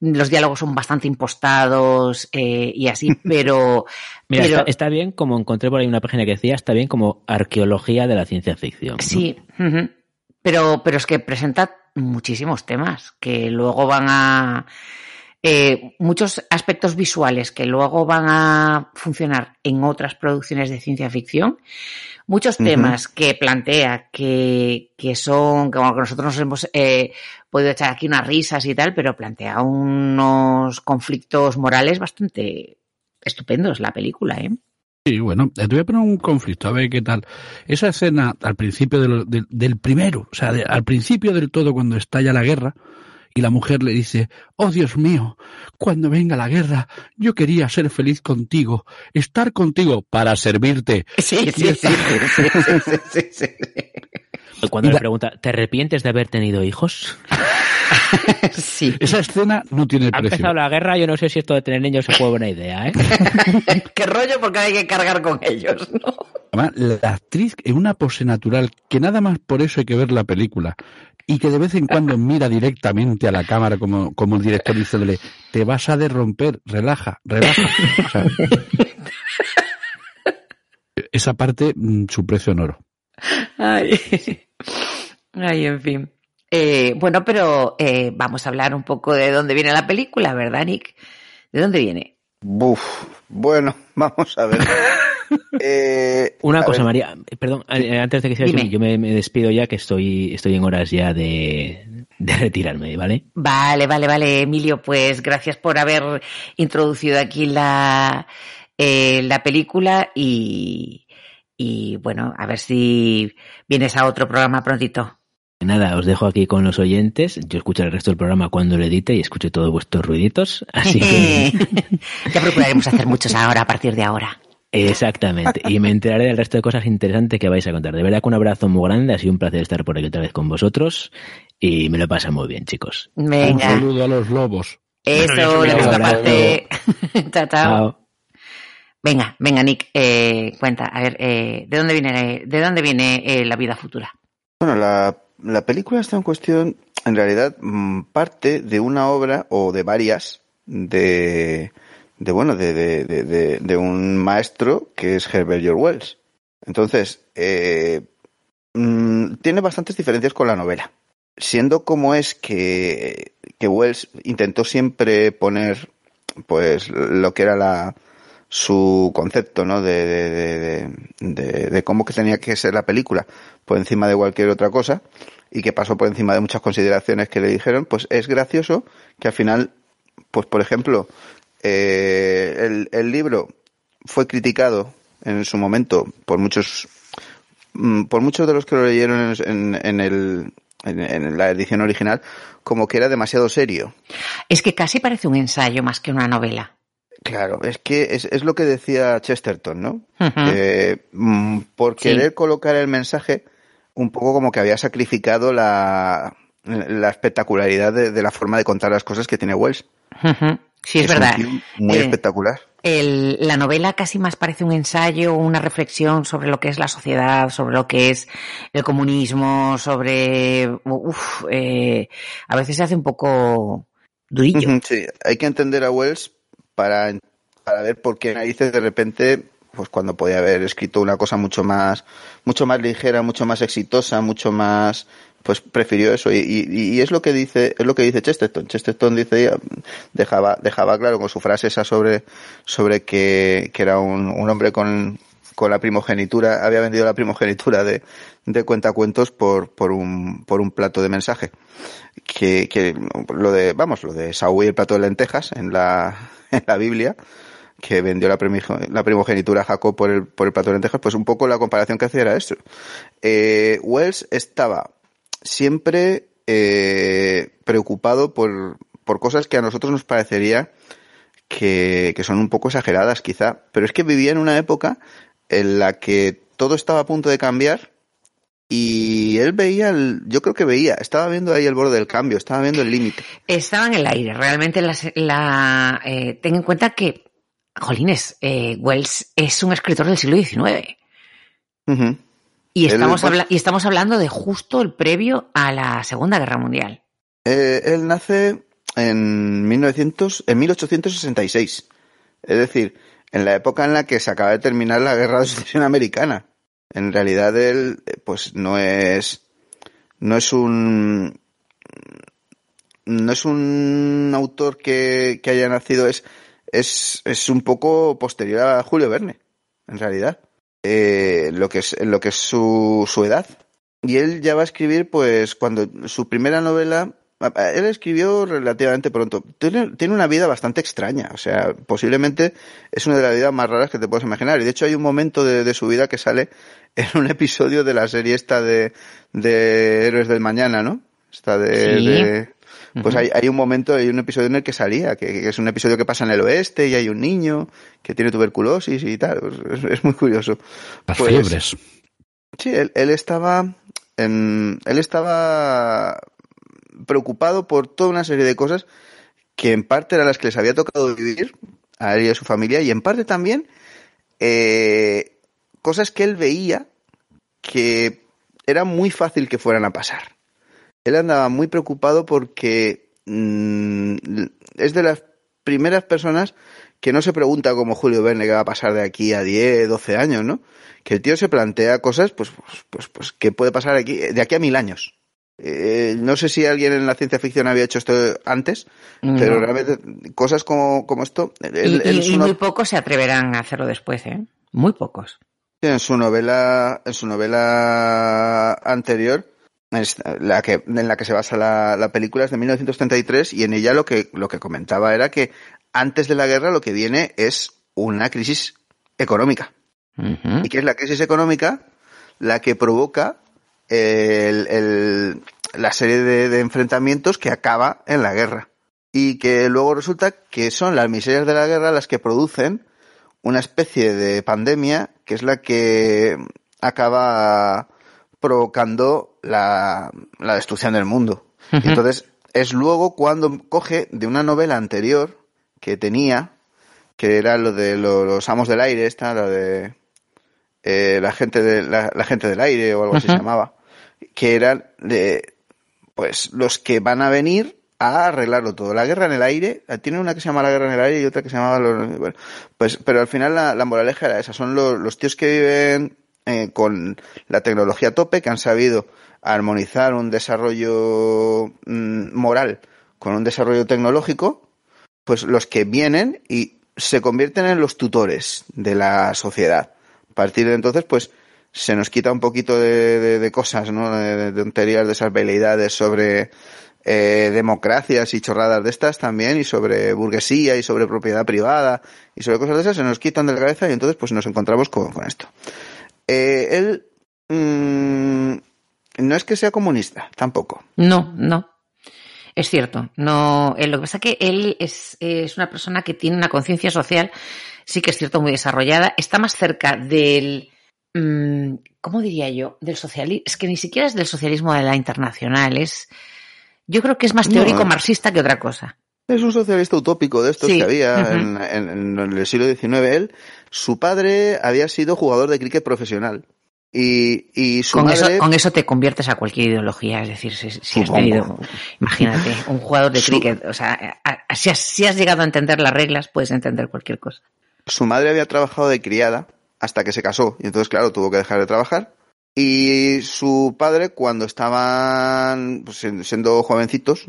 los diálogos son bastante impostados eh, y así, pero, Mira, pero está, está bien, como encontré por ahí una página que decía, está bien como arqueología de la ciencia ficción. ¿no? Sí. Pero, pero es que presenta muchísimos temas que luego van a. eh, muchos aspectos visuales que luego van a funcionar en otras producciones de ciencia ficción. Muchos temas que plantea que, que son, que, bueno, que nosotros nos hemos eh, podido echar aquí unas risas y tal, pero plantea unos conflictos morales bastante estupendos la película, ¿eh? Sí, bueno, te voy a poner un conflicto, a ver qué tal. Esa escena al principio del primero, o sea, al principio del todo, cuando estalla la guerra, y la mujer le dice, oh Dios mío, cuando venga la guerra, yo quería ser feliz contigo, estar contigo para servirte. Sí, sí, sí, sí, sí, sí, sí, cuando le pregunta, ¿te arrepientes de haber tenido hijos? Sí. Esa escena no tiene Ha precio. empezado la guerra, yo no sé si esto de tener niños es buena idea, ¿eh? Qué rollo porque hay que cargar con ellos, ¿no? Además, la actriz en una pose natural, que nada más por eso hay que ver la película, y que de vez en cuando mira directamente a la cámara como, como el director diciéndole, te vas a derromper, relaja, relaja. O sea, esa parte, mm, su precio en oro. Ay, Ay en fin. Eh, bueno, pero eh, vamos a hablar un poco de dónde viene la película, ¿verdad, Nick? ¿De dónde viene? Buf, bueno, vamos a ver. Eh, Una a cosa, ver, María, perdón, antes de que sigas, yo me, me despido ya que estoy, estoy en horas ya de, de retirarme, ¿vale? Vale, vale, vale, Emilio, pues gracias por haber introducido aquí la, eh, la película y, y bueno, a ver si vienes a otro programa prontito. Nada, os dejo aquí con los oyentes. Yo escucho el resto del programa cuando lo edite y escucho todos vuestros ruiditos. Así que. ya procuraremos hacer muchos ahora, a partir de ahora. Exactamente. Y me enteraré del resto de cosas interesantes que vais a contar. De verdad que un abrazo muy grande. Ha sido un placer estar por aquí otra vez con vosotros. Y me lo pasa muy bien, chicos. Venga. Un saludo a los lobos. Eso, de nuestra parte. chao, chao. Venga, venga, Nick, eh, cuenta, a ver, eh, ¿de dónde viene, de dónde viene eh, la vida futura? Bueno, la, la película está en cuestión, en realidad, mm, parte de una obra o de varias de, de bueno, de, un maestro que es Herbert George Wells. Entonces, eh, mmm, tiene bastantes diferencias con la novela. Siendo como es que, que Wells intentó siempre poner, pues, lo que era la, su concepto, ¿no? De, de, de, de, cómo que tenía que ser la película por encima de cualquier otra cosa y que pasó por encima de muchas consideraciones que le dijeron, pues es gracioso que al final, pues por ejemplo, eh, el, el libro fue criticado en su momento por muchos mm, por muchos de los que lo leyeron en, en, el en, la edición original como que era demasiado serio. Es que casi parece un ensayo más que una novela. Claro, es que es, es lo que decía Chesterton, ¿no? Uh -huh. eh, por querer sí. colocar el mensaje un poco como que había sacrificado la, la espectacularidad de, de, la forma de contar las cosas que tiene Wells. Uh -huh. Sí, es, es verdad. muy eh, espectacular. El, la novela casi más parece un ensayo, una reflexión sobre lo que es la sociedad, sobre lo que es el comunismo, sobre... Uf, eh, a veces se hace un poco durillo. Sí, hay que entender a Wells para, para ver por qué narices de repente pues cuando podía haber escrito una cosa mucho más mucho más ligera mucho más exitosa mucho más pues prefirió eso. Y, y, y, es lo que dice es lo que dice Chesterton. Chesterton dice dejaba dejaba claro con su frase esa sobre sobre que, que era un, un hombre con con la primogenitura había vendido la primogenitura de, de cuentacuentos por por un por un plato de mensaje. Que, que lo de vamos lo de Saúl y el plato de lentejas en la en la Biblia que vendió la, primogenitura a Jacob por el, por el plato de lentejas, pues un poco la comparación que hacía era esto. Eh, Wells estaba siempre eh, preocupado por, por cosas que a nosotros nos parecería que, que son un poco exageradas quizá, pero es que vivía en una época en la que todo estaba a punto de cambiar y él veía, el, yo creo que veía, estaba viendo ahí el borde del cambio, estaba viendo el límite. Estaba en el aire, realmente la, la eh, ten en cuenta que Jolines, eh, Wells es un escritor del siglo XIX. Uh -huh. y, estamos él, habla y estamos hablando de justo el previo a la Segunda Guerra Mundial. Eh, él nace en, 1900, en 1866. Es decir, en la época en la que se acaba de terminar la Guerra de Sucesión Americana. En realidad él, pues no es, no es un, no es un autor que, que haya nacido, es, es, es un poco posterior a Julio Verne, en realidad. Eh, lo que es, lo que es su, su edad. Y él ya va a escribir, pues, cuando su primera novela, él escribió relativamente pronto. Tiene, tiene una vida bastante extraña, o sea, posiblemente es una de las vidas más raras que te puedes imaginar. Y de hecho hay un momento de, de su vida que sale en un episodio de la serie esta de, de Héroes del Mañana, ¿no? Esta de, sí. de pues hay, hay, un momento, hay un episodio en el que salía, que, que, es un episodio que pasa en el oeste y hay un niño que tiene tuberculosis y tal. Pues es, es, muy curioso. Las pues, fiebres. Sí, él, él estaba, en, él estaba preocupado por toda una serie de cosas que en parte eran las que les había tocado vivir a él y a su familia y en parte también eh, cosas que él veía que era muy fácil que fueran a pasar él andaba muy preocupado porque mmm, es de las primeras personas que no se pregunta como Julio Verne qué va a pasar de aquí a 10, 12 años, ¿no? Que el tío se plantea cosas, pues, pues, pues, pues ¿qué puede pasar aquí, de aquí a mil años? Eh, no sé si alguien en la ciencia ficción había hecho esto antes, no. pero realmente cosas como, como esto. Él, y, él y, y muy pocos se atreverán a hacerlo después, ¿eh? Muy pocos. En su novela, en su novela anterior, la que, en la que se basa la, la, película es de 1933 y en ella lo que, lo que comentaba era que antes de la guerra lo que viene es una crisis económica. Uh -huh. Y que es la crisis económica la que provoca el, el, la serie de, de enfrentamientos que acaba en la guerra. Y que luego resulta que son las miserias de la guerra las que producen una especie de pandemia que es la que acaba provocando la, la destrucción del mundo. Entonces es luego cuando coge de una novela anterior que tenía, que era lo de lo- los amos del aire, esta, la de eh, la gente de la, la gente del aire o algo así se llamaba, que eran de pues los que van a venir a arreglarlo todo. La guerra en el aire, eh, tiene una que se llama la guerra en el aire y otra que se llama los- bueno, pues pero al final la, la moraleja era esa, son los, los tíos que viven eh, con la tecnología a tope, que han sabido armonizar un desarrollo mm, moral con un desarrollo tecnológico, pues los que vienen y se convierten en los tutores de la sociedad. Partir de entonces, pues se nos quita un poquito de, de- cosas, ¿no? De, tonterías, de esas veleidades sobre eh, democracias y chorradas de estas también, y sobre burguesía y sobre propiedad privada y sobre cosas de esas, se nos quitan de la cabeza y entonces pues nos encontramos con, con esto. Eh, él mm, no es que sea comunista, tampoco. No, no. Es cierto. No, eh, lo que pasa es que él es, es una persona que tiene una conciencia social, sí que es cierto, muy desarrollada. Está más cerca del, mm, ¿cómo diría yo? Del socialismo. Es que ni siquiera es del socialismo de la internacional. Es, yo creo que es más teórico eh. marxista que otra cosa. Es un socialista utópico de estos Sí, que había en, en- en el siglo XIX. Él, su padre había sido jugador de cricket profesional. Y, y su Con madre... eso, con eso te conviertes a cualquier ideología. Es decir, si, si has tenido, imagínate, un jugador de cricket, o sea, a- a- si has, si has llegado a entender las reglas, puedes entender cualquier cosa. Su madre había trabajado de criada hasta que se casó y entonces claro tuvo que dejar de trabajar. Y su padre cuando estaban pues, siendo- jovencitos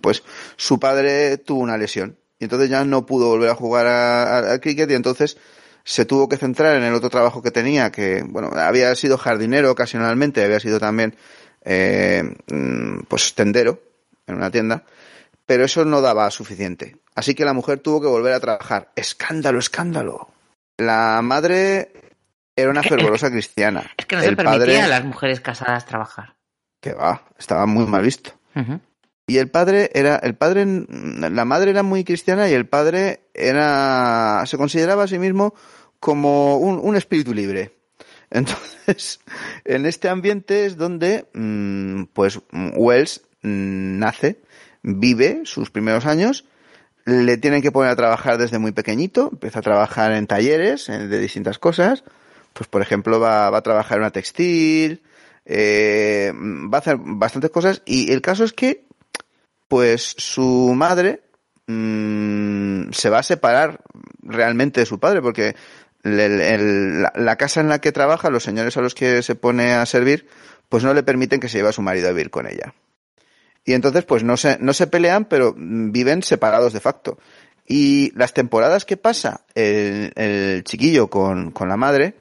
pues su padre tuvo una lesión. Y entonces ya no pudo volver a jugar al cricket y entonces se tuvo que centrar en el otro trabajo que tenía que bueno había sido jardinero ocasionalmente había sido también eh, mm, pues tendero en una tienda pero eso no daba suficiente. Así que la mujer tuvo que volver a trabajar. Escándalo, escándalo. La madre era una Es que- fervorosa cristiana. Es que no se permitía padre, a las mujeres casadas trabajar. que va, estaba muy mal visto. Y el padre era, el padre, la madre era muy cristiana y el padre era, se consideraba a sí mismo como un, un espíritu libre. Entonces, en este ambiente es donde, mm, pues, Wells mm, nace, vive sus primeros años, le tienen que poner a trabajar desde muy pequeñito, empieza a trabajar en talleres de distintas cosas, pues por ejemplo va, a trabajar en una textil, eh, va a hacer bastantes cosas y el caso es que pues su madre mm, se va a separar realmente de su padre porque la, la casa en la que trabaja, los señores a los que se pone a servir, pues no le permiten que se lleve a su marido a vivir con ella. Y entonces, pues no se, no se pelean, pero viven separados de facto. Y las temporadas que pasa el, el chiquillo con, con la madre,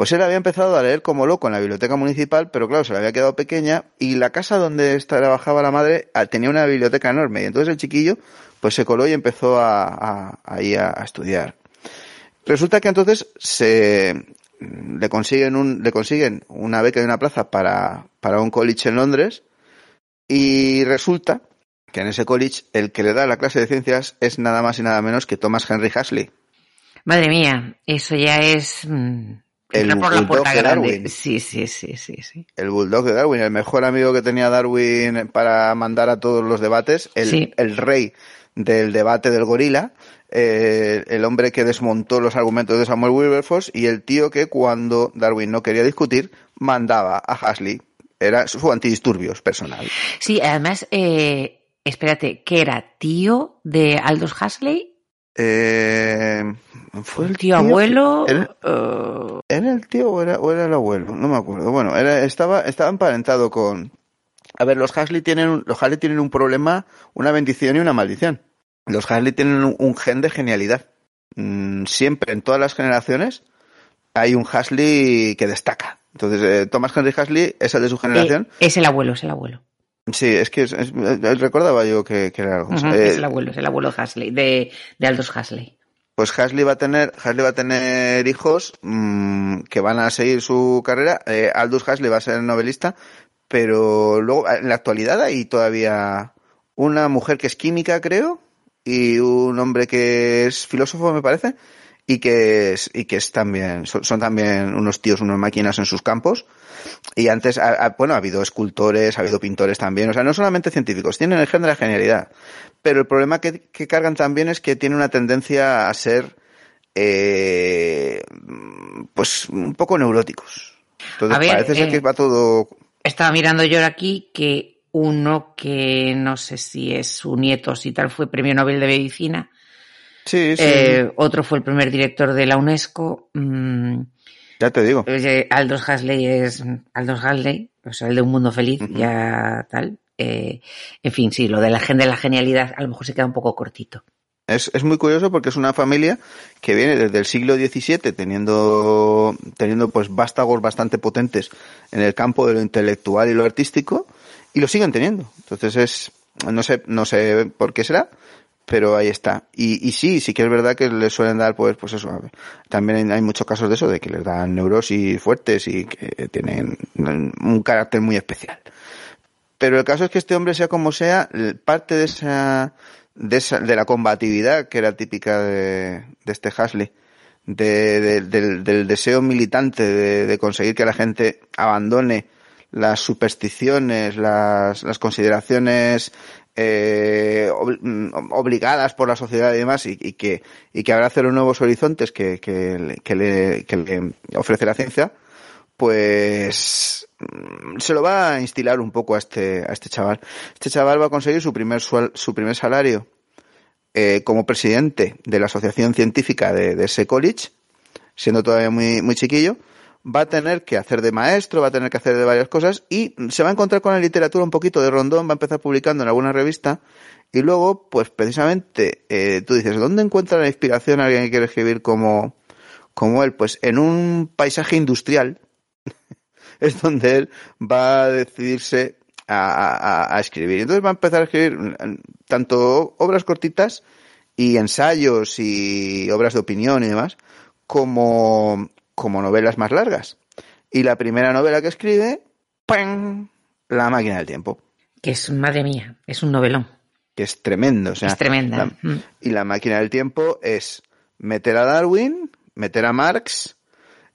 pues él había empezado a leer como loco en la biblioteca municipal, pero claro, se le había quedado pequeña y la casa donde trabajaba la madre ah, tenía una biblioteca enorme y entonces el chiquillo pues se coló y empezó a, a, a, a estudiar. Resulta que entonces se le consiguen un, le consiguen una beca y una plaza para, para un college en Londres y resulta que en ese college el que le da la clase de ciencias es nada más y nada menos que Thomas Henry Huxley. Madre mía, eso ya es mm, El entrar por la bulldog de grande. Darwin. Sí, sí, sí, sí, sí. El bulldog de Darwin, el mejor amigo que tenía Darwin para mandar a todos los debates, el, Sí. el rey del debate del gorila, eh, el hombre que desmontó los argumentos de Samuel Wilberforce y el tío que cuando Darwin no quería discutir mandaba a Huxley. Era su antidisturbios personal. Sí, además, eh, espérate, ¿que era tío de Aldous Huxley? Eh, ¿Fue el ¿Tío abuelo? Era, Eh, ¿era el tío o era, o era el abuelo? No me acuerdo. Bueno, era, estaba, estaba emparentado con... A ver, los Huxley tienen, un- los Huxley tienen un problema, una bendición y una maldición. Los Huxley tienen un, un gen de genialidad. Mm, siempre, en todas las generaciones, hay un Huxley que destaca. Entonces, eh, Thomas Henry Huxley es el de su generación. eh, es el abuelo, es el abuelo. Sí, es que es- es- eh, recordaba yo que, que era algo. Eh, es el abuelo, es el abuelo Huxley, de, de Aldous Huxley. pues Hasley va a tener, Hasley va a tener hijos mmm, que van a seguir su carrera. Eh, Aldous Hasley va a ser novelista, pero luego en la actualidad hay todavía una mujer que es química, creo, y un hombre que es filósofo, me parece, y que es, y que es también, son, son también unos tíos, unas máquinas en sus campos. Y antes, ha, ha, bueno, ha habido escultores, ha habido pintores también, o sea, no solamente científicos, tienen el gen de la genialidad. Pero el problema que, que cargan también es que tiene una tendencia a ser, eh, pues, un poco neuróticos. Entonces, ver, parece ser eh, que va todo. Estaba mirando yo aquí que uno que no sé si es su nieto, si tal, fue premio Nobel de Medicina. Sí, sí. Eh, otro fue el primer director de la UNESCO. Mm, ya te digo. eh, Aldous Huxley es Aldous Huxley, o sea, el de Un Mundo Feliz, ya tal. Eh, en fin, sí, lo de la gen de la genialidad a lo mejor se queda un poco cortito. Es, es muy curioso porque es una familia que viene desde el siglo XVII teniendo, teniendo pues vástagos bastante potentes en el campo de lo intelectual y lo artístico y lo siguen teniendo. Entonces es, no sé, no sé por qué será, pero ahí está. Y, y sí, sí que es verdad que les suelen dar, pues, pues eso. También hay muchos casos de eso, de que les dan neurosis fuertes y que tienen un carácter muy especial. Pero el caso es que este hombre, sea como sea, parte de esa, de, esa, de la combatividad que era típica de, este Hasley, de, de, del, del, deseo militante de, conseguir que la gente abandone las supersticiones, las consideraciones eh, obligadas por la sociedad y demás, y, que, y que abrace los nuevos horizontes que, que, que, le, que le ofrece la ciencia, pues se lo va a instilar un poco a este, a este chaval. Este chaval va a conseguir su primer, su primer salario eh, como presidente de la asociación científica de, de, ese college, siendo todavía muy, muy chiquillo. Va a tener que hacer de maestro, va a tener que hacer de varias cosas y se va a encontrar con la literatura un poquito de rondón, va a empezar publicando en alguna revista y luego, pues precisamente, eh, tú dices, ¿dónde encuentra la inspiración alguien que quiere escribir como, como él? Pues en un paisaje industrial, es donde él va a decidirse a, a, a, escribir. Entonces va a empezar a escribir tanto obras cortitas y ensayos y obras de opinión y demás, como, como novelas más largas. Y la primera novela que escribe, ¡pam! La máquina del tiempo. Que es, madre mía, es un novelón. Que es tremendo. O sea, es tremenda. La, mm. Y la máquina del tiempo es meter a Darwin, meter a Marx,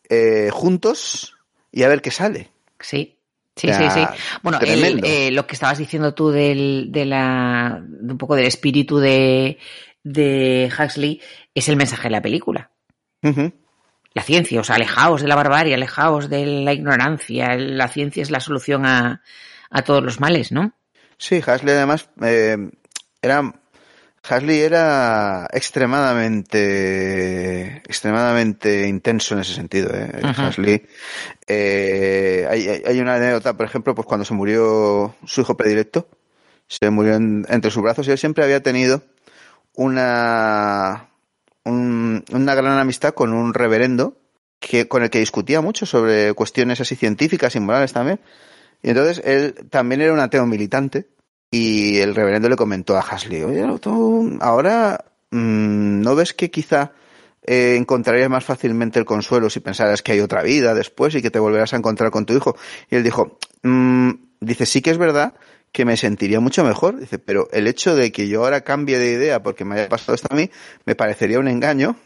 eh, juntos y a ver qué sale. Sí. Sí, sí, sí. Bueno, el, eh, lo que estabas diciendo tú del, de la, de un poco del espíritu de, de Huxley es el mensaje de la película. Uh -huh. La ciencia, o sea, alejaos de la barbarie, alejaos de la ignorancia. La ciencia es la solución a, a todos los males, ¿no? Sí, Huxley además eh, era Hasley era extremadamente, extremadamente intenso en ese sentido. ¿eh? Uh -huh. Hasley, eh, hay, hay, una anécdota, por ejemplo, pues cuando se murió su hijo predilecto, se murió en, entre sus brazos y él siempre había tenido una, un, una gran amistad con un reverendo que, con el que discutía mucho sobre cuestiones así científicas y morales también. Y entonces él también era un ateo militante y el reverendo le comentó a Hasley, oye, tú ahora mmm, ¿no ves que quizá eh, encontrarías más fácilmente el consuelo si pensaras que hay otra vida después y que te volverás a encontrar con tu hijo? Y él dijo, mmm, dice, sí que es verdad que me sentiría mucho mejor, dice, pero el hecho de que yo ahora cambie de idea porque me haya pasado esto a mí, me parecería un engaño,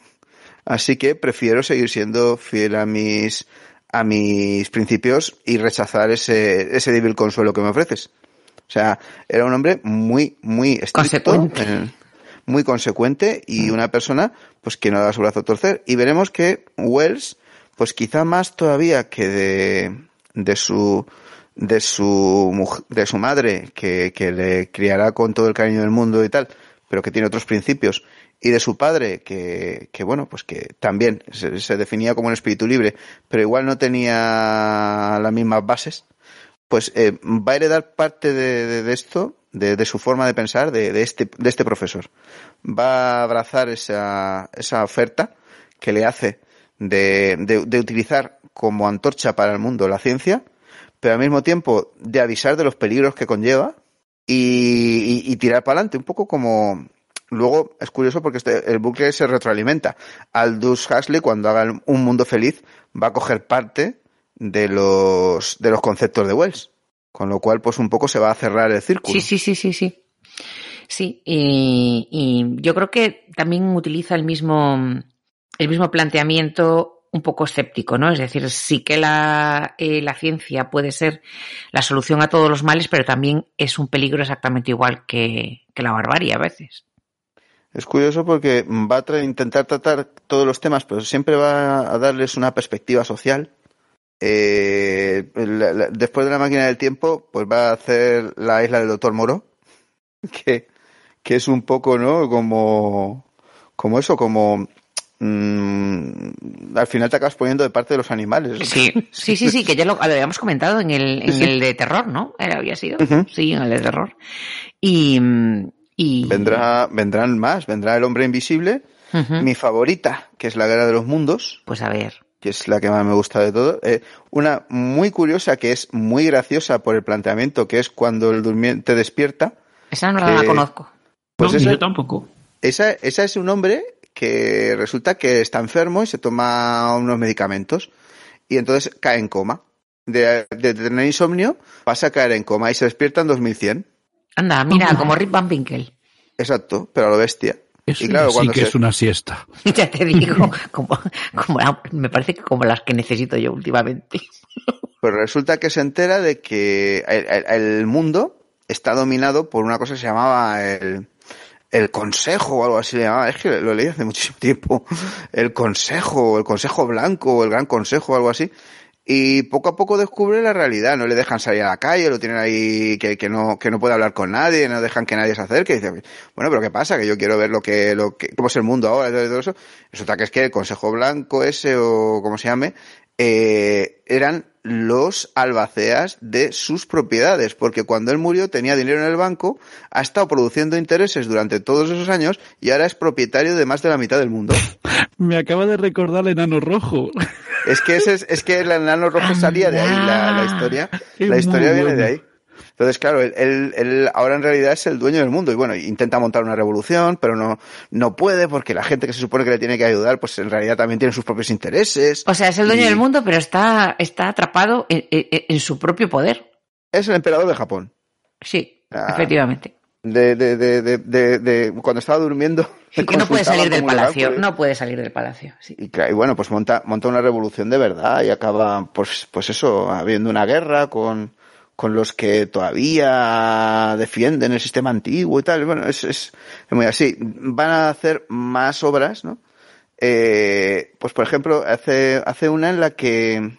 así que prefiero seguir siendo fiel a mis a mis principios y rechazar ese, ese débil consuelo que me ofreces. O sea, era un hombre muy, muy estricto, consecuente. Muy consecuente y una persona pues que no da su brazo a torcer. Y veremos que Wells, pues quizá más todavía que de, de su de su de su madre que, que le criará con todo el cariño del mundo y tal, pero que tiene otros principios, y de su padre, que, que bueno, pues que también se, se, definía como un espíritu libre, pero igual no tenía las mismas bases, pues eh, va a heredar parte de, de, de esto, de, de, su forma de pensar, de, este, de este profesor. Va a abrazar esa, esa oferta que le hace de, de utilizar como antorcha para el mundo la ciencia, pero al mismo tiempo de avisar de los peligros que conlleva y, y, y tirar para adelante, un poco como luego es curioso porque este, el bucle se retroalimenta. Aldous Huxley, cuando haga un mundo feliz, va a coger parte de los, de los conceptos de Wells. Con lo cual, pues un poco se va a cerrar el círculo. Sí, sí, sí, sí, sí. Sí, y, y yo creo que también utiliza el mismo, el mismo planteamiento un poco escéptico, ¿no? Es decir, sí que la, eh, la ciencia puede ser la solución a todos los males, pero también es un peligro exactamente igual que, que la barbarie a veces. Es curioso porque va a intentar tratar todos los temas, pero siempre va a darles una perspectiva social. Eh, después de la máquina del tiempo, pues va a hacer la isla del Doctor Moro, que, que es un poco, ¿no? Como, como eso, como mm, al final te acabas poniendo de parte de los animales. Sí, sí, sí, sí, que ya lo, lo habíamos comentado en el, en Sí, el de terror, ¿no? Era, había sido. Sí, en el de terror. Y, y Vendrá, vendrán más, vendrá el hombre invisible, mi favorita, que es la guerra de los mundos, pues a ver. que es la que más me gusta de todo. Eh, una muy curiosa que es muy graciosa por el planteamiento, que es cuando el durmiente despierta. Esa no la conozco. Pues no, esa, yo tampoco. esa, esa es un hombre que resulta que está enfermo y se toma unos medicamentos y entonces cae en coma. De, de tener insomnio pasa a caer en coma y se despierta en 2100. Anda, mira, como Rip Van Winkle. Exacto, pero a lo bestia. Eso y claro, sí cuando que se- es una siesta. Ya te digo, como, como la- me parece que como las que necesito yo últimamente. Pues resulta que se entera de que el, el- el mundo está dominado por una cosa que se llamaba el, el consejo o algo así le llamaba. Es que lo leí hace muchísimo tiempo. El consejo, el consejo blanco, el gran consejo o algo así. Y poco a poco descubre la realidad. No le dejan salir a la calle, lo tienen ahí que, que no, que no puede hablar con nadie, no dejan que nadie se acerque. Y bueno, pero ¿qué pasa? Que yo quiero ver lo que, lo que, cómo es el mundo ahora y todo eso. Resulta que es que el consejo blanco ese o como se llame, eh, eran los albaceas de sus propiedades, porque cuando él murió tenía dinero en el banco, ha estado produciendo intereses durante todos esos años y ahora es propietario de más de la mitad del mundo. Me acaba de recordar el enano rojo. Es que ese es, es que el enano rojo salía de ahí, la, la historia, Es la historia viene de bueno. ahí. Entonces, claro, él, él, él ahora en realidad es el dueño del mundo y bueno, intenta montar una revolución, pero no, no puede porque la gente que se supone que le tiene que ayudar, pues en realidad también tiene sus propios intereses. O sea, es el dueño Y del mundo, pero está, está atrapado en, en- en su propio poder. Es el emperador de Japón. Sí, Ah. efectivamente. De, de, de, de, de- de- cuando estaba durmiendo. Sí, le que no puede salir del palacio. No puede salir del palacio. Sí. Y, y bueno, pues monta, monta una revolución de verdad y acaba, pues, pues eso, habiendo una guerra con, con los que todavía defienden el sistema antiguo y tal. Bueno, es, es, muy así. Van a hacer más obras, ¿no? Eh, pues por ejemplo, hace, hace una en la que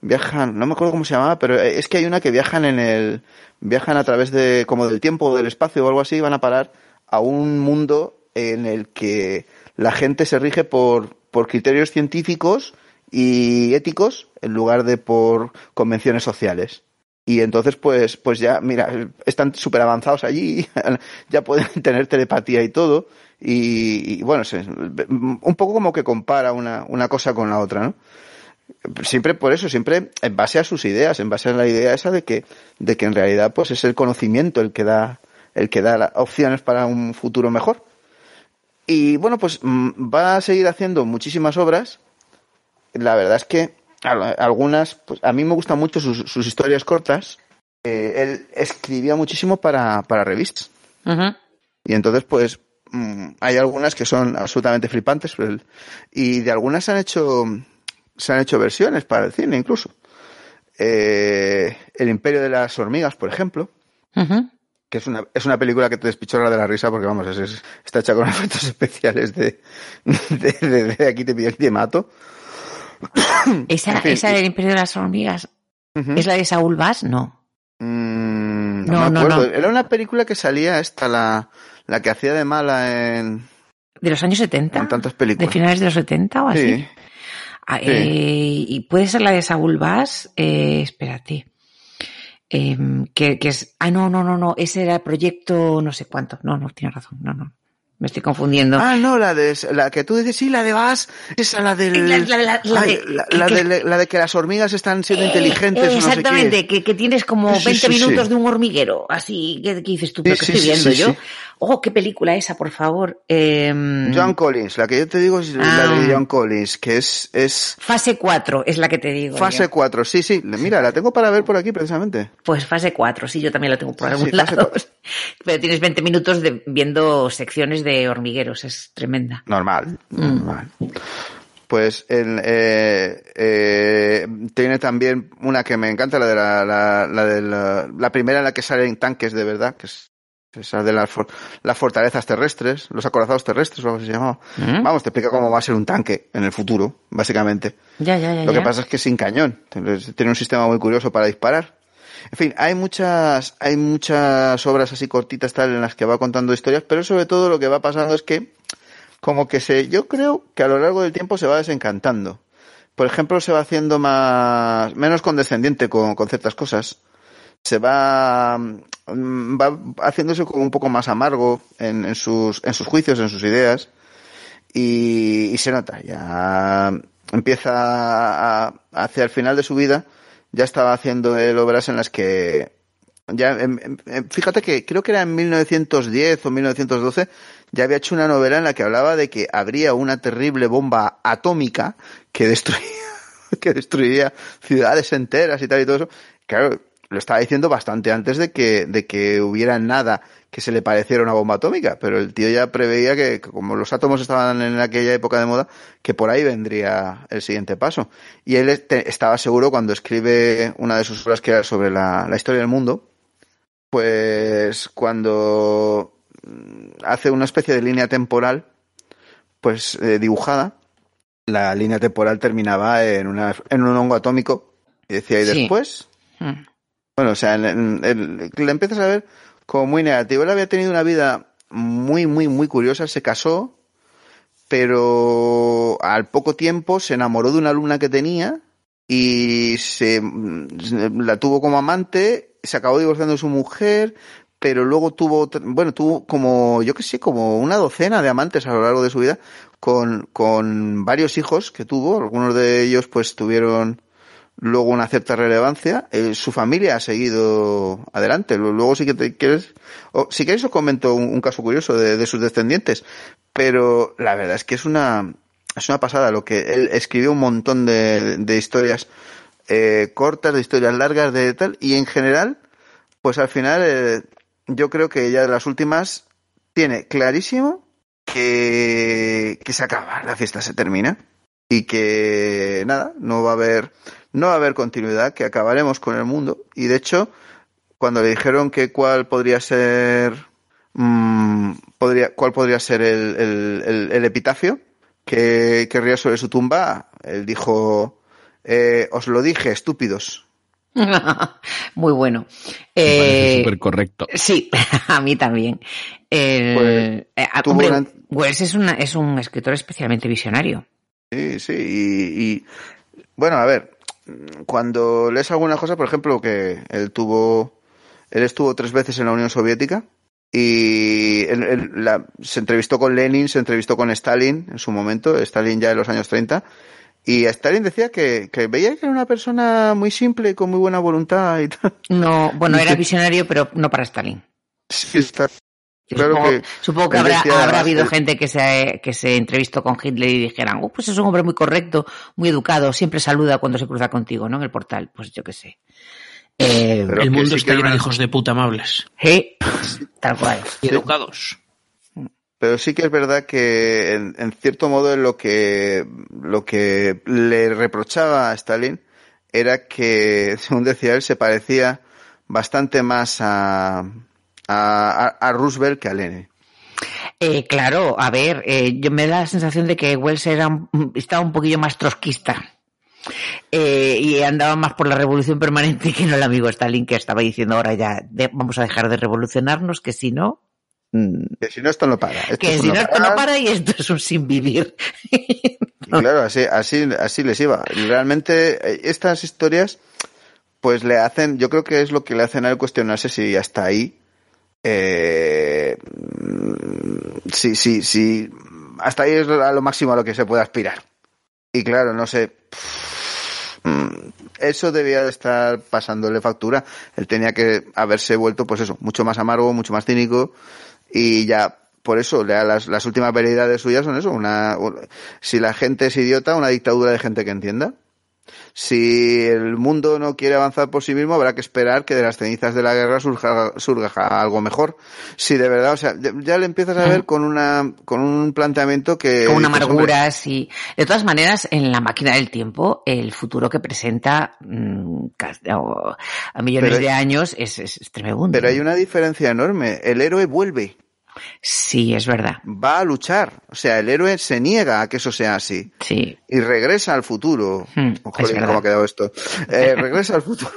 viajan, no me acuerdo cómo se llamaba, pero es que hay una que viajan en el, viajan a través de, como del tiempo o del espacio o algo así, y van a parar a un mundo en el que la gente se rige por, por criterios científicos y éticos en lugar de por convenciones sociales. Y entonces, pues, pues ya, mira, están súper avanzados allí, ya pueden tener telepatía y todo. Y, bueno, un poco como que compara una, una cosa con la otra, ¿no? Siempre por eso, siempre en base a sus ideas, en base a la idea esa de que, de que en realidad pues es el conocimiento el que da, el que da opciones para un futuro mejor. Y bueno, pues mm, va a seguir haciendo muchísimas obras. La verdad es que algunas, pues a mí me gustan mucho sus, sus historias cortas. Eh, él escribía muchísimo para, para revistas. Y entonces, pues, mm, hay algunas que son absolutamente flipantes. pero el- y de algunas se han hecho, se han hecho versiones para el cine incluso. Eh, el Imperio de las Hormigas, por ejemplo, que es una, es una película que te despichorra de la risa porque, vamos, es, es- está hecha con efectos especiales de, de, de- de aquí te pillo, aquí te mato. Esa, En fin, esa del Imperio de las Hormigas. ¿Es la de Saúl Bass? No. Mm, No, no, me no, acuerdo. no. Era una película que salía esta, la, la que hacía de mala en, ¿De los años 70? en tantas ¿De películas. finales de los 70 o así? Sí. Ah, Sí. eh, y puede ser la de Saúl Bass, eh, espérate. Em, que, que es, ah, no, no, no, no, ese era el proyecto no sé cuánto. No, no, tienes razón, no, no. Me estoy confundiendo. Ah, no, la de la que tú dices, sí, la de Bass, esa la del La- la- la- la Ay, de- la, que- que- de, la de que las hormigas están siendo Eh, inteligentes eh, o no sé exactamente, que, que tienes como Sí, 20 sí, sí. minutos de un hormiguero, así que, que dices tú, pero Sí, ¿qué sí, estoy viendo yo? Oh, qué película esa, por favor. Eh, John Collins, la que yo te digo es la Ah. de John Collins, que es, es Fase 4 es la que te digo. fase yo. 4. Sí, sí, mira, la tengo para ver por aquí precisamente. Pues fase 4, sí, yo también la tengo por Sí, algún sí, lado. Pero tienes 20 minutos de, viendo secciones de hormigueros, es tremenda. Normal, Mm. normal. Pues eh, eh, tiene también una que me encanta, la de la, la, la de la, la primera en la que salen tanques de verdad, que es esa de las, for- las fortalezas terrestres, los acorazados terrestres, o algo así se llamaba. ¿Mm? Vamos, te explica cómo va a ser un tanque en el futuro, básicamente. Ya, ya, ya. Lo que ya. pasa es que sin cañón. Tiene un sistema muy curioso para disparar. En fin, hay muchas, hay muchas obras así cortitas tal en las que va contando historias, pero sobre todo lo que va pasando es que, como que se, yo creo que a lo largo del tiempo se va desencantando. Por ejemplo, se va haciendo más, menos condescendiente con, con ciertas cosas. Se va, va haciéndose como un poco más amargo en, en sus, en sus juicios, en sus ideas y, se nota, ya empieza a, hacia el final de su vida, ya estaba haciendo él obras en las que ya, em, em, em, fíjate que creo que era en 1910 o 1912, ya había hecho una novela en la que hablaba de que habría una terrible bomba atómica que destruía, que destruiría ciudades enteras y tal y todo eso. Claro, lo estaba diciendo bastante antes de que, de que hubiera nada que se le pareciera una bomba atómica, pero el tío ya preveía que, como los átomos estaban en aquella época de moda, que por ahí vendría el siguiente paso. Y él este- estaba seguro cuando escribe una de sus obras que era sobre la, la historia del mundo, pues cuando mm, hace una especie de línea temporal, pues eh, dibujada, la línea temporal terminaba en, una, en un hongo atómico. Y decía, y Sí. después, Mm. Bueno, o sea, en- en- le empiezas a ver como muy negativo. Él había tenido una vida muy, muy, muy curiosa. Se casó, pero al poco tiempo se enamoró de una alumna que tenía y se mm, la tuvo como amante. Se acabó divorciando de su mujer, pero luego tuvo, bueno, tuvo como, yo qué sé, como una docena de amantes a lo largo de su vida con, con varios hijos que tuvo. Algunos de ellos pues tuvieron luego una cierta relevancia. Eh, su familia ha seguido adelante. Lu- Luego sí que te quieres, o si queréis os comento un, caso curioso de, de sus descendientes. Pero la verdad es que es una, es una pasada lo que él escribió un montón de, de historias eh, cortas, de historias largas, de tal, y en general, pues al final, eh, yo creo que ya de las últimas tiene clarísimo que, que se acaba, la fiesta se termina y que nada, no va a haber, no va a haber continuidad, que acabaremos con el mundo. Y de hecho, cuando le dijeron que cuál podría ser, mm, podría, cuál podría ser el, el, el- el epitafio que querría sobre su tumba, él dijo, eh, os lo dije, estúpidos. Muy bueno. Eh, súper correcto. Sí, a mí también. El- Pues, eh, ah, tuvo hombre, gran- Wells es, una, es un escritor especialmente visionario. Sí, sí, y, y, bueno, a ver, cuando lees alguna cosa, por ejemplo, que él tuvo, él estuvo tres veces en la Unión Soviética y él- él la- se entrevistó con Lenin, se entrevistó con Stalin en su momento, Stalin ya en los años 30, y Stalin decía que, que veía que era una persona muy simple, con muy buena voluntad y tal. No, bueno, era visionario, pero no para Stalin. Sí, está- Claro supongo que supongo que él habrá, decía habrá habido que- gente que se, que se entrevistó con Hitler y dijeran, oh, pues es un hombre muy correcto, muy educado, siempre saluda cuando se cruza contigo, ¿no? En el portal, pues yo qué sé. Eh, el mundo sí está lleno de hijos de puta amables tal cual. y educados. Pero sí que es verdad que en, en cierto modo lo que lo que le reprochaba a Stalin era que, según decía él, se parecía bastante más a, a, a Roosevelt que a Lenin. Eh, claro, a ver, eh, yo me da la sensación de que Wells era un- estaba un poquillo más trotskista. Eh, y andaba más por la revolución permanente que no el amigo Stalin que estaba diciendo ahora ya de- vamos a dejar de revolucionarnos, que si no, mm, Que si no, esto no para. Esto que si no esto no para y esto es un sin vivir. Y claro, así, así, así les iba. Realmente, estas historias, pues le hacen, yo creo que es lo que le hacen a él cuestionarse si hasta ahí, eh, mm, sí, sí, sí, hasta ahí es a lo máximo a lo que se puede aspirar. Y claro, no sé, mm, eso debía de estar pasándole factura. Él tenía que haberse vuelto, pues eso, mucho más amargo, mucho más cínico Y ya, por eso, las, las últimas veredades suyas son eso, una, si la gente es idiota, una dictadura de gente que entienda si el mundo no quiere avanzar por sí mismo, habrá que esperar que de las cenizas de la guerra surja, surja algo mejor. Si de verdad, o sea, ya le empiezas a ver con una, con un planteamiento que... Con una amargura, sí. De todas maneras, en la máquina del tiempo, el futuro que presenta mm, a millones de años es, es, es tremendo. Pero hay una diferencia enorme. El héroe vuelve. Sí, es verdad. Va a luchar. O sea, el héroe se niega a que eso sea así. Sí. Y regresa al futuro. Hmm, ¿cómo ha quedado esto? Eh, regresa al futuro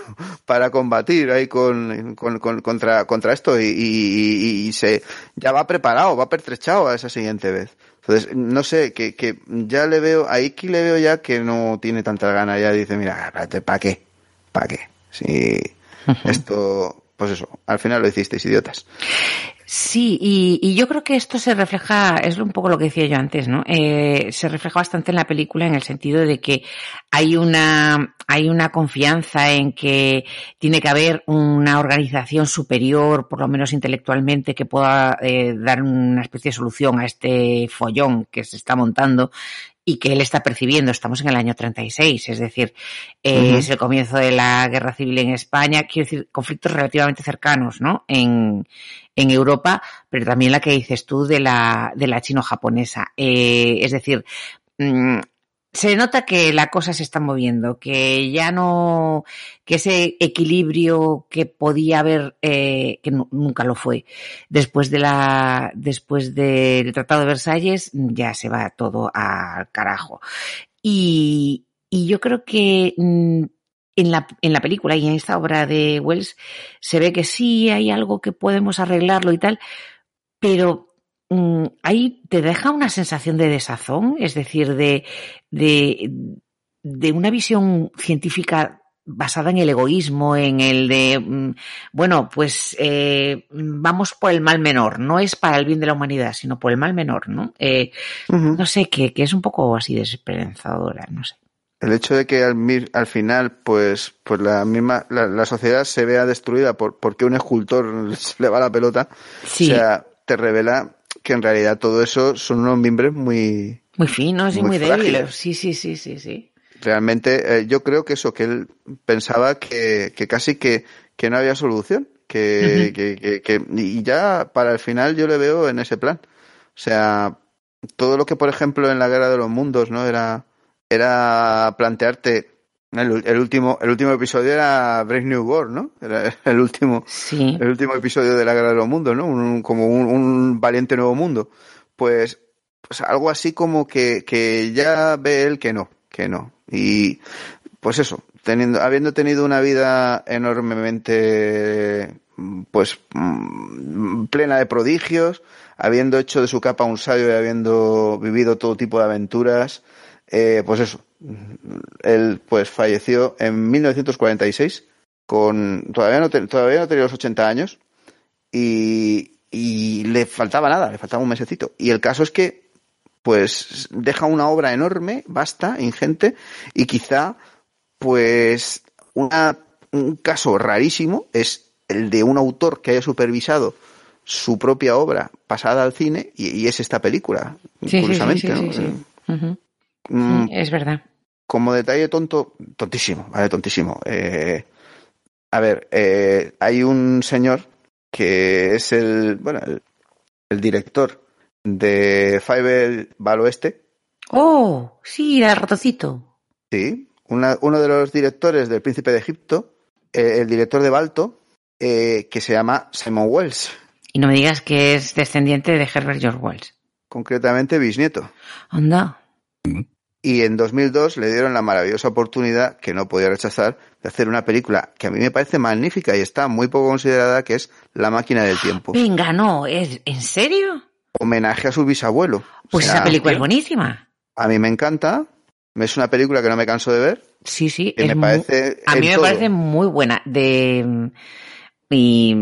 para combatir ahí con, con, contra, contra esto y, y, y, se ya va preparado, va pertrechado a esa siguiente vez. Entonces, no sé, que, que ya le veo, a Iki le veo ya que no tiene tanta ganas, ya dice, mira, ¿para qué? ¿Para qué? Si esto, pues eso, al final lo hicisteis, idiotas. Sí, y, y, yo creo que esto se refleja, es un poco lo que decía yo antes, ¿no? Eh, se refleja bastante en la película en el sentido de que hay una, hay una confianza en que tiene que haber una organización superior, por lo menos intelectualmente, que pueda eh, dar una especie de solución a este follón que se está montando y que él está percibiendo. Estamos en el año 36, es decir, eh, es el comienzo de la guerra civil en España, quiero decir, conflictos relativamente cercanos, ¿no? En, en Europa, pero también la que dices tú de la, de la chino-japonesa. Eh, es decir, mm, se nota que la cosa se está moviendo, que ya no, que ese equilibrio que podía haber, eh, que nunca lo fue, después de la, después del Tratado de Versalles, ya se va todo al carajo. Y, y yo creo que mm, en la, en la película y en esta obra de Wells se ve que sí hay algo que podemos arreglarlo y tal, pero ahí te deja una sensación de desazón, es decir, de, de, de una visión científica basada en el egoísmo, en el de, mm, bueno, pues eh, vamos por el mal menor, no es para el bien de la humanidad, sino por el mal menor, ¿no? Eh, No sé, que, que, es un poco así desesperanzadora, no sé. El hecho de que al, al final, pues, pues la misma, la, la, sociedad se vea destruida por, porque un escultor se le va la pelota, sí. o sea, te revela que en realidad todo eso son unos miembros muy... Muy finos y muy, débiles. Sí, sí, sí, sí, sí. Realmente eh, yo creo que eso, que él pensaba que, que casi que, que no había solución. Que, uh -huh. que, que, que, y ya para el final yo le veo en ese plan. O sea, todo lo que, por ejemplo, en la Guerra de los Mundos, ¿no? Era, era plantearte el, el, último, el último episodio era Brave New World, ¿no? Era el último, sí. el último episodio de la Guerra de los Mundos, ¿no? Un, como un, un, valiente nuevo mundo. Pues, pues algo así como que, que ya ve él que no, que no. Y pues eso, teniendo, habiendo tenido una vida enormemente, pues, plena de prodigios, habiendo hecho de su capa un sabio y habiendo vivido todo tipo de aventuras, eh, pues eso, él pues falleció en 1946 con todavía no, todavía no tenía los 80 años y, y le faltaba nada, le faltaba un mesecito. Y el caso es que pues deja una obra enorme, vasta, ingente y quizá pues una, un caso rarísimo es el de un autor que haya supervisado su propia obra pasada al cine y, y es esta película, sí, curiosamente. Sí, sí, ¿no? uh -huh. Mm, es verdad como detalle tonto, tontísimo, vale, tontísimo. Eh, a ver, eh, hay un señor que es el, bueno, el, el director de Fiverr va al oeste. Oh, sí, el ratoncito. Sí, una, uno de los directores del Príncipe de Egipto, eh, el director de Balto, eh, que se llama Simon Wells. Y no me digas que es descendiente de Herbert George Wells. Concretamente bisnieto. Anda. Y en 2002 le dieron la maravillosa oportunidad, que no podía rechazar, de hacer una película que a mí me parece magnífica y está muy poco considerada, que es La máquina del tiempo. Venga, no, ¿es en serio? Homenaje a su bisabuelo. Pues o sea, esa película es buenísima. A mí me encanta. Es una película que no me canso de ver. Sí, sí. Y me parece muy, a mí me todo. parece muy buena. De y,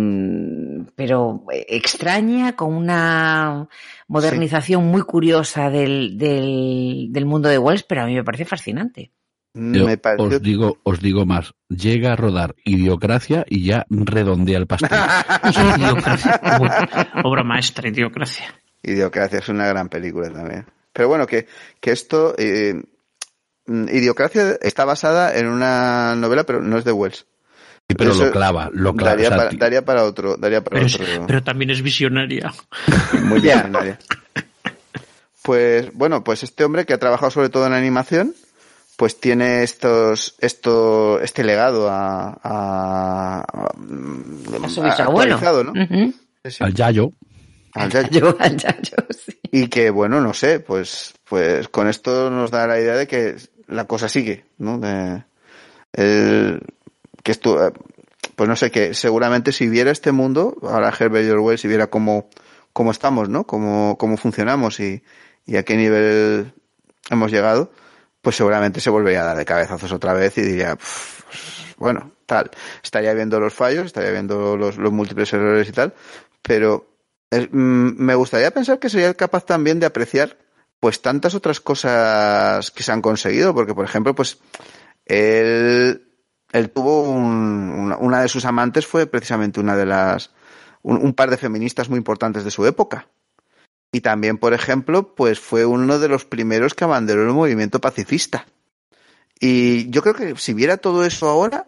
pero extraña, con una modernización sí. muy curiosa del, del, del, mundo de Wells, pero a mí me parece fascinante. Yo Me pareció... os digo, os digo más. Llega a rodar Idiocracia y ya redondea el pastel. Obra maestra, Idiocracia. Idiocracia es una gran película también. Pero bueno, que, que esto... eh, mm, Idiocracia está basada en una novela, pero no es de Wells. Sí, pero Eso lo clava, lo clava. Daría, O sea, para, ti- daría para otro, daría para Pero, es- otro. pero también es visionaria. Muy bien, Daría. Pues bueno, pues este hombre que ha trabajado sobre todo en animación, pues tiene estos, esto, este legado a, a, a- A su a- bisabuelo. actualizado, ¿no? Ujú. Sí, sí. al Yayo. Al Yayo. Al Yayo, sí. Y que bueno, no sé, pues, pues con esto nos da la idea de que la cosa sigue, ¿no? De, el, que esto, eh, pues no sé, que seguramente si viera este mundo, ahora Herbert George Wells, si viera cómo, cómo estamos, ¿no? Cómo, cómo funcionamos y, y a qué nivel hemos llegado, pues seguramente se volvería a dar de cabezazos otra vez y diría, "Pff, pues, bueno, tal. Estaría viendo los fallos, estaría viendo los, los múltiples errores y tal, pero mm, me gustaría pensar que sería capaz también de apreciar pues tantas otras cosas que se han conseguido, porque por ejemplo, pues él, él tuvo un- una, de sus amantes fue precisamente una de las un, un par de feministas muy importantes de su época. Y también, por ejemplo, pues fue uno de los primeros que abanderó el movimiento pacifista. Y yo creo que si viera todo eso ahora,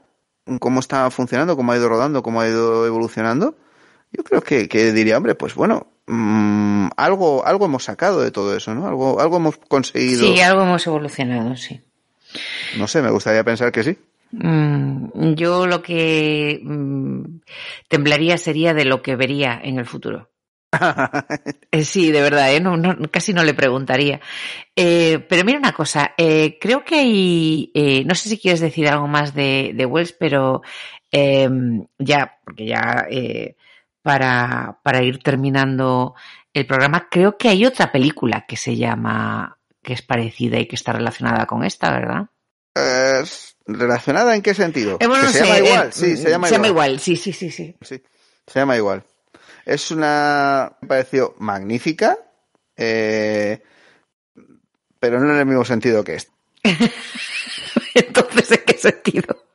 cómo está funcionando, cómo ha ido rodando, cómo ha ido evolucionando, yo creo que, que diría, hombre, pues bueno, mm, algo, algo hemos sacado de todo eso, ¿no? Algo, algo hemos conseguido. Sí, algo hemos evolucionado, sí. No sé, me gustaría pensar que sí. Mm, yo lo que mm, temblaría sería de lo que vería en el futuro. Eh, sí, de verdad, ¿eh? no, no, casi no le preguntaría. Eh, pero mira una cosa, eh, creo que hay, eh, no sé si quieres decir algo más de, de Wells, pero eh, ya, porque ya eh, para, para ir terminando el programa, creo que hay otra película que se llama, que es parecida y que está relacionada con esta, ¿verdad? ¿Relacionada en qué sentido? Eh, bueno, ¿Que no se sé, llama eh, igual, sí, se llama igual. igual, sí, sí, sí, sí. Sí, se llama igual. Es una, me pareció magnífica, eh, pero no en el mismo sentido que esta. Entonces, ¿en qué sentido?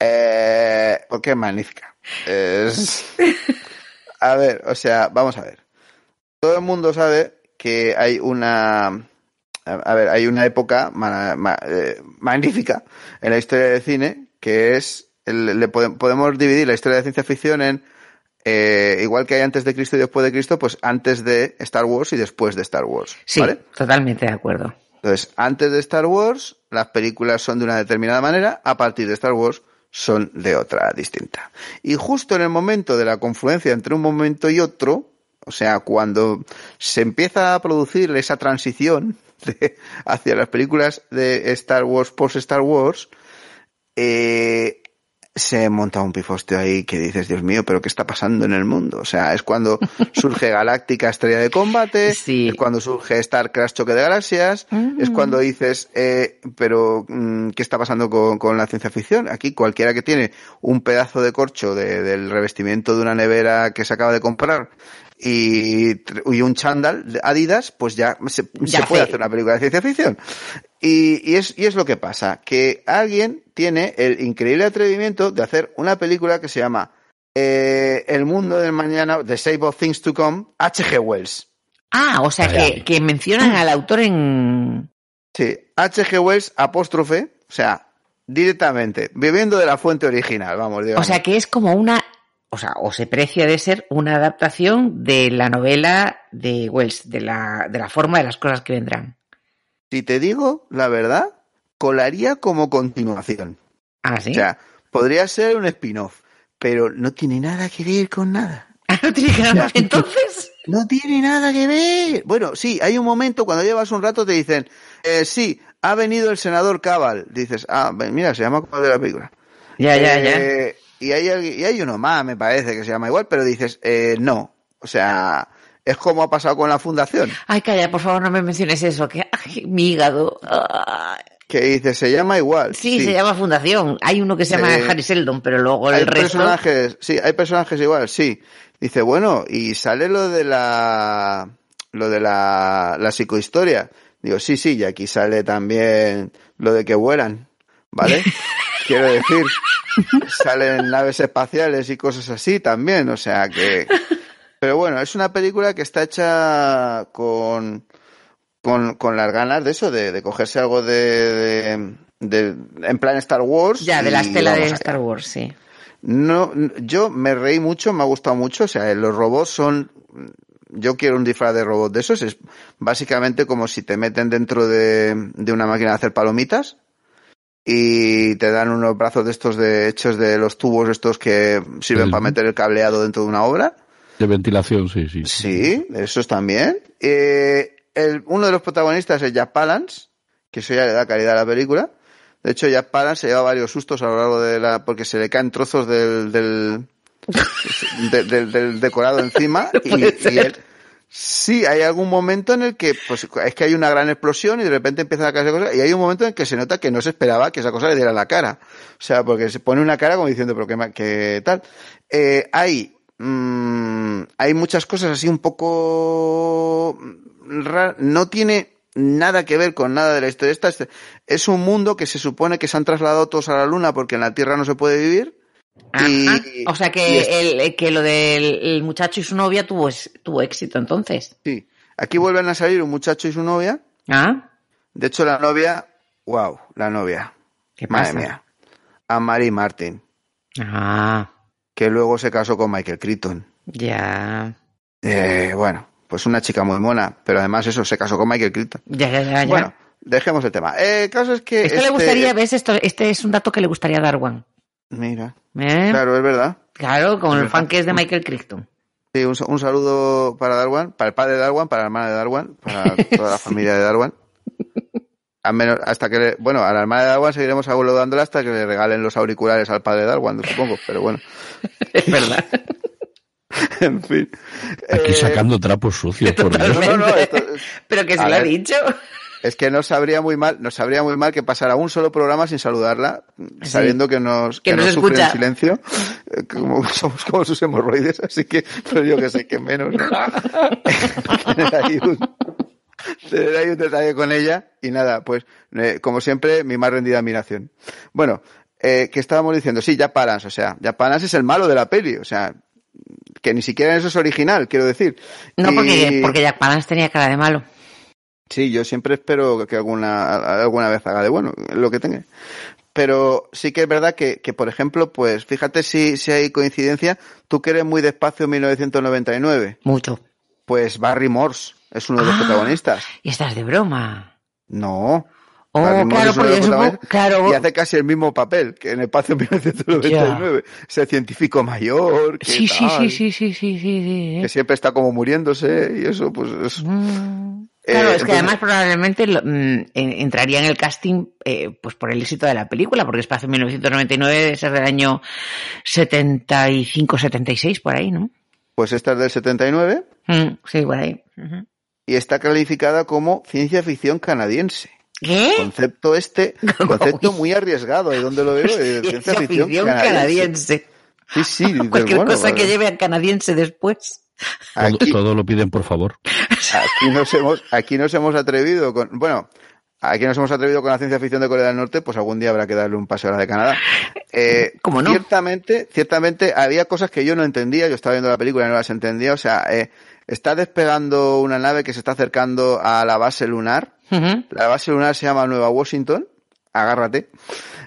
Eh, porque es magnífica. Es... A ver, o sea, vamos a ver. Todo el mundo sabe que hay una, a ver, hay una época ma- ma- eh, magnífica en la historia del cine que es, el- le pode- podemos dividir la historia de ciencia ficción en eh, igual que hay antes de Cristo y después de Cristo, pues antes de Star Wars y después de Star Wars. Sí, ¿vale? totalmente de acuerdo. Entonces, antes de Star Wars, las películas son de una determinada manera, a partir de Star Wars son de otra distinta. Y justo en el momento de la confluencia entre un momento y otro, o sea, cuando se empieza a producir esa transición de- hacia las películas de Star Wars post Star Wars, eh, se monta un pifosteo ahí que dices, Dios mío, pero ¿qué está pasando en el mundo? O sea, es cuando surge Galáctica Estrella de Combate, Sí. es cuando surge Star Crash Choque de Galaxias, es cuando dices, eh, pero mm, ¿qué está pasando con, con la ciencia ficción? Aquí cualquiera que tiene un pedazo de corcho de- del revestimiento de una nevera que se acaba de comprar y, un chándal de Adidas, pues ya se, Ya se puede hacer una película de ciencia ficción. Y, y es, y es lo que pasa, que alguien tiene el increíble atrevimiento de hacer una película que se llama eh, El mundo del mañana, The Save of Things to Come, H.G. Wells. Ah, o sea que, que mencionan al autor en... Sí, H.G. Wells, apóstrofe, o sea, directamente, bebiendo de la fuente original, vamos, digamos. O sea que es como una... O sea, o se precia de ser una adaptación de la novela de Wells, de la, de la forma de las cosas que vendrán. si te digo la verdad, colaría como continuación. Ah, sí. O sea, podría ser un spin-off, pero no tiene nada que ver con nada. Ah, no tiene que ver. Entonces... No tiene nada que ver. Bueno, sí, hay un momento cuando llevas un rato te dicen, eh, sí, ha venido el senador Cabal. Dices, ah, mira, se llama como de la película. Ya, ya, ya. Y, hay, y hay uno más, me parece, que se llama igual, pero dices, eh, no. O sea, es como ha pasado con la fundación. Ay, calla, por favor, no me menciones eso, que ay, mi hígado. Ay. Que dices, se llama igual. Sí, se llama Fundación. Hay uno que se llama Eh, Harry Seldon, pero luego Hay el resto. personajes, sí, hay personajes igual, sí. Dice, bueno, y sale lo de la, lo de la, la psicohistoria. Digo, sí, sí, y aquí sale también lo de que vuelan, ¿vale? Quiero decir, salen naves espaciales y cosas así también, o sea que... Pero bueno, es una película que está hecha con, con, con las ganas de eso, de, de cogerse algo de, de, de- en plan Star Wars. Ya, de la estela de allá. Star Wars, sí. No, yo me reí mucho, me ha gustado mucho. O sea, los robots son. Yo quiero un disfraz de robot de esos. Es básicamente como si te meten dentro de, de una máquina de hacer palomitas y te dan unos brazos de estos de hechos de los tubos estos que sirven El- para meter el cableado dentro de una obra. De ventilación, sí, sí. Sí, esos también. Eh, el, uno de los protagonistas es Jack Palance, que eso ya le da calidad a la película. De hecho, Jack Palance se lleva varios sustos a lo largo de la, porque se le caen trozos del, del, de- del, del decorado encima y, y él, sí, hay algún momento en el que, pues, es que hay una gran explosión y de repente empiezan a caerse cosas y hay un momento en que se nota que no se esperaba que esa cosa le diera la cara. O sea, porque se pone una cara como diciendo, pero qué, tal. Eh, hay, mm, hay muchas cosas así un poco ra- no tiene nada que ver con nada de la historia. Esta es, es un mundo que se supone que se han trasladado todos a la luna porque en la Tierra no se puede vivir. Y-. O sea que, el, que lo del el muchacho y su novia tuvo, tuvo éxito entonces. Sí. Aquí vuelven a salir un muchacho y su novia. ¿Ah? De hecho, la novia, wow, la novia. ¿Qué Madre pasa? mía. A Mary Martin, Ah, que luego se casó con Michael Crichton. ya. Eh, bueno, pues una chica muy mona, pero además eso, se casó con Michael Crichton. Ya, ya, ya. ya. Bueno, dejemos el tema. Eh, el caso es que... Esto le este- gustaría, ¿ves? Esto, este es un dato que le gustaría a Darwan. Mira, ¿Eh? claro, es verdad. Claro, como el fan que es de Michael Crichton. Sí, un, un saludo para Darwan, para el padre de Darwan, para la hermana de Darwan, para toda la familia de Darwan. Al menos hasta que, le- bueno, a la hermana de Darwan seguiremos saludándola hasta que le regalen los auriculares al padre de Darwan, supongo, pero bueno, Es verdad. en fin. Aquí Eh, sacando trapos sucios, por Dios. no, no, no, esto- Pero que se A lo ha dicho. Es que nos sabría muy mal, nos sabría muy mal que pasara un solo programa sin saludarla, sabiendo que nos, Que que nos nos sufre en silencio, eh, como somos como sus hemorroides, así que, pero yo que sé, que menos, ¿no? tener ahí un, tener ahí un detalle con ella y nada, pues, eh, como siempre, mi más rendida admiración. Bueno, eh, ¿qué estábamos diciendo? Sí, Palance, o sea, Palance es el malo de la peli, o sea, que ni siquiera eso es original, quiero decir. No, porque, porque Jack Palance tenía cara de malo. Sí, yo siempre espero que alguna, alguna vez haga de bueno, lo que tenga. Pero sí que es verdad que, que por ejemplo, pues fíjate si, si hay coincidencia, tú que eres muy despacio en 1999, Mucho. pues Barry Morse es uno de los Ah. protagonistas. Y estás de broma. No. Oh, Barry Morse claro, es porque supongo, protagonistas claro, Y hace casi el mismo papel que en Espacio 1999. Ese científico mayor, sí, sí, sí, sí, sí, sí, sí, sí. que siempre está como muriéndose y eso, pues es, Mm. Eh, Claro, es que además probablemente lo- mm, en- entraría en el casting eh, pues por el éxito de la película, porque Espacio 1999 debe ser del año 75-76, por ahí, ¿no? pues esta es del 79 Mm, sí, por ahí. Y está calificada como ciencia ficción canadiense. ¿Qué? Concepto este, concepto muy arriesgado, ¿y dónde lo veo? Eh, Ciencia ficción canadiense. canadiense. Sí, sí, dices, Cualquier bueno, cosa que lleve a canadiense después. Aquí, todo lo piden, por favor. aquí nos hemos, aquí nos hemos atrevido con, bueno, aquí nos hemos atrevido con la ciencia ficción de Corea del Norte, pues algún día habrá que darle un paseo a la de Canadá. Eh, ¿Cómo no? Ciertamente, ciertamente había cosas que yo no entendía, yo estaba viendo la película y no las entendía, o sea, eh, está despegando una nave que se está acercando a la base lunar. La base lunar se llama Nueva Washington, agárrate.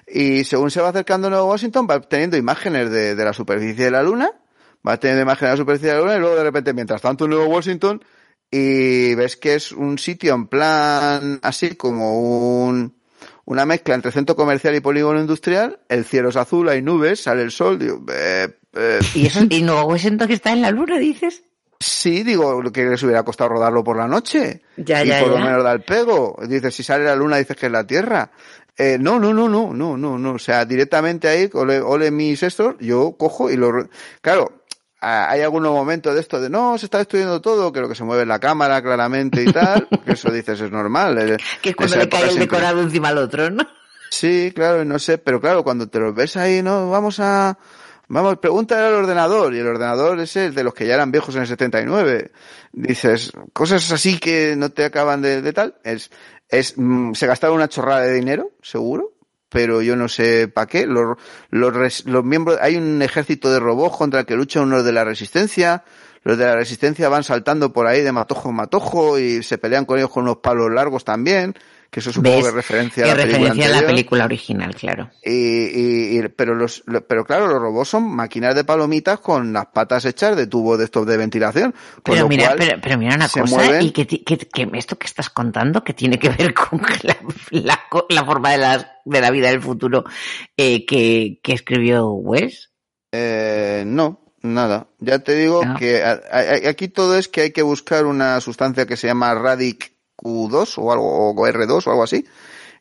Y según se va acercando a Nueva Washington, va teniendo imágenes de, de la superficie de la Luna, va teniendo imágenes de la superficie de la Luna, y luego de repente, mientras tanto, en Nueva Washington, y ves que es un sitio en plan así como un, una mezcla entre centro comercial y polígono industrial, el cielo es azul, hay nubes, sale el sol, digo, eh, eh, ¿Y eso? ¿Y Nueva Washington que está en la luna, dices? Sí, digo, lo que les hubiera costado rodarlo por la noche. Ya, y ya, por lo menos da el pego. Dices, si sale la luna, dices que es la Tierra. Eh, no, no, no, no, no, no, no. O sea, directamente ahí, ole, ole mis estos, yo cojo y lo... ro- Claro, hay algunos momentos de esto de, no, se está destruyendo todo, que lo que se mueve la cámara claramente y tal, que eso dices es normal. Que es cuando le cae el siempre- decorado encima al otro, ¿no? Sí, claro, no sé, pero claro, cuando te los ves ahí, no, vamos a Vamos, pregúntale al ordenador, y el ordenador es el de los que ya eran viejos en el 79. Dices, cosas así que no te acaban de, de tal. Es, es, mm, se gastaron una chorrada de dinero, seguro, pero yo no sé para qué. Los, los, los miembros, hay un ejército de robots contra el que luchan unos de la resistencia. Los de la resistencia van saltando por ahí de matojo en matojo y se pelean con ellos con unos palos largos también, que eso supongo ¿Ves? que referencia a la película referencia a la película original, claro. Y, y- y- pero los, lo- pero claro, los robots son máquinas de palomitas con las patas hechas de tubo de estos de ventilación. Con Pero mira, pero, pero mira una cosa, mueven- y que, que, que esto que estás contando, que tiene que ver con la, la, la forma de la, de la vida del futuro eh, que, que escribió Wes. Eh, no, nada. Ya te digo No. que a- a- aquí todo es que hay que buscar una sustancia que se llama Radic Q2 o algo, o R2 o algo así,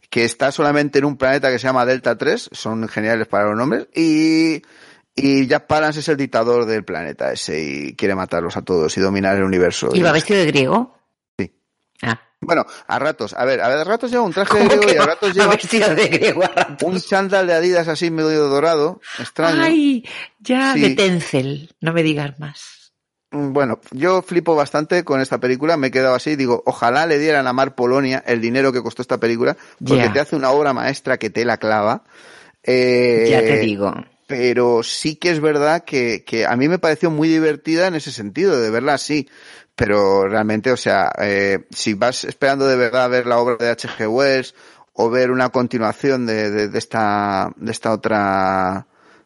que está solamente en un planeta que se llama Delta 3, son geniales para los nombres, y, y Jack Palance es el dictador del planeta ese y quiere matarlos a todos y dominar el universo. ¿Iba Y- vestido de griego? Sí. Ah, Bueno, a ratos, a ver, a ver, a ratos lleva un traje de ¿cómo griego y a va- ratos va lleva vestido de griego a ratos? un chándal de Adidas así medio dorado, extraño. Ay, ya Sí. de Tencel, no me digas más. Mm, Bueno, yo flipo bastante con esta película, me he quedado así, digo, ojalá le dieran a Mar Polonia el dinero que costó esta película, porque te hace una obra maestra que te la clava. Eh, ya te digo. Pero sí que es verdad que, que a mí me pareció muy divertida en ese sentido, de verla así. Pero realmente, o sea, eh, si vas esperando de verdad a ver la obra de H.G. Wells o ver una continuación de, de, de esta, de esta otra,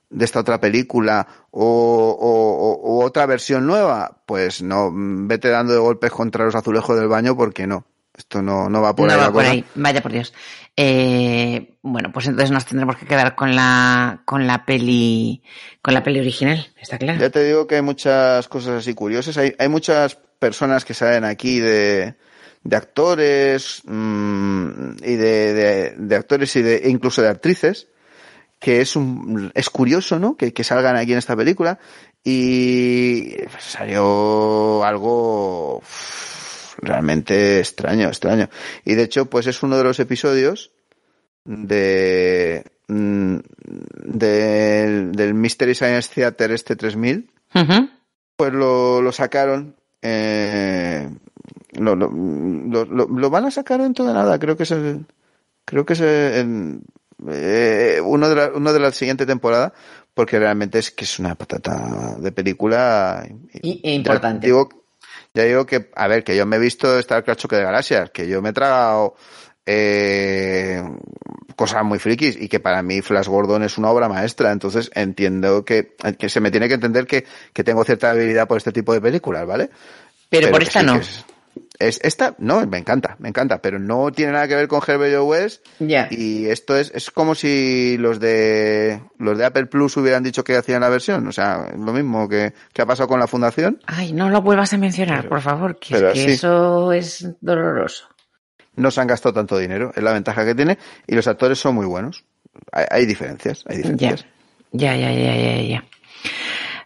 de esta otra película o, o- o- otra versión nueva, pues no, vete dando de golpes contra los azulejos del baño porque no. Esto no, no va por no ahí. va por cosa. ahí, vaya por Dios. Eh, bueno, pues entonces nos tendremos que quedar con la, con la peli, con la peli original, está claro. Ya te digo que hay muchas cosas así curiosas. Hay, hay muchas personas que salen aquí de, de actores mm, y de, de- de actores y de incluso de actrices que es un es curioso, ¿no? Que, que salgan aquí en esta película y pues, salió algo realmente extraño, extraño. Y de hecho, pues es uno de los episodios de mm, del, del Mystery Science Theater este 3000 Ujú. pues lo, lo sacaron. eh, lo, lo, lo, lo- lo van a sacar dentro de nada. Creo que es el. Creo que es el- eh, uno, de la, uno de la siguiente temporada. Porque realmente es que es una patata de película. Y- e importante. Ya digo, ya digo que, a ver, que yo me he visto Star Crash Choque de Galaxias, que yo me he tragado eh, cosas muy frikis y que para mí Flash Gordon es una obra maestra. Entonces entiendo que, que se me tiene que entender que, que tengo cierta habilidad por este tipo de películas, ¿vale? Pero, por esta sí, no. Es, es- esta, no, me encanta, me encanta, pero no tiene nada que ver con Herbert West Ya. y esto es, es como si los de los de Apple Plus hubieran dicho que hacían la versión, o sea, lo mismo que, que ha pasado con la fundación. Ay, no lo vuelvas a mencionar, por favor, que, pero es que eso es doloroso. No se han gastado tanto dinero, es la ventaja que tiene, y los actores son muy buenos. Hay, hay diferencias, hay Ya, diferencias. ya, ya, ya, ya, ya.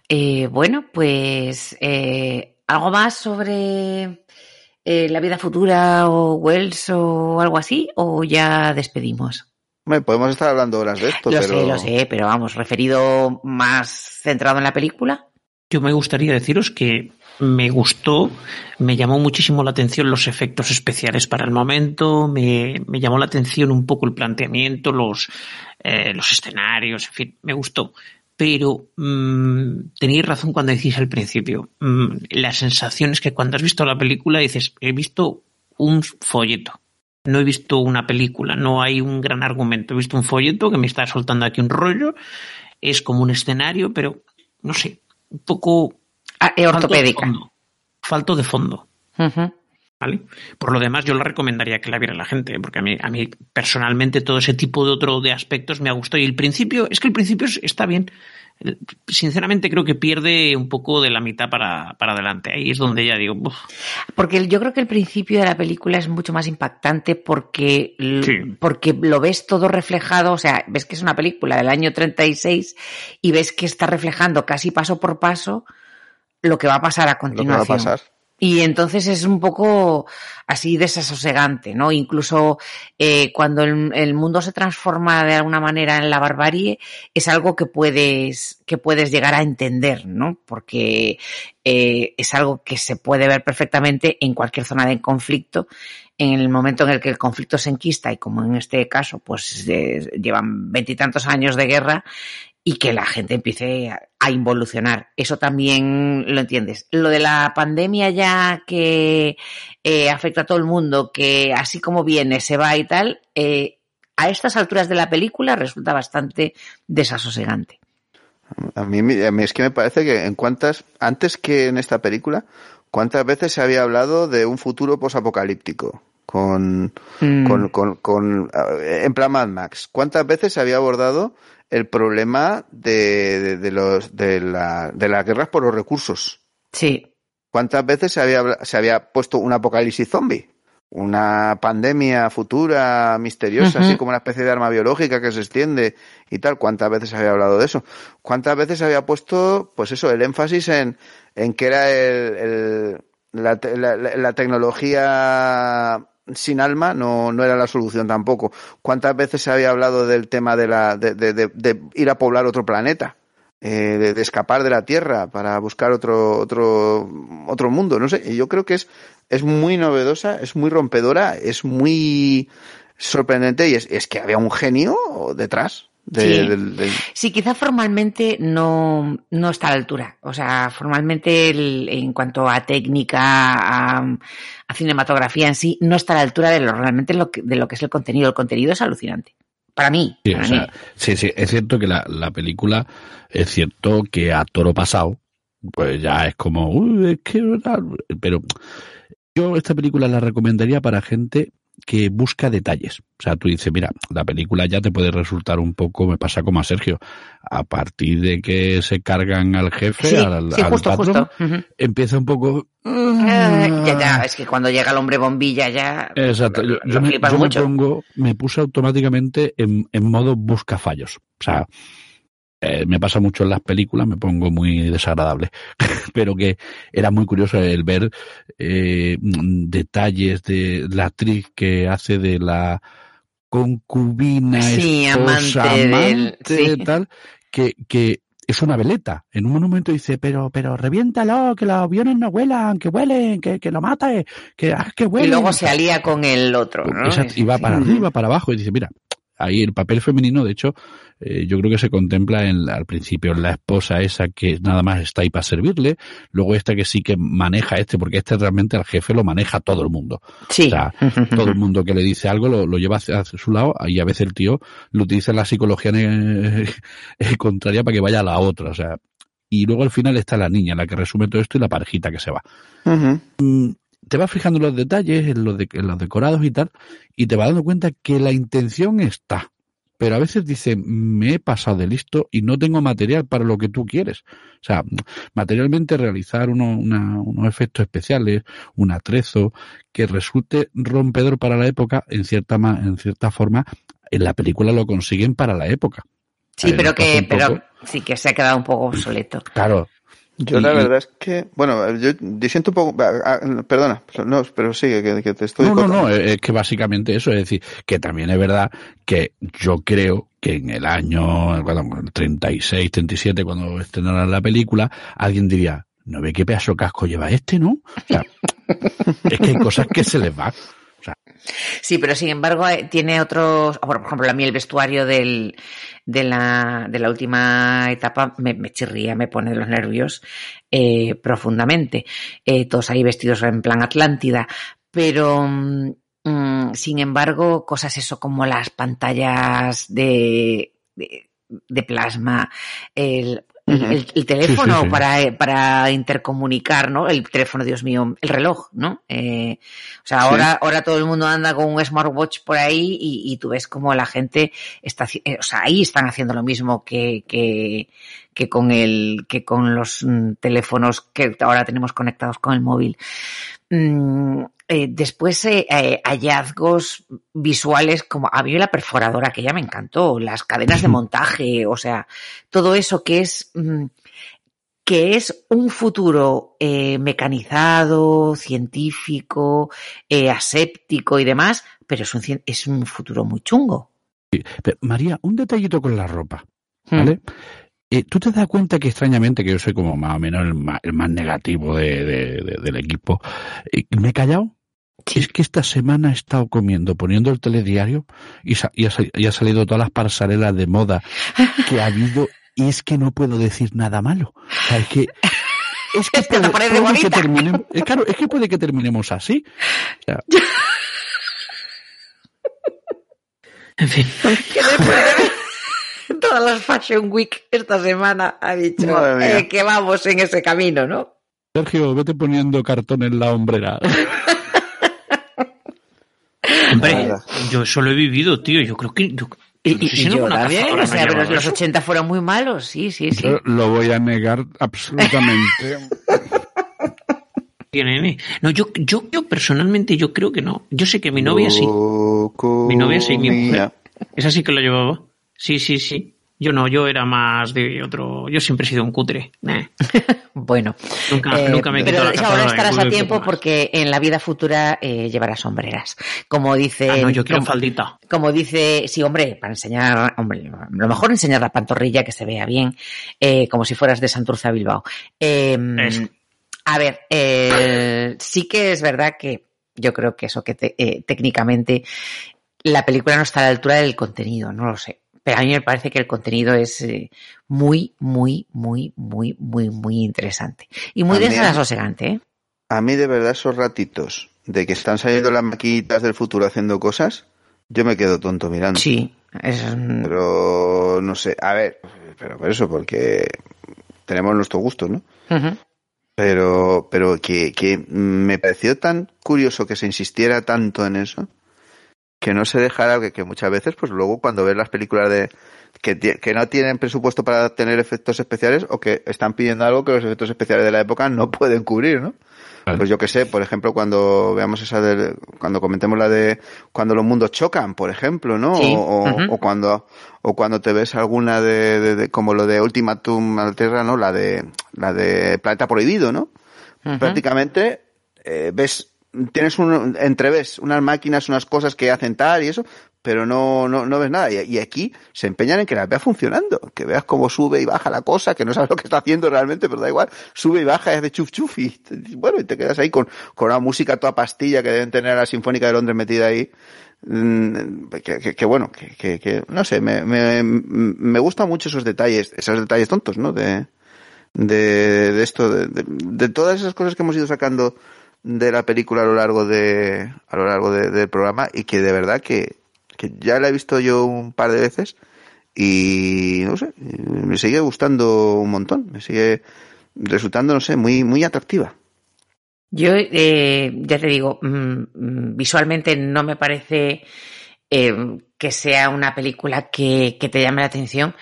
Eh, bueno, pues eh, algo más sobre eh, la vida futura o Wells o algo así, o ya despedimos. Podemos estar hablando horas de esto, Lo pero sé, lo sé, pero vamos, referido más centrado en la película. Yo me gustaría deciros que me gustó, me llamó muchísimo la atención los efectos especiales para el momento, me, me llamó la atención un poco el planteamiento, los, eh, los escenarios, en fin, me gustó. Pero mm, tenéis razón cuando decís al principio, mm, la sensación es que cuando has visto la película dices, he visto un folleto, no he visto una película, no hay un gran argumento, he visto un folleto que me está soltando aquí un rollo, es como un escenario, pero no sé, un poco Ah, falto de ortopédica. fondo. Falto de fondo. ¿Vale? Por lo demás, yo la recomendaría que la viera la gente, porque a mí, a mí personalmente todo ese tipo de otro de aspectos me ha gustado. Y el principio, es que el principio es- está bien. El- Sinceramente creo que pierde un poco de la mitad para, para adelante. Ahí es donde ya digo, "Uf". Porque yo creo que el principio de la película es mucho más impactante porque, Sí. porque lo ves todo reflejado, o sea, ves que es una película del año 36 y ves que está reflejando casi paso por paso lo que va a pasar a lo que va a continuación. pasar. Y entonces es un poco así desasosegante, ¿no? Incluso eh, cuando el, mundo se transforma de alguna manera en la barbarie, es algo que puedes, que puedes llegar a entender, ¿no? Porque eh, es algo que se puede ver perfectamente en cualquier zona de conflicto. En el momento en el que el conflicto se enquista, y como en este caso, pues llevan veintitantos años de guerra, y que la gente empiece a involucionar. Eso también lo entiendes. Lo de la pandemia ya que eh, afecta a todo el mundo, que así como viene se va y tal, eh, a estas alturas de la película resulta bastante desasosegante. A mí, a mí es que me parece que en cuantas, antes que en esta película, ¿cuántas veces se había hablado de un futuro posapocalíptico? Con, mm. con, con, con, en plan Mad Max. ¿Cuántas veces se había abordado el problema de, de, de los, de, la, de las guerras por los recursos. Sí. ¿Cuántas veces se había, se había puesto un apocalipsis zombie? Una pandemia futura, misteriosa, uh -huh. así como una especie de arma biológica que se extiende y tal. ¿Cuántas veces se había hablado de eso? ¿Cuántas veces se había puesto, pues eso, el énfasis en, en que era el, el la, la, la, tecnología sin alma no, no era la solución tampoco. ¿Cuántas veces se había hablado del tema de, la, de, de, ir a poblar otro planeta? Eh, de, escapar de la Tierra para buscar otro, otro, otro mundo, no sé. Yo creo que es, es muy novedosa, es muy rompedora, es muy sorprendente y es, es que había un genio detrás. De, sí. Del, del... sí, quizá formalmente no, no está a la altura. O sea, formalmente el, en cuanto a técnica, a, a, cinematografía en sí, no está a la altura de lo realmente lo que, de lo que es el contenido. El contenido es alucinante. Para mí. Sí, para o sea, mí. sí, sí, es cierto que la, la, película, es cierto que a toro pasado, pues ya es como, uy, es que, pero yo esta película la recomendaría para gente que busca detalles. O sea, tú dices, mira, la película ya te puede resultar un poco, me pasa como a Sergio, a partir de que se cargan al jefe, sí, al, sí, al justo, patrón, justo. Uh -huh. empieza un poco... Uh, ya, ya, es que cuando llega el hombre bombilla ya... Exacto, yo, yo, me, yo me, pongo, me puse automáticamente en, en modo busca fallos. O sea, eh, me pasa mucho en las películas, me pongo muy desagradable, pero que era muy curioso el ver eh, detalles de la actriz que hace de la concubina, sí, esposa, amante, amante del, sí. tal, que, que es una veleta. En un momento dice, pero, pero reviéntalo, que los aviones no vuelan, que huelen, que, que lo mate, que, ah, que huelen. Y luego se alía con el otro, ¿no? Exacto, y va para arriba, para abajo, y dice, mira, ahí el papel femenino, de hecho, eh, yo creo que se contempla en, al principio en la esposa esa que nada más está ahí para servirle, luego esta que sí que maneja este, porque este realmente al jefe lo maneja todo el mundo. Sí. O sea, todo el mundo que le dice algo lo, lo lleva hacia, hacia, su lado y a veces el tío lo utiliza en la psicología eh, contraria para que vaya a la otra. O sea, y luego al final está la niña, la que resume todo esto y la parejita que se va. Uh -huh te vas fijando en los detalles, en los, de, en los decorados y tal, y te vas dando cuenta que la intención está. Pero a veces dice, me he pasado de listo y no tengo material para lo que tú quieres. O sea, materialmente realizar uno, una, unos efectos especiales, un atrezo que resulte rompedor para la época, en cierta, en cierta forma, en la película lo consiguen para la época. Sí, pero que, pero sí que se ha quedado un poco obsoleto. Claro, yo la verdad es que, bueno, yo, yo siento un poco, perdona, no, pero sigue, que, que, te estoy... No, no, no, es que básicamente eso, es decir, que también es verdad que yo creo que en el año bueno, 36, 37, cuando estrenaran la película, alguien diría, no ve qué pedazo casco lleva este, ¿no? O sea, es que hay cosas que se les va. O sea, sí, pero sin embargo eh, tiene otros, por ejemplo, a mí el vestuario del, de la, de la última etapa me, me chirría, me pone los nervios eh, profundamente. Eh, todos ahí vestidos en plan Atlántida, pero mm, sin embargo, cosas eso como las pantallas de, de, de plasma, el, el, el, teléfono sí, sí, sí. Para, para intercomunicar, ¿no? El teléfono, Dios mío, el reloj, ¿no? Eh, o sea, ahora, ahora todo el mundo anda con un smartwatch por ahí y, y tú ves como la gente está, eh, o sea, ahí están haciendo lo mismo que, que, que con el, que con los mm, teléfonos que ahora tenemos conectados con el móvil. Mm, eh, después eh, eh, hallazgos visuales como había la perforadora que ya me encantó, las cadenas de montaje, o sea, todo eso que es mm, que es un futuro mecanizado, científico, aséptico y demás, pero es un, es un futuro muy chungo. Pero, María, un detallito con la ropa, Hmm. ¿vale? Eh, ¿Tú te das cuenta que extrañamente, que yo soy como más o menos el más, el más negativo de- de- de- del equipo, eh, me he callado? Es que esta semana he estado comiendo, poniendo el telediario y, sa- y ha, sal- y ha salido todas las pasarelas de moda que ha habido y es que no puedo decir nada malo. O sea, es que... Es que, Es que puede, puede que terminemos, es, claro, es que puede que terminemos así. O sea, En fin. de todas las Fashion Week esta semana ha dicho eh, que vamos en ese camino, ¿no? Sergio, vete poniendo cartón en la hombrera. Hombre, yo eso lo he vivido, tío. Yo creo que. Yo, Y, no sé si y yo también, o sea, pero los eso. 80 fueron muy malos, sí, sí, sí. Yo lo voy a negar absolutamente. No, yo, yo, yo personalmente yo creo que no. Yo sé que mi novia sí. Mi novia sí, mi mujer. Esa sí que lo llevaba. Sí, sí, sí. Yo no, yo era más de otro. Yo siempre he sido un cutre. Nah. Bueno, Nunca, eh, nunca me he pero la ahora estarás a tiempo porque en la vida futura eh, llevarás sombreras. Como dice, Ah, no, yo quiero como, faldita. como dice, sí, hombre, para enseñar, hombre, lo mejor enseñar la pantorrilla que se vea bien, eh, como si fueras de Santurce a Bilbao. Eh, Eso. a ver, eh, sí que es verdad que yo creo que eso que te- eh, técnicamente la película no está a la altura del contenido, no lo sé. Pero a mí me parece que el contenido es eh, muy, muy, muy, muy, muy, muy interesante. Y muy desasosegante, ¿eh? A mí de verdad esos ratitos de que están saliendo las maquinitas del futuro haciendo cosas, yo me quedo tonto mirando. Sí. Es, Pero no sé, a ver, pero por eso, porque tenemos nuestros gustos, ¿no? Pero, pero que, que me pareció tan curioso que se insistiera tanto en eso, que no se dejara, que, que muchas veces, pues luego cuando ves las películas de que, que no tienen presupuesto para tener efectos especiales o que están pidiendo algo que los efectos especiales de la época no pueden cubrir, ¿no? Claro. Pues yo que sé, por ejemplo, cuando veamos esa de, cuando comentemos la de cuando los mundos chocan, por ejemplo, ¿no? Sí, O, cuando, o cuando te ves alguna de, de- de- como lo de Ultimatum a la Tierra, ¿no? La de, la de Planeta Prohibido, ¿no? Prácticamente eh, ves tienes un entreves unas máquinas unas cosas que hacen tal y eso pero no no, no ves nada. Y, y aquí se empeñan en que las veas funcionando que veas cómo sube y baja la cosa que no sabes lo que está haciendo realmente pero da igual sube y baja y hace chuf chuf y te- bueno y te quedas ahí con, con una música toda pastilla que deben tener a la Sinfónica de Londres metida ahí. Mm, que, que- que bueno que, que- que, no sé me, me, me gustan mucho esos detalles esos detalles tontos no de de, de esto, de, de- de todas esas cosas que hemos ido sacando de la película a lo largo de a lo largo de- del programa y que de verdad que, que ya la he visto yo un par de veces y no sé, me sigue gustando un montón, me sigue resultando, no sé, muy muy atractiva. Yo, eh, ya te digo, mm, mm, visualmente no me parece eh, que sea una película que, que te llame la atención,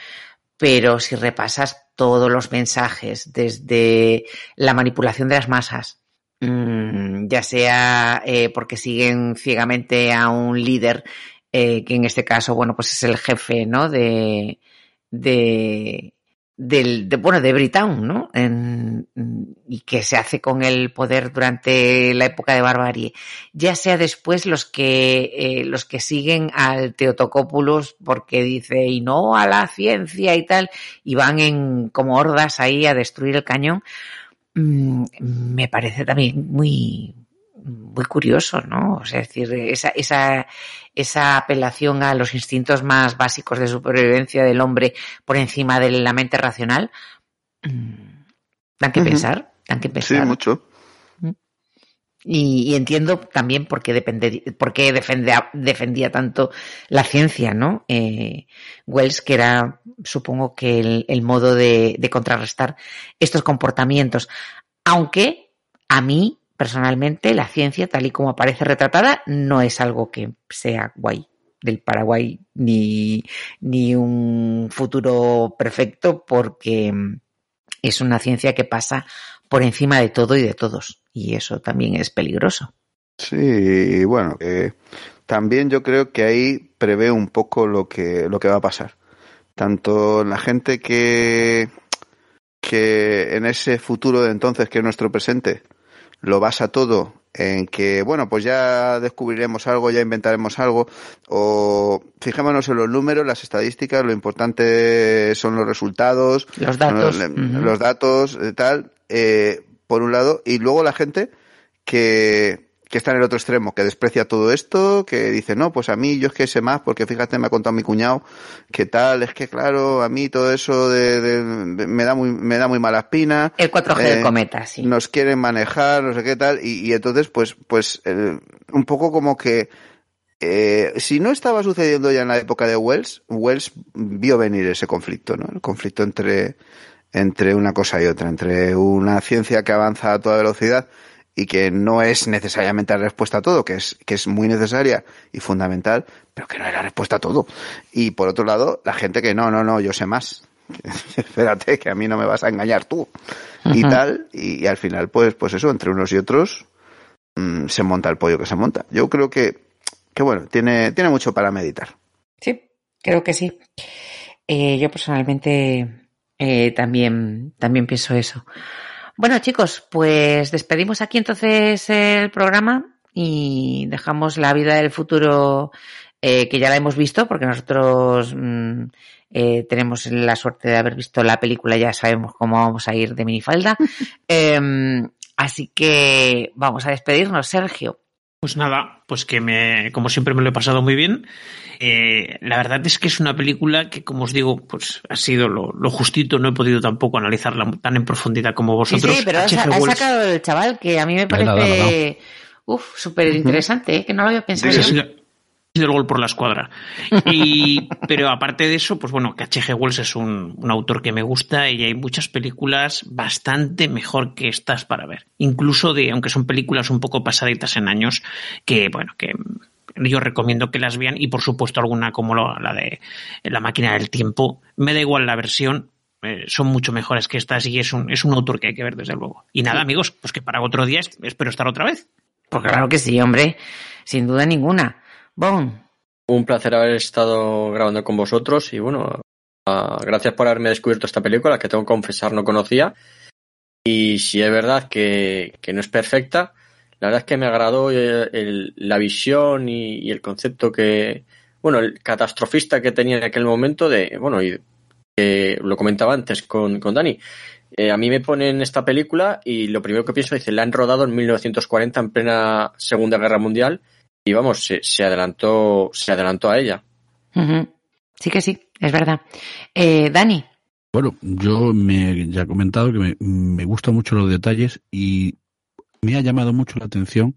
pero si repasas todos los mensajes, desde la manipulación de las masas, ya sea eh, porque siguen ciegamente a un líder, eh, que en este caso, bueno, pues es el jefe, ¿no? De, de, del, de, bueno, de Britain, ¿no? En- y que se hace con el poder durante la época de barbarie. Ya sea después los que, eh, los que siguen al Teotocópulos porque dice, y no a la ciencia y tal, y van en, como hordas ahí a destruir el cañón, mm, me parece también muy, muy curioso, ¿no? O sea, es decir, esa, esa, esa apelación a los instintos más básicos de supervivencia del hombre por encima de la mente racional, mm, dan que pensar, dan que Sí, pensar. mucho. Y, entiendo también por qué, depende, defendía, defendía tanto la ciencia, ¿no? Eh, Wells, que era, supongo que el, el modo de, de contrarrestar estos comportamientos. Aunque a mí, personalmente, la ciencia, tal y como aparece retratada, no es algo que sea guay del Paraguay ni, ni un futuro perfecto porque mm, es una ciencia que pasa por encima de todo y de todos. Y eso también es peligroso. Sí, bueno, eh, también yo creo que ahí prevé un poco lo que, lo que va a pasar. Tanto la gente que, que en ese futuro de entonces, que es nuestro presente, lo basa todo en que, bueno, pues ya descubriremos algo, ya inventaremos algo, o fijémonos en los números, las estadísticas, lo importante son los resultados, los datos, los, los datos, eh, tal, eh, por un lado, y luego la gente que, que está en el otro extremo, que desprecia todo esto, que dice, no, pues a mí yo es que sé más, porque fíjate, me ha contado mi cuñado, que tal, es que claro, a mí todo eso de, de, me da muy, me da muy mala espina. El 4G eh, del cometa, sí. Nos quieren manejar, no sé qué tal, y, y entonces, pues, pues, eh, un poco como que, eh, si no estaba sucediendo ya en la época de Wells, Wells vio venir ese conflicto, ¿no? El conflicto entre, entre una cosa y otra, entre una ciencia que avanza a toda velocidad y que no es necesariamente la respuesta a todo, que es, que es muy necesaria y fundamental, pero que no es la respuesta a todo. Y por otro lado, la gente que no, no, no, yo sé más. Espérate, que a mí no me vas a engañar tú. Y tal, y, y, al final, pues, pues eso, entre unos y otros, mmm, se monta el pollo que se monta. Yo creo que, que bueno, tiene, tiene mucho para meditar. Sí, creo que sí. Eh, yo personalmente eh, también, también pienso eso. Bueno, chicos, pues despedimos aquí entonces el programa y dejamos la vida del futuro eh, que ya la hemos visto, porque nosotros mmm, eh, tenemos la suerte de haber visto la película, ya sabemos cómo vamos a ir de minifalda. eh, así que vamos a despedirnos, Sergio. Pues nada, pues que me, como siempre me lo he pasado muy bien. Eh, la verdad es que es una película que, como os digo, pues ha sido lo, lo justito. No he podido tampoco analizarla tan en profundidad como vosotros. Sí, sí pero ha, ha, sacado el chaval que a mí me parece, uff, súper interesante, ¿eh? que no lo había pensado. Sí, sí, del gol por la escuadra. Y, pero aparte de eso, pues bueno, que H.G. Wells es un, un, autor que me gusta y hay muchas películas bastante mejor que estas para ver. Incluso de, aunque son películas un poco pasaditas en años, que bueno, que yo recomiendo que las vean y por supuesto alguna como la de La máquina del tiempo. Me da igual la versión, eh, son mucho mejores que estas y es un, es un autor que hay que ver desde luego. Y nada, amigos, pues que para otro día espero estar otra vez. Pues claro que sí, hombre, sin duda ninguna. Un placer haber estado grabando con vosotros y bueno, uh, gracias por haberme descubierto esta película que tengo que confesar no conocía. Y si es verdad que, que no es perfecta, la verdad es que me agradó el, el, la visión y, el concepto que, bueno, el catastrofista que tenía en aquel momento de, bueno, y que lo comentaba antes con, con Dani. Eh, a mí me ponen esta película y lo primero que pienso es la han rodado en 1940 en plena Segunda Guerra Mundial y vamos, se, se, adelantó, se adelantó a ella. Uh -huh. Sí que sí, es verdad. Eh, Dani. Bueno, yo me ya he comentado que me, me gustan mucho los detalles y me ha llamado mucho la atención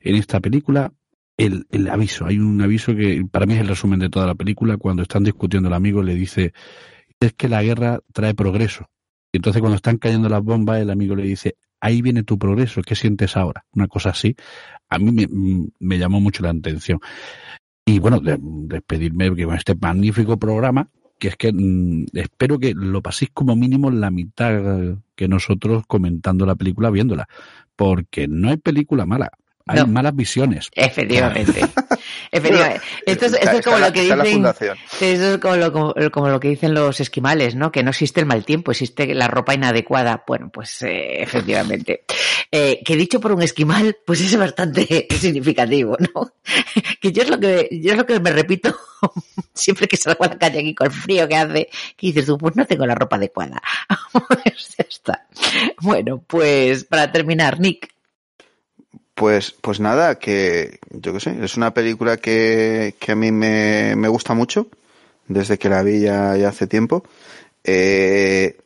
en esta película el, el, aviso. Hay un aviso que para mí es el resumen de toda la película. Cuando están discutiendo el amigo le dice es que la guerra trae progreso. Y entonces cuando están cayendo las bombas el amigo le dice ahí viene tu progreso, ¿qué sientes ahora? Una cosa así. A mí me, llamó mucho la atención. Y bueno, de, despedirme con este magnífico programa, que es que mmm, espero que lo paséis como mínimo la mitad que nosotros comentando la película, viéndola, porque no hay película mala. Hay no. malas visiones. Efectivamente. Efectivamente. Esto es, esto es como lo que dicen. Esto es como lo, como, como lo, que dicen los esquimales, ¿no? Que no existe el mal tiempo, existe la ropa inadecuada. Bueno, pues eh, efectivamente. Eh, que dicho por un esquimal, pues es bastante significativo, ¿no? que yo es lo que, yo es lo que me repito siempre que salgo a la calle aquí con el frío que hace, que dices tú, pues no tengo la ropa adecuada. pues ya está. Bueno, pues para terminar, Nick. Pues, pues nada, que yo qué sé, es una película que, que a mí me, me, gusta mucho, desde que la vi ya, ya hace tiempo. Eh,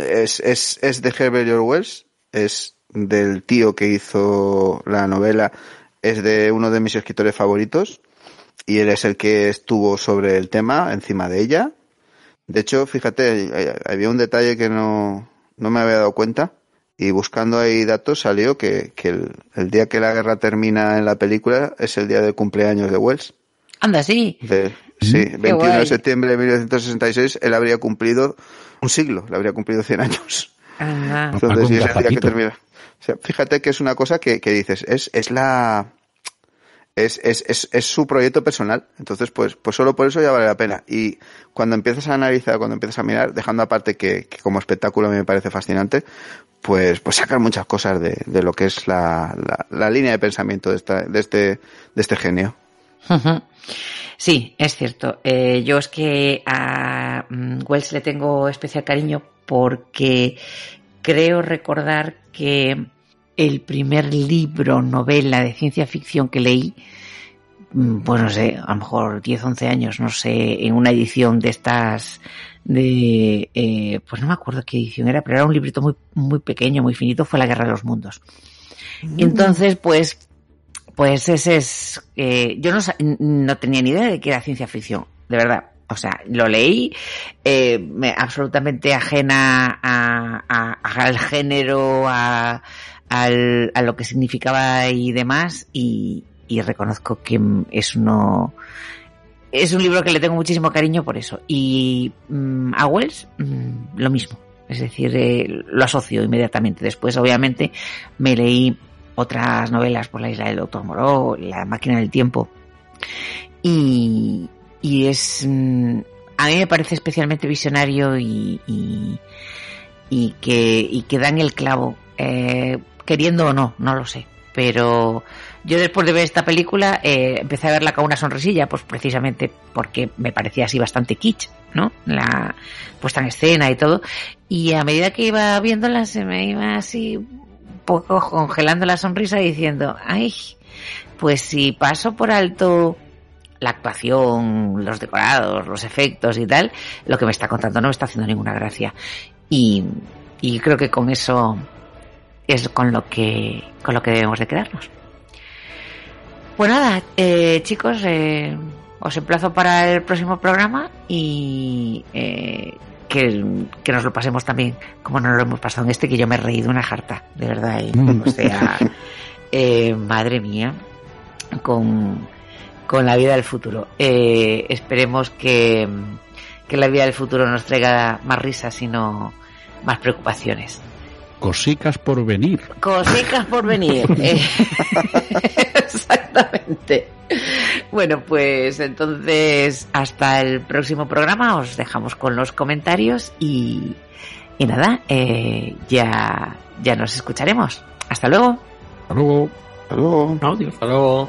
es, es, es de Herbert Wells, es del tío que hizo la novela, es de uno de mis escritores favoritos, y él es el que estuvo sobre el tema, encima de ella. De hecho, fíjate, había un detalle que no, no me había dado cuenta y buscando ahí datos salió que, que el, el, día que la guerra termina en la película es el día de cumpleaños de Wells. Anda, sí. De, sí, 21 guay. de septiembre de 1966 él habría cumplido un siglo, le habría cumplido 100 años. Ajá. Entonces, y es el día que termina. O sea, fíjate que es una cosa que, que dices, es, es la es, es, es, es, su proyecto personal. Entonces, pues, pues solo por eso ya vale la pena. Y cuando empiezas a analizar, cuando empiezas a mirar, dejando aparte que, como espectáculo a mí me parece fascinante, pues, pues sacar muchas cosas de, de lo que es la, la, la, línea de pensamiento de, esta, de, este, de este genio. Sí, es cierto. Eh, yo es que a mm, Wells le tengo especial cariño porque creo recordar que el primer libro, novela de ciencia ficción que leí, mm, pues no sé, a lo mejor 10, 11 años, no sé, en una edición de estas de, eh, pues no me acuerdo qué edición era, pero era un librito muy, muy pequeño, muy finito, fue La Guerra de los Mundos. Mm. Entonces, pues, pues ese es, eh, yo no, no tenía ni idea de que era ciencia ficción, de verdad. O sea, lo leí, eh, me, absolutamente ajena a, a, al género, a, al, a lo que significaba y demás y, y, reconozco que es uno es un libro que le tengo muchísimo cariño por eso. Y mmm, a Wells mmm, lo mismo. Es decir eh, lo asocio inmediatamente. Después obviamente me leí otras novelas por la isla del doctor Moreau la máquina del tiempo. Y, y es mmm, a mí me parece especialmente visionario y, y, y que y que dan el clavo. Eh, queriendo o no, no lo sé. Pero yo después de ver esta película eh, empecé a verla con una sonrisilla, pues precisamente porque me parecía así bastante kitsch, ¿no? La puesta en escena y todo. Y a medida que iba viéndola se me iba así un poco congelando la sonrisa diciendo, ay, pues si paso por alto la actuación, los decorados, los efectos y tal, lo que me está contando no me está haciendo ninguna gracia. Y, y creo que con eso es con lo que, con lo que debemos de quedarnos. Pues nada, eh, chicos, eh, os emplazo para el próximo programa y eh, que, que, nos lo pasemos también como nos lo hemos pasado en este, que yo me he reído una jarta, de verdad. o sea, madre mía, con, con la vida del futuro. esperemos que, que la vida del futuro nos traiga más risas y no más preocupaciones. Cosicas por venir. Cosicas por venir. Exactamente. Bueno, pues entonces hasta el próximo programa os dejamos con los comentarios y, y nada, eh, ya, ya nos escucharemos. Hasta luego. Hasta luego. Hasta luego. Adiós. Hasta luego.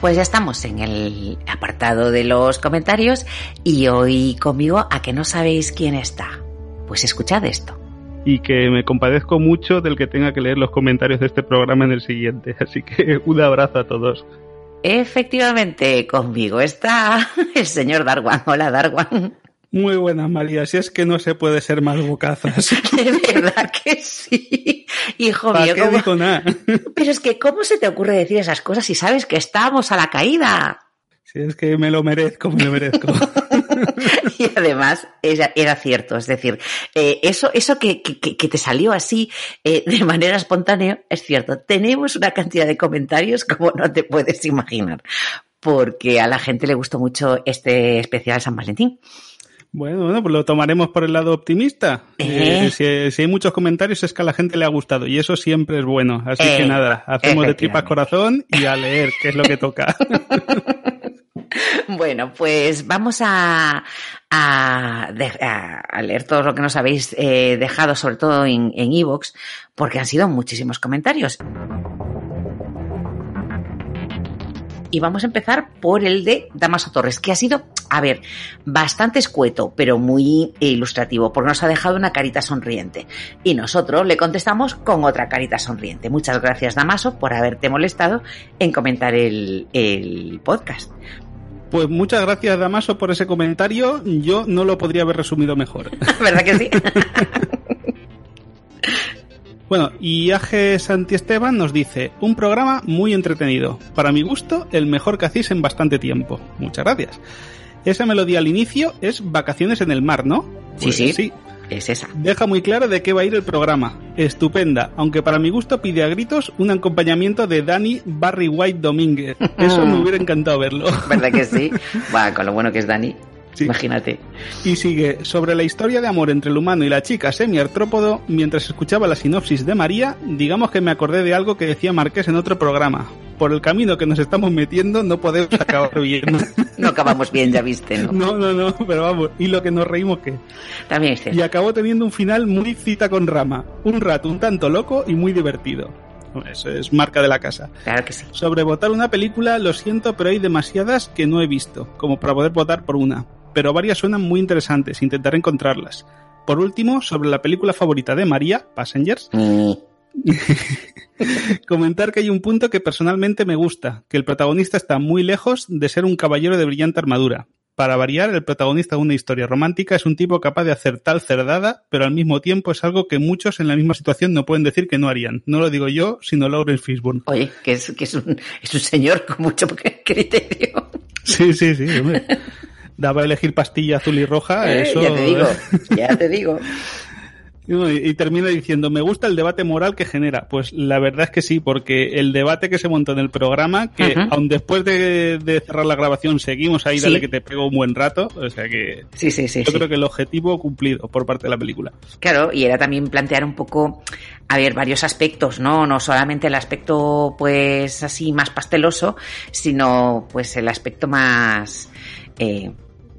Pues ya estamos en el apartado de los comentarios y hoy conmigo a que no sabéis quién está. Pues escuchad esto. Y que me compadezco mucho del que tenga que leer los comentarios de este programa en el siguiente. Así que un abrazo a todos. Efectivamente, conmigo está el señor Darwan. Hola, Darwan. Muy buenas, María. Si es que no se puede ser más bocazas. De verdad que sí. Hijo ¿Para mío. qué ¿cómo- digo nada? Pero es que, ¿cómo se te ocurre decir esas cosas si sabes que estamos a la caída? Si es que me lo merezco, me lo merezco. Y además era, era cierto, es decir, eh, eso, eso que, que, que te salió así eh, de manera espontánea es cierto. Tenemos una cantidad de comentarios como no te puedes imaginar, porque a la gente le gustó mucho este especial San Valentín. Bueno, bueno, pues lo tomaremos por el lado optimista. Eh. Eh, si, si hay muchos comentarios es que a la gente le ha gustado y eso siempre es bueno. Así Eh, que nada, hacemos de tripas corazón y a leer, que es lo que toca. Bueno, pues vamos a, a, leer todo lo que nos habéis eh, dejado, sobre todo en en iVoox, porque han sido muchísimos comentarios. Y vamos a empezar por el de Damaso Torres, que ha sido, a ver, bastante escueto, pero muy ilustrativo, porque nos ha dejado una carita sonriente. Y nosotros le contestamos con otra carita sonriente. Muchas gracias, Damaso, por haberte molestado en comentar el, el podcast. Pues muchas gracias, Damaso, por ese comentario. Yo no lo podría haber resumido mejor. ¿Verdad que sí? Bueno, y AG Santiesteban nos dice, un programa muy entretenido. Para mi gusto, el mejor que hacéis en bastante tiempo. Muchas gracias. Esa melodía al inicio es Vacaciones en el mar, ¿no? Sí, sí. sí. es esa. Deja muy claro de qué va a ir el programa. Estupenda, aunque para mi gusto pide a gritos un acompañamiento de Dani Barry White Domínguez. Eso me hubiera encantado verlo. ¿Verdad que sí? Va, con lo bueno que es Dani. Sí. Imagínate. Y sigue, sobre la historia de amor entre el humano y la chica semi-artrópodo, mientras escuchaba la sinopsis de María, digamos que me acordé de algo que decía Marqués en otro programa. Por el camino que nos estamos metiendo no podemos acabar bien. No acabamos bien, ya viste, ¿no? No, no, no, pero vamos, y lo que nos reímos que... También es Y acabó teniendo un final muy cita con rama. Un rato un tanto loco y muy divertido. Eso es marca de la casa. Claro que sí. Sobre votar una película, lo siento, pero hay demasiadas que no he visto, como para poder votar por una. Pero varias suenan muy interesantes, intentaré encontrarlas. Por último, sobre la película favorita de María, Passengers, Mm, comentar que hay un punto que personalmente me gusta, que el protagonista está muy lejos de ser un caballero de brillante armadura. Para variar, el protagonista de una historia romántica es un tipo capaz de hacer tal cerdada, pero al mismo tiempo es algo que muchos en la misma situación no pueden decir que no harían. No lo digo yo, sino Lawrence Fishburne. Oye, que es, que es, un, es un señor con mucho criterio. Sí, sí, sí, hombre. Daba a elegir pastilla azul y roja, Eh, eso... Ya te digo, ya te digo. Y, y termina diciendo, me gusta el debate moral que genera. Pues la verdad es que sí, porque el debate que se montó en el programa, que Ujú. aun después de, de cerrar la grabación seguimos ahí, Sí. dale que te pego un buen rato, o sea que Sí, sí, sí. yo sí. creo que el objetivo cumplido por parte de la película. Claro, y era también plantear un poco, a ver, varios aspectos, ¿no? No solamente el aspecto, pues, así más pasteloso, sino, pues, el aspecto más, eh,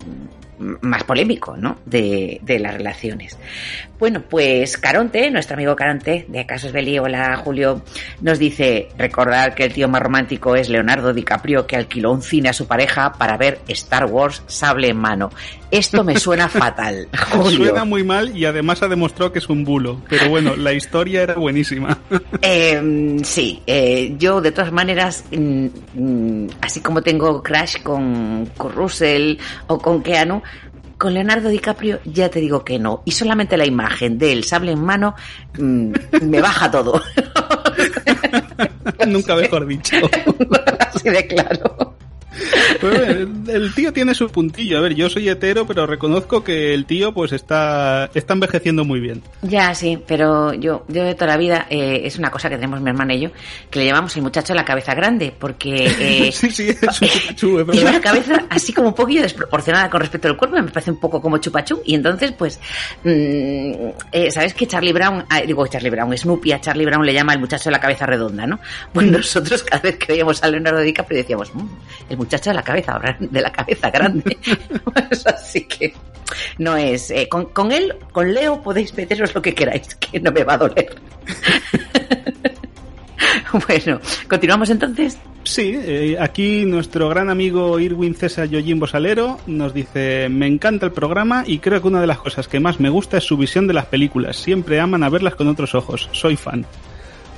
Mm-hmm. Más polémico, ¿no? De, de las relaciones. Bueno, pues Caronte, nuestro amigo Caronte, de Casos Belli, hola Julio, nos dice, recordar que el tío más romántico es Leonardo DiCaprio, que alquiló un cine a su pareja para ver Star Wars sable en mano. Esto me suena fatal, Julio. Suena muy mal y además ha demostrado que es un bulo, pero bueno, la historia era buenísima. Eh, sí, eh, yo de todas maneras, mm, mm, así como tengo crash con, con Russell o con Keanu, con Leonardo DiCaprio ya te digo que no. Y solamente la imagen del sable en mano mm, me baja todo. Nunca mejor dicho. así de claro. Eh, el tío tiene su puntillo. A ver, yo soy hetero, pero reconozco que el tío pues está, está envejeciendo muy bien. Ya, sí, pero yo, yo de toda la vida, eh, es una cosa que tenemos mi hermana y yo, que le llamamos el muchacho de la cabeza grande, porque eh, Sí, sí, es un es Tiene verdad. una cabeza así como un poquillo desproporcionada con respecto al cuerpo, me parece un poco como chupachú. Y entonces, pues, mm, eh, ¿sabes que Charlie Brown, ah, digo Charlie Brown, Snoopy a Charlie Brown le llama el muchacho de la cabeza redonda, ¿no? Pues nosotros cada vez que veíamos a Leonardo DiCaprio decíamos, "Mm, el muchacho de la cabeza, de la cabeza grande. Pues así que no es, eh, con, con él, con Leo podéis meteros lo que queráis, que no me va a doler. bueno, continuamos entonces. Sí, eh, aquí nuestro gran amigo Irwin César Yoyin Bosalero nos dice, me encanta el programa y creo que una de las cosas que más me gusta es su visión de las películas. Siempre aman a verlas con otros ojos. Soy fan.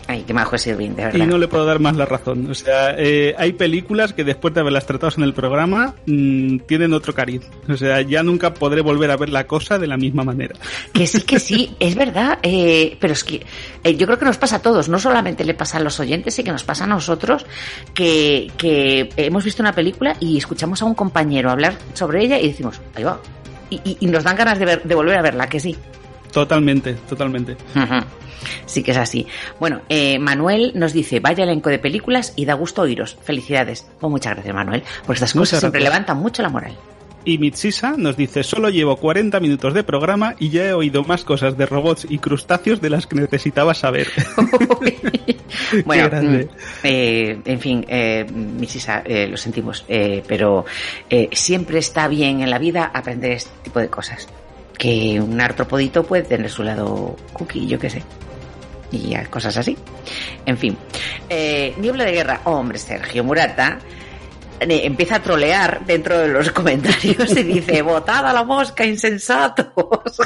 Ay, qué majo es Irving, de verdad. Y no le puedo dar más la razón. O sea, eh, hay películas que después de haberlas tratado en el programa mm, tienen otro cariz. O sea, ya nunca podré volver a ver la cosa de la misma manera. Que sí, que sí, es verdad, eh, pero es que eh, yo creo que nos pasa a todos, no solamente le pasa a los oyentes, sí que nos pasa a nosotros, que, que hemos visto una película y escuchamos a un compañero hablar sobre ella y decimos, ahí va, y, y- y nos dan ganas de, ver, de volver a verla, que sí. Totalmente, totalmente. Sí que es así. Bueno, eh, Manuel nos dice, vaya elenco de películas y da gusto oíros. Felicidades. Pues muchas gracias, Manuel, porque estas cosas siempre levantan mucho la moral. Y Mitsisa nos dice, solo llevo 40 minutos de programa y ya he oído más cosas de robots y crustáceos de las que necesitaba saber. bueno, mm, eh, en fin, eh, Misisa, eh, lo sentimos, eh, pero eh, siempre está bien en la vida aprender este tipo de cosas. Que un artropodito puede tener su lado cookie, yo qué sé. Y cosas así. En fin. Eh, Niebla de guerra, hombre, Sergio Murata eh, empieza a trolear dentro de los comentarios y dice, votad a la mosca, insensatos.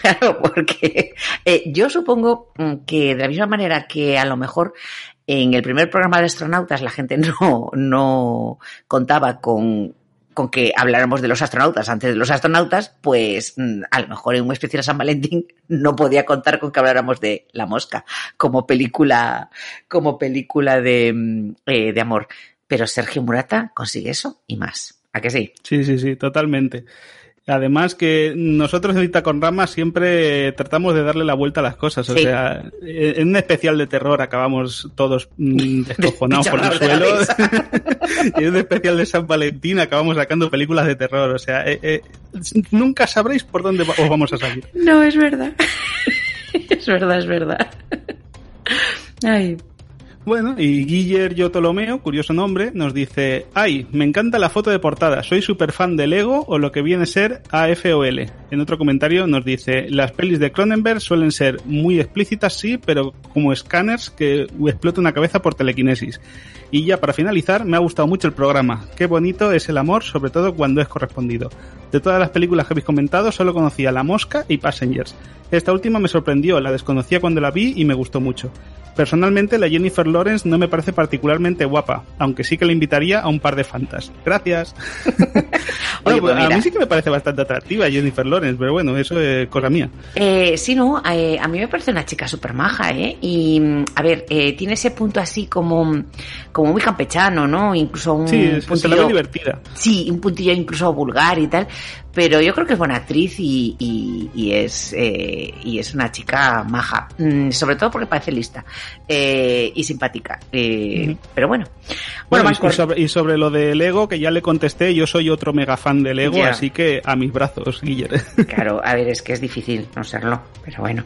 Claro, porque eh, yo supongo mm, que de la misma manera que a lo mejor en el primer programa de astronautas la gente no, no contaba con, con que habláramos de los astronautas antes de los astronautas, pues mm, a lo mejor en un especial San Valentín no podía contar con que habláramos de La Mosca como película, como película de, mm, eh, de amor. Pero Sergio Murata consigue eso y más. ¿A que sí? Sí, sí, sí, totalmente. Además que nosotros en Ita con Rama siempre tratamos de darle la vuelta a las cosas. O Sí. sea, en un especial de terror acabamos todos mm, descojonados por el suelo. y en un especial de San Valentín acabamos sacando películas de terror. O sea, eh, eh, nunca sabréis por dónde os vamos a salir. No, es verdad. es verdad, es verdad. Ay. Bueno, y Guiller Yotolomeo, curioso nombre, nos dice, ay, me encanta la foto de portada, soy súper fan de Lego o lo que viene a ser AFOL. En otro comentario nos dice, las pelis de Cronenberg suelen ser muy explícitas, sí, pero como escáneres que explota una cabeza por telequinesis. Y ya para finalizar, me ha gustado mucho el programa. Qué bonito es el amor, sobre todo cuando es correspondido. De todas las películas que habéis comentado, solo conocía La Mosca y Passengers. Esta última me sorprendió, la desconocía cuando la vi y me gustó mucho. Personalmente, la Jennifer Lawrence no me parece particularmente guapa, aunque sí que la invitaría a un par de fantas. Gracias. Oye, pues a mí sí que me parece bastante atractiva Jennifer Lawrence, pero bueno, eso es cosa mía. Eh, sí, no, eh, a mí me parece una chica súper maja, ¿eh? Y, mm, a ver, eh, tiene ese punto así como, como muy campechano, ¿no? Incluso un Sí, se- se la ve puntillo- divertida. Sí, un puntillo incluso vulgar y tal, pero yo creo que es buena actriz y, y, y es eh, y es una chica maja, Mm, sobre todo porque parece lista eh, y simpática. Eh. Pero bueno, Bueno, más y, sobre, y sobre lo de Lego, que ya le contesté, yo soy otro mega fan de Lego, Ya. así que a mis brazos, Guiller. claro, a ver, es que es difícil no serlo, pero bueno,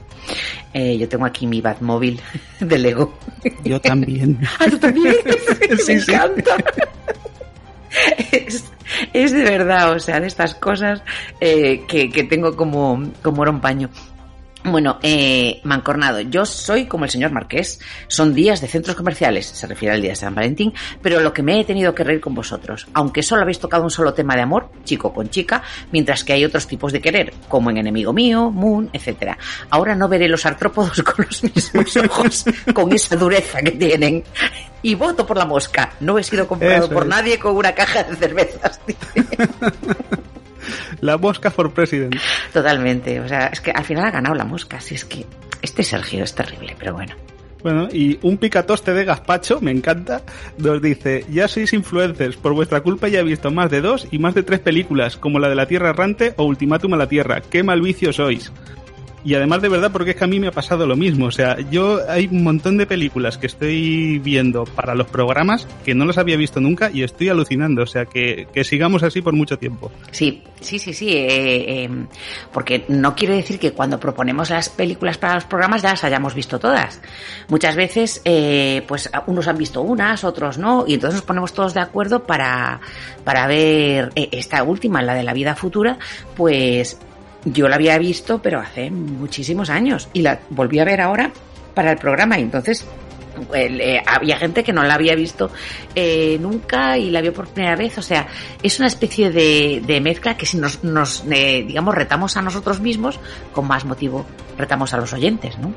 Eh, yo tengo aquí mi Batmóvil de Lego. yo también. Ah, tú también. Sí, Me sí. encanta. Es, de verdad, o sea, de estas cosas eh, que, tengo como, como oro en paño. Bueno, eh, Mancornado, yo soy como el señor Marqués. Son días de centros comerciales, se refiere al día de San Valentín, pero lo que me he tenido que reír con vosotros, aunque solo habéis tocado un solo tema de amor, chico con chica, mientras que hay otros tipos de querer, como en Enemigo Mío, Moon, etcétera. Ahora no veré los artrópodos con los mismos ojos, con esa dureza que tienen. Y voto por la mosca. No he sido comprado Eso por es. nadie con una caja de cervezas. La mosca for president. Totalmente. O sea, es que al final ha ganado la mosca. Si es que este Sergio es terrible, pero bueno. Bueno, y un picatoste de gazpacho, me encanta, nos dice, ya sois influencers, por vuestra culpa ya he visto más de dos y más de tres películas, como la de la Tierra Errante o Ultimátum a la Tierra. ¡Qué mal vicio sois! Y además de verdad, porque es que a mí me ha pasado lo mismo. O sea, yo hay un montón de películas que estoy viendo para los programas que no las había visto nunca y estoy alucinando. O sea, que, que sigamos así por mucho tiempo. Sí, sí, sí, sí. eh, eh, porque no quiere decir que cuando proponemos las películas para los programas ya las hayamos visto todas. Muchas veces, eh, pues unos han visto unas, otros no, y entonces nos ponemos todos de acuerdo para, para ver esta última, la de la vida futura, pues yo la había visto, pero hace muchísimos años, y la volví a ver ahora para el programa, y entonces eh, había gente que no la había visto eh, nunca y la vio por primera vez. O sea, es una especie de, de mezcla que si nos, nos eh, digamos, retamos a nosotros mismos, con más motivo retamos a los oyentes, ¿no?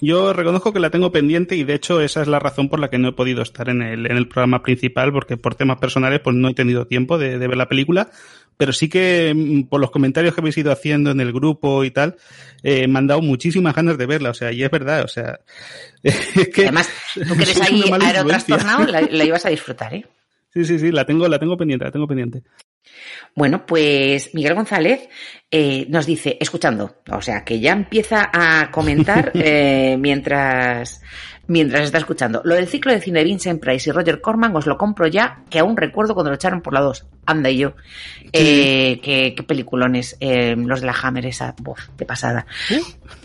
Yo reconozco que la tengo pendiente y de hecho esa es la razón por la que no he podido estar en el, en el programa principal porque por temas personales pues no he tenido tiempo de, de ver la película, pero sí que mm, por los comentarios que habéis ido haciendo en el grupo y tal, eh, me han dado muchísimas ganas de verla, o sea, y es verdad, o sea, es que Además, tú que eres ahí aerotrastornado, la, la ibas a disfrutar, ¿eh? Sí, sí, sí, la tengo, la tengo pendiente, la tengo pendiente. Bueno, pues Miguel González eh, nos dice, escuchando, o sea, que ya empieza a comentar eh, mientras, mientras está escuchando. Lo del ciclo de cine de Vincent Price y Roger Corman os lo compro ya, que aún recuerdo cuando lo echaron por la 2. Anda y yo. Eh, qué, qué peliculones, los de la Hammer, esa, uf, de pasada.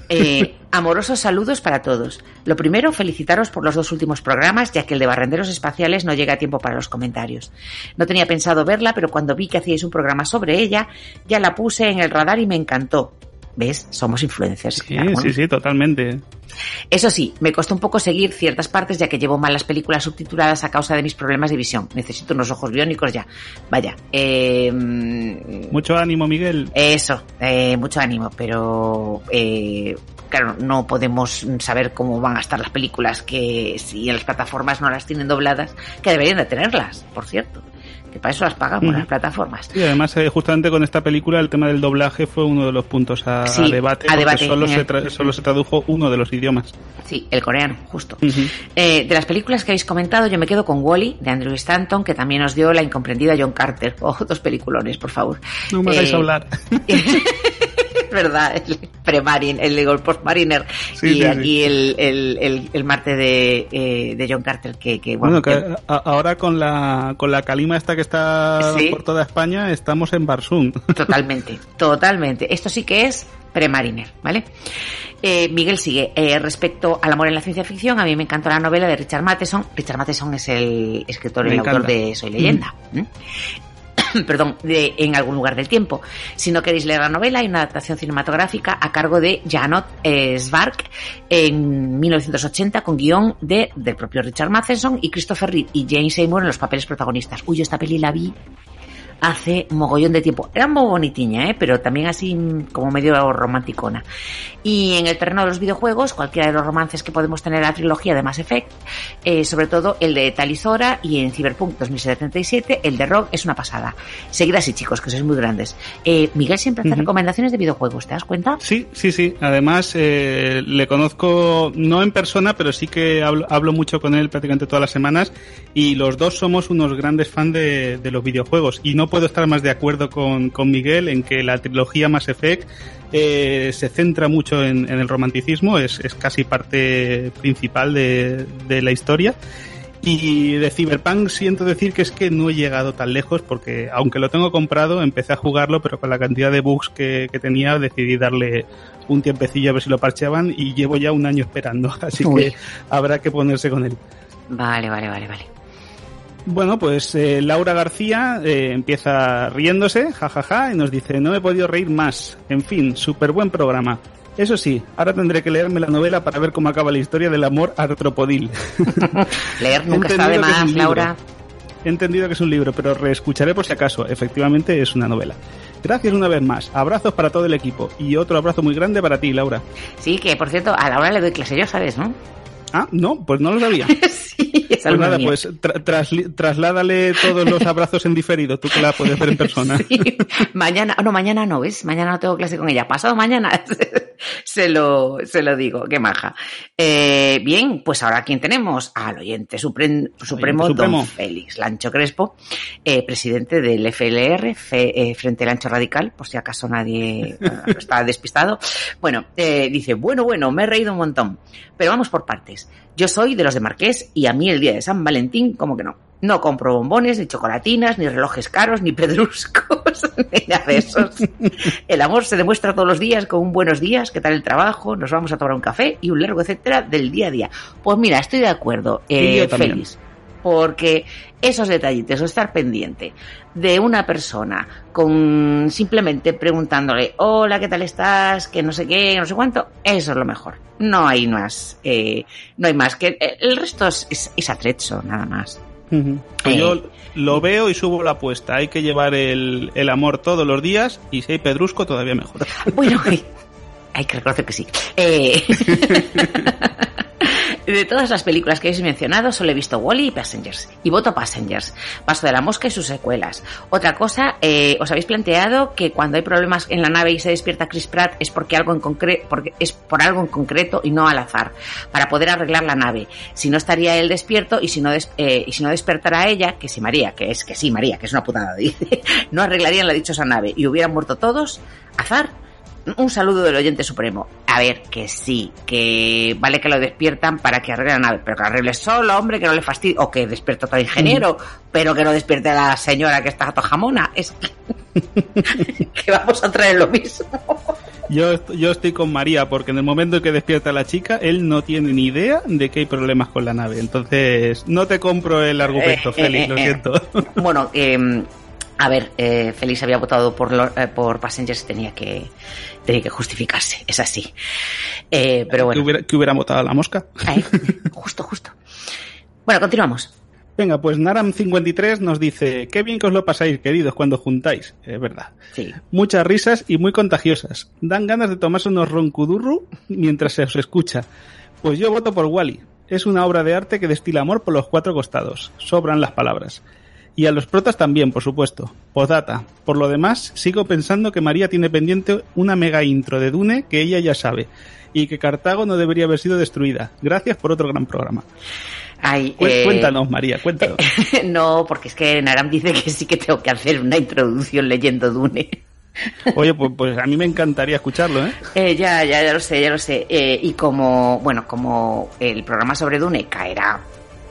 Eh, amorosos saludos para todos. Lo primero, felicitaros por los dos últimos programas, ya que el de Barrenderos Espaciales no llega a tiempo para los comentarios. No tenía pensado verla, pero cuando vi que hacíais un programa sobre ella, ya la puse en el radar y me encantó. ¿Ves? Somos influencers. Sí, Ramón. sí, sí, totalmente. Eso sí, me costó un poco seguir ciertas partes ya que llevo mal las películas subtituladas a causa de mis problemas de visión. Necesito unos ojos biónicos ya. Vaya. Eh, Mucho ánimo, Miguel. eso, eh, mucho ánimo, pero eh, claro, no podemos saber cómo van a estar las películas que si en las plataformas no las tienen dobladas, que deberían de tenerlas, por cierto. Que para eso las pagamos Ujú. las plataformas. Y además, eh, justamente con esta película, el tema del doblaje fue uno de los puntos a, debate, a debate, solo, se tra- solo se tradujo uno de los idiomas. Sí, el coreano, justo. Eh, de las películas que habéis comentado, yo me quedo con Wally, de Andrew Stanton, que también nos dio la incomprendida John Carter. Oh, dos peliculones, por favor. No me hagáis Eh, hablar. verdad, el Premarine, el, el Postmariner Sí, y sí, aquí El, el, el, el Marte de, eh, de John Carter, que, que bueno, Bueno, que a- ahora con la, con la calima esta que está por toda España, estamos en Barsum. Totalmente, totalmente. Esto sí que es Premariner, ¿vale? Eh, Miguel sigue. Eh, respecto al amor en la ciencia ficción, a mí me encantó la novela de Richard Matheson. Richard Matheson es el escritor y el autor de Soy leyenda. ¿m? Perdón, de En algún lugar del tiempo. Si no queréis leer la novela, hay una adaptación cinematográfica a cargo de Janot eh, Svark en 1980 con guion de, del propio Richard Matheson y Christopher Reeve y James Seymour en los papeles protagonistas. Uy, esta peli la vi hace mogollón de tiempo. Era muy bonitiña, ¿eh? pero también así mm, como medio romanticona. Y en el terreno de los videojuegos, cualquiera de los romances que podemos tener en la trilogía de Mass Effect, eh, sobre todo el de Talizora y en Cyberpunk 2077, el de Rock, es una pasada. Seguid así, chicos, que sois muy grandes. Eh, Miguel siempre hace recomendaciones de videojuegos, ¿te das cuenta? Sí, sí, sí. Además, eh, le conozco no en persona, pero sí que hablo, hablo mucho con él prácticamente todas las semanas. Y los dos somos unos grandes fans de, de los videojuegos. Y no puedo estar más de acuerdo con, con Miguel en que la trilogía Mass Effect eh, se centra mucho en, en el romanticismo, es, es casi parte principal de, de la historia. Y de Cyberpunk siento decir que es que no he llegado tan lejos porque aunque lo tengo comprado, empecé a jugarlo, pero con la cantidad de bugs que, que tenía decidí darle un tiempecillo a ver si lo parcheaban y llevo ya un año esperando, así Uy. que habrá que ponerse con él. Vale, vale, vale, vale. Bueno, pues eh, Laura García eh, empieza riéndose, jajaja, y nos dice, no he podido reír más. En fin, súper buen programa. Eso sí, ahora tendré que leerme la novela para ver cómo acaba la historia del amor artropodil. Leer nunca está de es más. Laura. He entendido que es un libro, pero reescucharé por si acaso. Efectivamente es una novela. Gracias una vez más. Abrazos para todo el equipo. Y otro abrazo muy grande para ti, Laura. Sí, que por cierto, a Laura le doy clase yo, ¿sabes, no? Ah, no, pues no lo sabía. sí, es Pues nada, pues tra- trasládale todos los abrazos en diferido, tú que la puedes ver en persona. Sí. Mañana, no, mañana no, ¿ves? Mañana no tengo clase con ella. Pasado mañana se lo, se lo digo, qué maja. Eh, bien, pues ahora ¿quién tenemos? Al oyente supremo, supremo. don Félix Lancho Crespo, eh, presidente del FLR, Fe- eh, Frente Lancho Radical, por si acaso nadie eh, está despistado. Bueno, eh, dice, bueno, bueno, me he reído un montón, pero vamos por partes. Yo soy de los de Marqués y a mí el día de San Valentín, como que no. No compro bombones, ni chocolatinas, ni relojes caros, ni pedruscos, ni nada de esos. El amor se demuestra todos los días con un buenos días, qué tal el trabajo, nos vamos a tomar un café y un largo etcétera del día a día. Pues mira, estoy de acuerdo, eh. Félix, porque esos detallitos o estar pendiente de una persona con simplemente preguntándole, hola, ¿qué tal estás? Que no sé qué, no sé cuánto, eso es lo mejor. No hay más, eh, no hay más que eh, el resto es, es, es atrecho, nada más. Eh. yo lo veo y subo la apuesta. Hay que llevar el, el amor todos los días y si hay pedrusco todavía mejor. Bueno, hay que reconocer que sí. Eh, de todas las películas que habéis mencionado, solo he visto Wally y Passengers. Y voto Passengers. Paso de la mosca y sus secuelas. Otra cosa, eh, os habéis planteado que cuando hay problemas en la nave y se despierta Chris Pratt es porque algo en concreto, porque es por algo en concreto y no al azar, para poder arreglar la nave. Si no estaría él despierto y si no, des- eh, y si no despertara ella, que si María, que es que sí, María, que es una putada, dice, no arreglarían la dichosa nave y hubieran muerto todos, azar, un saludo del oyente supremo. A ver, que sí, que vale que lo despiertan para que arregle la nave, pero que arregle solo, hombre, que no le fastidie, o que despierte a otro ingeniero, pero que no despierte a la señora que está jamona. Es que, vamos a traer lo mismo. Yo, yo estoy con María porque en el momento en que despierta la chica, él no tiene ni idea de que hay problemas con la nave. Entonces, no te compro el argumento, Eh, Félix, eh, lo eh, siento. Bueno, eh, a ver, eh, Félix había votado por, eh, por Passengers, tenía que, tenía que justificarse, es así. Eh, pero que, bueno, hubiera, que hubiera votado a la mosca. Ahí, justo, justo. Bueno, continuamos. Venga, pues Naram53 nos dice, qué bien que os lo pasáis, queridos, cuando juntáis. Es verdad. Sí. Muchas risas y muy contagiosas. Dan ganas de tomarse unos roncudurru mientras se os escucha. Pues yo voto por Wally. Es una obra de arte que destila amor por los cuatro costados. Sobran las palabras. Y a los protas también, por supuesto. Postdata. Por lo demás, sigo pensando que María tiene pendiente una mega intro de Dune que ella ya sabe. Y que Cartago no debería haber sido destruida. Gracias por otro gran programa. Ay, eh, Cuéntanos, María, cuéntanos. no, porque es que Naram dice que sí que tengo que hacer una introducción leyendo Dune. Oye, pues, pues a mí me encantaría escucharlo, ¿eh? Eh, ya, ya, ya lo sé, ya lo sé. Eh, y como, bueno, como el programa sobre Dune caerá,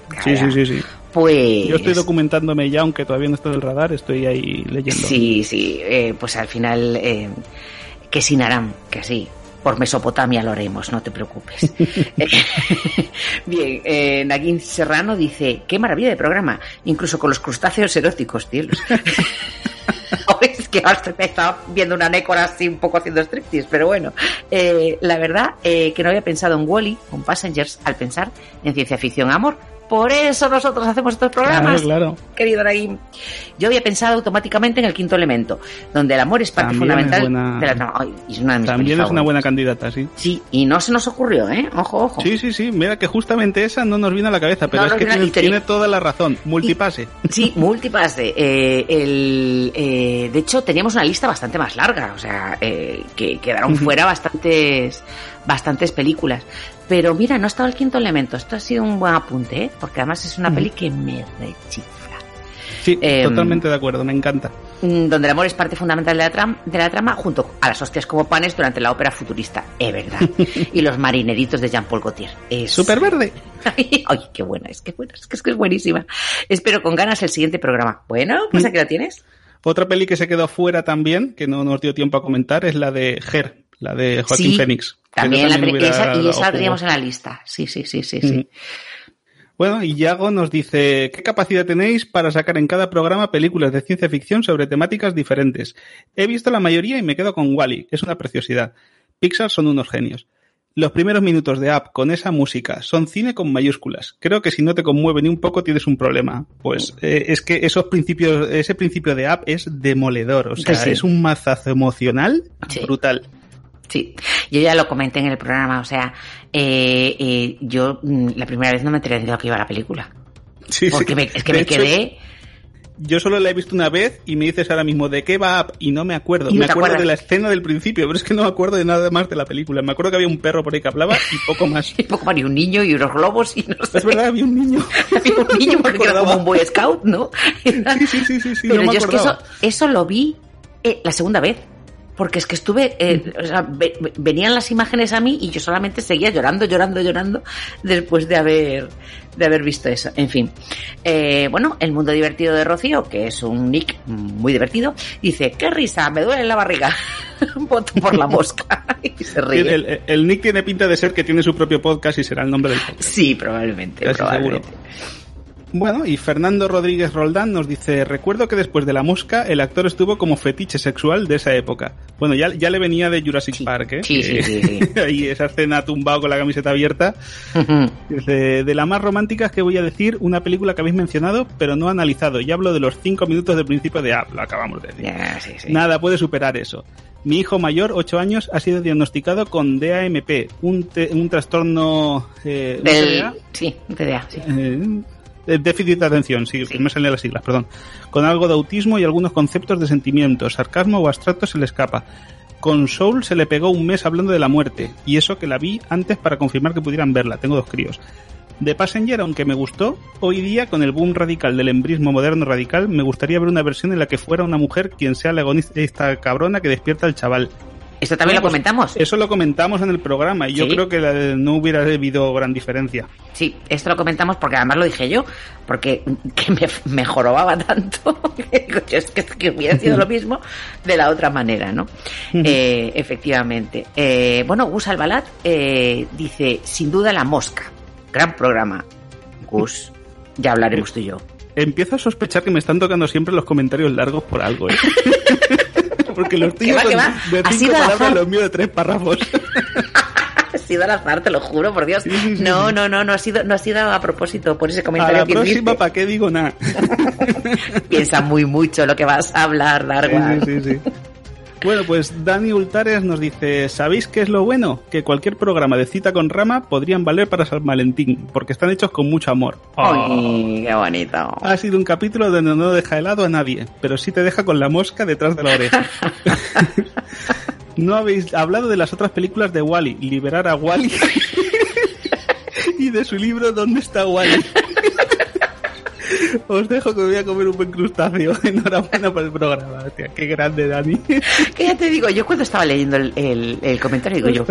Sí, caerá, sí, sí, sí. Pues... Yo estoy documentándome ya, aunque todavía no estoy en el radar, estoy ahí leyendo. Sí, sí, eh, pues al final, eh, que sin Aram, que sí. Por Mesopotamia lo haremos, no te preocupes. Bien, eh, Nagin Serrano dice, qué maravilla de programa, incluso con los crustáceos eróticos, cielos. es que ahora estoy- estaba viendo una nécora así un poco haciendo striptease, pero bueno, eh, la verdad eh, que no había pensado en Wally, con Passengers, al pensar en ciencia ficción amor. Por eso nosotros hacemos estos programas Claro, claro. querido Naim. Yo había pensado automáticamente en el quinto elemento, donde el amor es parte También fundamental es buena- de la es una de mis También es una buena candidata, sí. Sí, y no se nos ocurrió, ¿eh? Ojo, ojo. Sí, sí, sí. Mira que justamente esa no nos viene a la cabeza, pero No es que tiene toda la razón. Multipase. Sí, multipase. Eh, el, eh, de hecho, teníamos una lista bastante más larga, o sea, eh, que quedaron fuera bastantes, bastantes películas. Pero mira, no ha estado el quinto elemento. Esto ha sido un buen apunte, ¿eh? porque además es una peli que me rechifla. Sí, Em, totalmente de acuerdo, me encanta. Mm, donde el amor es parte fundamental de la, tram- de la trama, junto a las hostias como panes durante la ópera futurista, es verdad. y los marineritos de Jean-Paul Gaultier. Es... Super verde. Ay, qué buena, es que buena, es que es, buenísima. Espero con ganas el siguiente programa. Bueno, pues aquí la tienes. Otra peli que se quedó fuera también, que no nos dio tiempo a comentar, es la de Her, la de Joaquín Sí, Phoenix. También, la, también esa, y esa teníamos en la lista. Sí, sí, sí, sí, sí. Ujú. Bueno, y Yago nos dice, ¿qué capacidad tenéis para sacar en cada programa películas de ciencia ficción sobre temáticas diferentes? He visto la mayoría y me quedo con Wally, es una preciosidad. Pixar son unos genios. Los primeros minutos de App con esa música son cine con mayúsculas. Creo que si no te conmueve ni un poco tienes un problema. Pues eh, es que esos principios, ese principio de App es demoledor. O sea, sí. es un mazazo emocional Sí. brutal. Sí, yo ya lo comenté en el programa, o sea, eh, eh, yo mm, la primera vez no me enteré de lo que iba la película. Sí, sí. Porque me- es que De me hecho, quedé... Yo solo la he visto una vez y me dices ahora mismo de qué va Up y no me acuerdo. Y no me acuerdo acuerdas. de la escena del principio, pero es que no me acuerdo de nada más de la película. Me acuerdo que había un perro por ahí que hablaba y poco más. Un poco Mario, un niño y unos globos y no sé. Es verdad, había un niño. Había un niño No porque era como un Boy Scout, ¿no? Sí, sí, sí, sí, sí, Pero no me yo es que eso, eso lo vi eh, la segunda vez. Porque es que estuve, eh, o sea, ve- ve- venían las imágenes a mí y yo solamente seguía llorando, llorando, llorando después de haber, de haber visto eso. En fin. Eh, bueno, el mundo divertido de Rocío, que es un nick muy divertido, dice, qué risa, me duele la barriga. Voto por la mosca. y se ríe. El, el- el Nick tiene pinta de ser que tiene su propio podcast y será el nombre del podcast. Sí, probablemente, probablemente. Bueno, y Fernando Rodríguez Roldán nos dice, recuerdo que después de La Mosca el actor estuvo como fetiche sexual de esa época. Bueno, ya, ya le venía de Jurassic Park, ¿eh? Sí, sí, sí. Ahí esa escena tumbado con la camiseta abierta. Dice, de las más románticas que voy a decir, una película que habéis mencionado, pero no analizado. Y hablo de los cinco minutos del principio de App, lo acabamos de decir. Ya, sí, sí. Nada puede superar eso. Mi hijo mayor, 8 años, ha sido diagnosticado con DAMP, un, te- un trastorno eh, ¿un Del, TDA? sí, TDA, sí. Eh, déficit de atención, sí, Sí. me salen las siglas, perdón. Con algo de autismo y algunos conceptos de sentimiento, sarcasmo o abstracto se le escapa. Con Soul se le pegó un mes hablando de la muerte, y eso que la vi antes para confirmar que pudieran verla, tengo dos críos. De Passenger, aunque me gustó, hoy día con el boom radical del embrismo moderno radical, me gustaría ver una versión en la que fuera una mujer quien sea la agonista cabrona que despierta al chaval. Esto también Bueno, lo pues, comentamos. Eso lo comentamos en el programa y yo Sí. creo que no hubiera habido gran diferencia. Sí, esto lo comentamos porque además lo dije yo, porque que me, me jorobaba tanto. que yo, es que, que hubiera sido lo mismo de la otra manera, ¿no? Eh, efectivamente. Eh, bueno, Gus Albalat eh, dice, sin duda la mosca. Gran programa. Gus, ya hablaremos tú y yo. Empiezo a sospechar que me están tocando siempre los comentarios largos por algo, ¿eh? Porque los tuyos de cinco palabras, los míos de tres párrafos. Ha sido al azar, te lo juro, por Dios. Sí, sí, sí, no, no, no, no ha sido, no ha sido a propósito por ese A comentario la que próxima. ¿para qué digo nada? Piensa muy mucho lo que vas a hablar, Darwan. Sí, sí, sí, sí. Bueno, pues Dani Ultares nos dice, ¿sabéis qué es lo bueno? Que cualquier programa de cita con rama podrían valer para San Valentín, porque están hechos con mucho amor. ¡Ay, qué bonito! Ha sido un capítulo donde no deja helado a nadie, pero sí te deja con la mosca detrás de la oreja. no habéis hablado de las otras películas de Wally, liberar a Wally y de su libro ¿Dónde está Wally? Os dejo que me voy a comer un buen crustáceo. Enhorabuena por el programa. Hostia, qué grande, Dani. Que ya te digo, yo cuando estaba leyendo el, el- el comentario digo yo.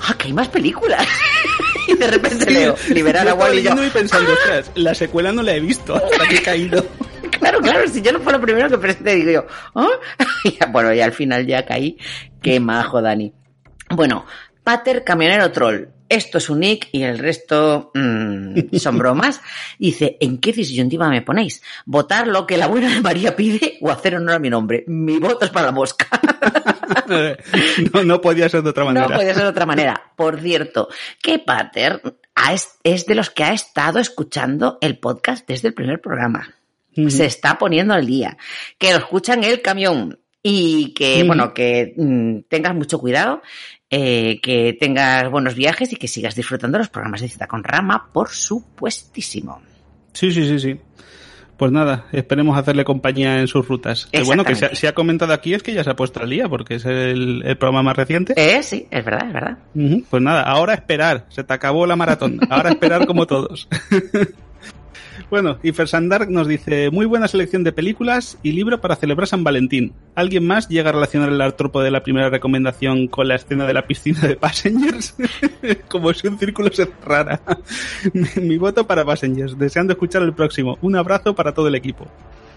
¡ah, que hay más películas! y de repente leo, liberar a Wally y yo, y pensando, ostras, la secuela no la he visto hasta que he caído. Claro, claro, si yo no fue lo primero que presenté, digo yo, ¿ah? Y ya, bueno, y al final ya caí. Qué majo, Dani. Bueno, Pater Camionero Troll. Esto es un nick y el resto mm, son bromas. Dice, ¿en qué disyuntiva me ponéis? ¿Votar lo que la buena de María pide o hacer honor a mi nombre? Mi voto es para la mosca. No, no podía ser de otra manera. No puede ser de otra manera. Por cierto, que Pater es- de los que ha estado escuchando el podcast desde el primer programa. Se está poniendo al día. Que lo escucha en el camión. Y que, bueno, que mm, tengas mucho cuidado, eh, que tengas buenos viajes y que sigas disfrutando los programas de cita con Rama, por supuestísimo. Sí, sí, sí, sí. Pues nada, esperemos hacerle compañía en sus rutas. Que bueno, que se, Exactamente. se ha comentado aquí es que ya se ha puesto al día, porque es el, el programa más reciente. Eh, sí, es verdad, es verdad. Ujú, Pues nada, ahora esperar. Se te acabó la maratón. Ahora esperar como todos. bueno, y Fersandark nos dice, muy buena selección de películas y libro para celebrar San Valentín. ¿Alguien más llega a relacionar el artropo de la primera recomendación con la escena de la piscina de Passengers? como si un círculo se cerrara. Mi voto para Passengers. Deseando escuchar el próximo. Un abrazo para todo el equipo.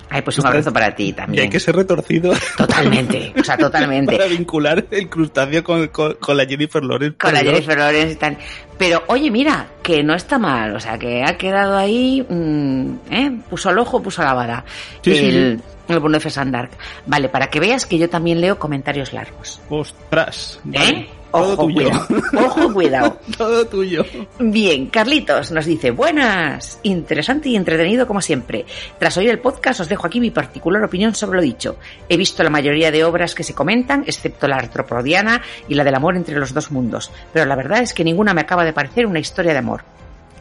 Ay, pues un abrazo para ti Y hay también. que ser retorcido Totalmente, o sea, totalmente. para vincular el crustáceo con, con- con la Jennifer Lawrence. Con la. Jennifer Lawrence y tal. Pero oye, mira, que no está mal. O sea, que ha quedado ahí. mm, ¿eh? Puso el ojo, puso la vara. Sí, sí, el, el bueno de Fesandark. Vale, para que veas que yo también leo comentarios largos. Ostras. ¿Eh? vale. Todo Ojo, tuyo. cuidado. Ojo, cuidado. Todo tuyo. Bien, Carlitos nos dice, buenas, interesante y entretenido como siempre. Tras oír el podcast os dejo aquí mi particular opinión sobre lo dicho. He visto la mayoría de obras que se comentan, excepto la artroprodiana y la del amor entre los dos mundos, pero la verdad es que ninguna me acaba de parecer una historia de amor.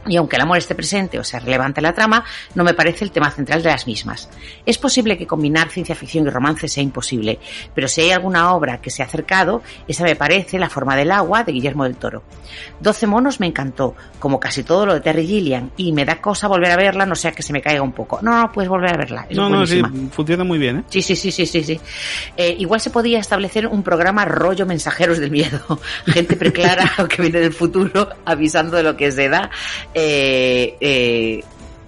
Y aunque el amor esté presente o sea relevante en la trama, no me parece el tema central de las mismas. Es posible que combinar ciencia ficción y romance sea imposible, pero si hay alguna obra que se ha acercado, esa me parece La forma del agua de Guillermo del Toro. Doce monos me encantó, como casi todo lo de Terry Gilliam, y me da cosa volver a verla, no sea que se me caiga un poco. No, no, puedes volver a verla. Es No, no, sí, funciona muy bien, ¿eh? Sí, sí, sí, sí, sí, sí. Eh, igual se podía establecer un programa rollo mensajeros del miedo. Gente preclara que viene del futuro avisando de lo que se da. Eh, eh,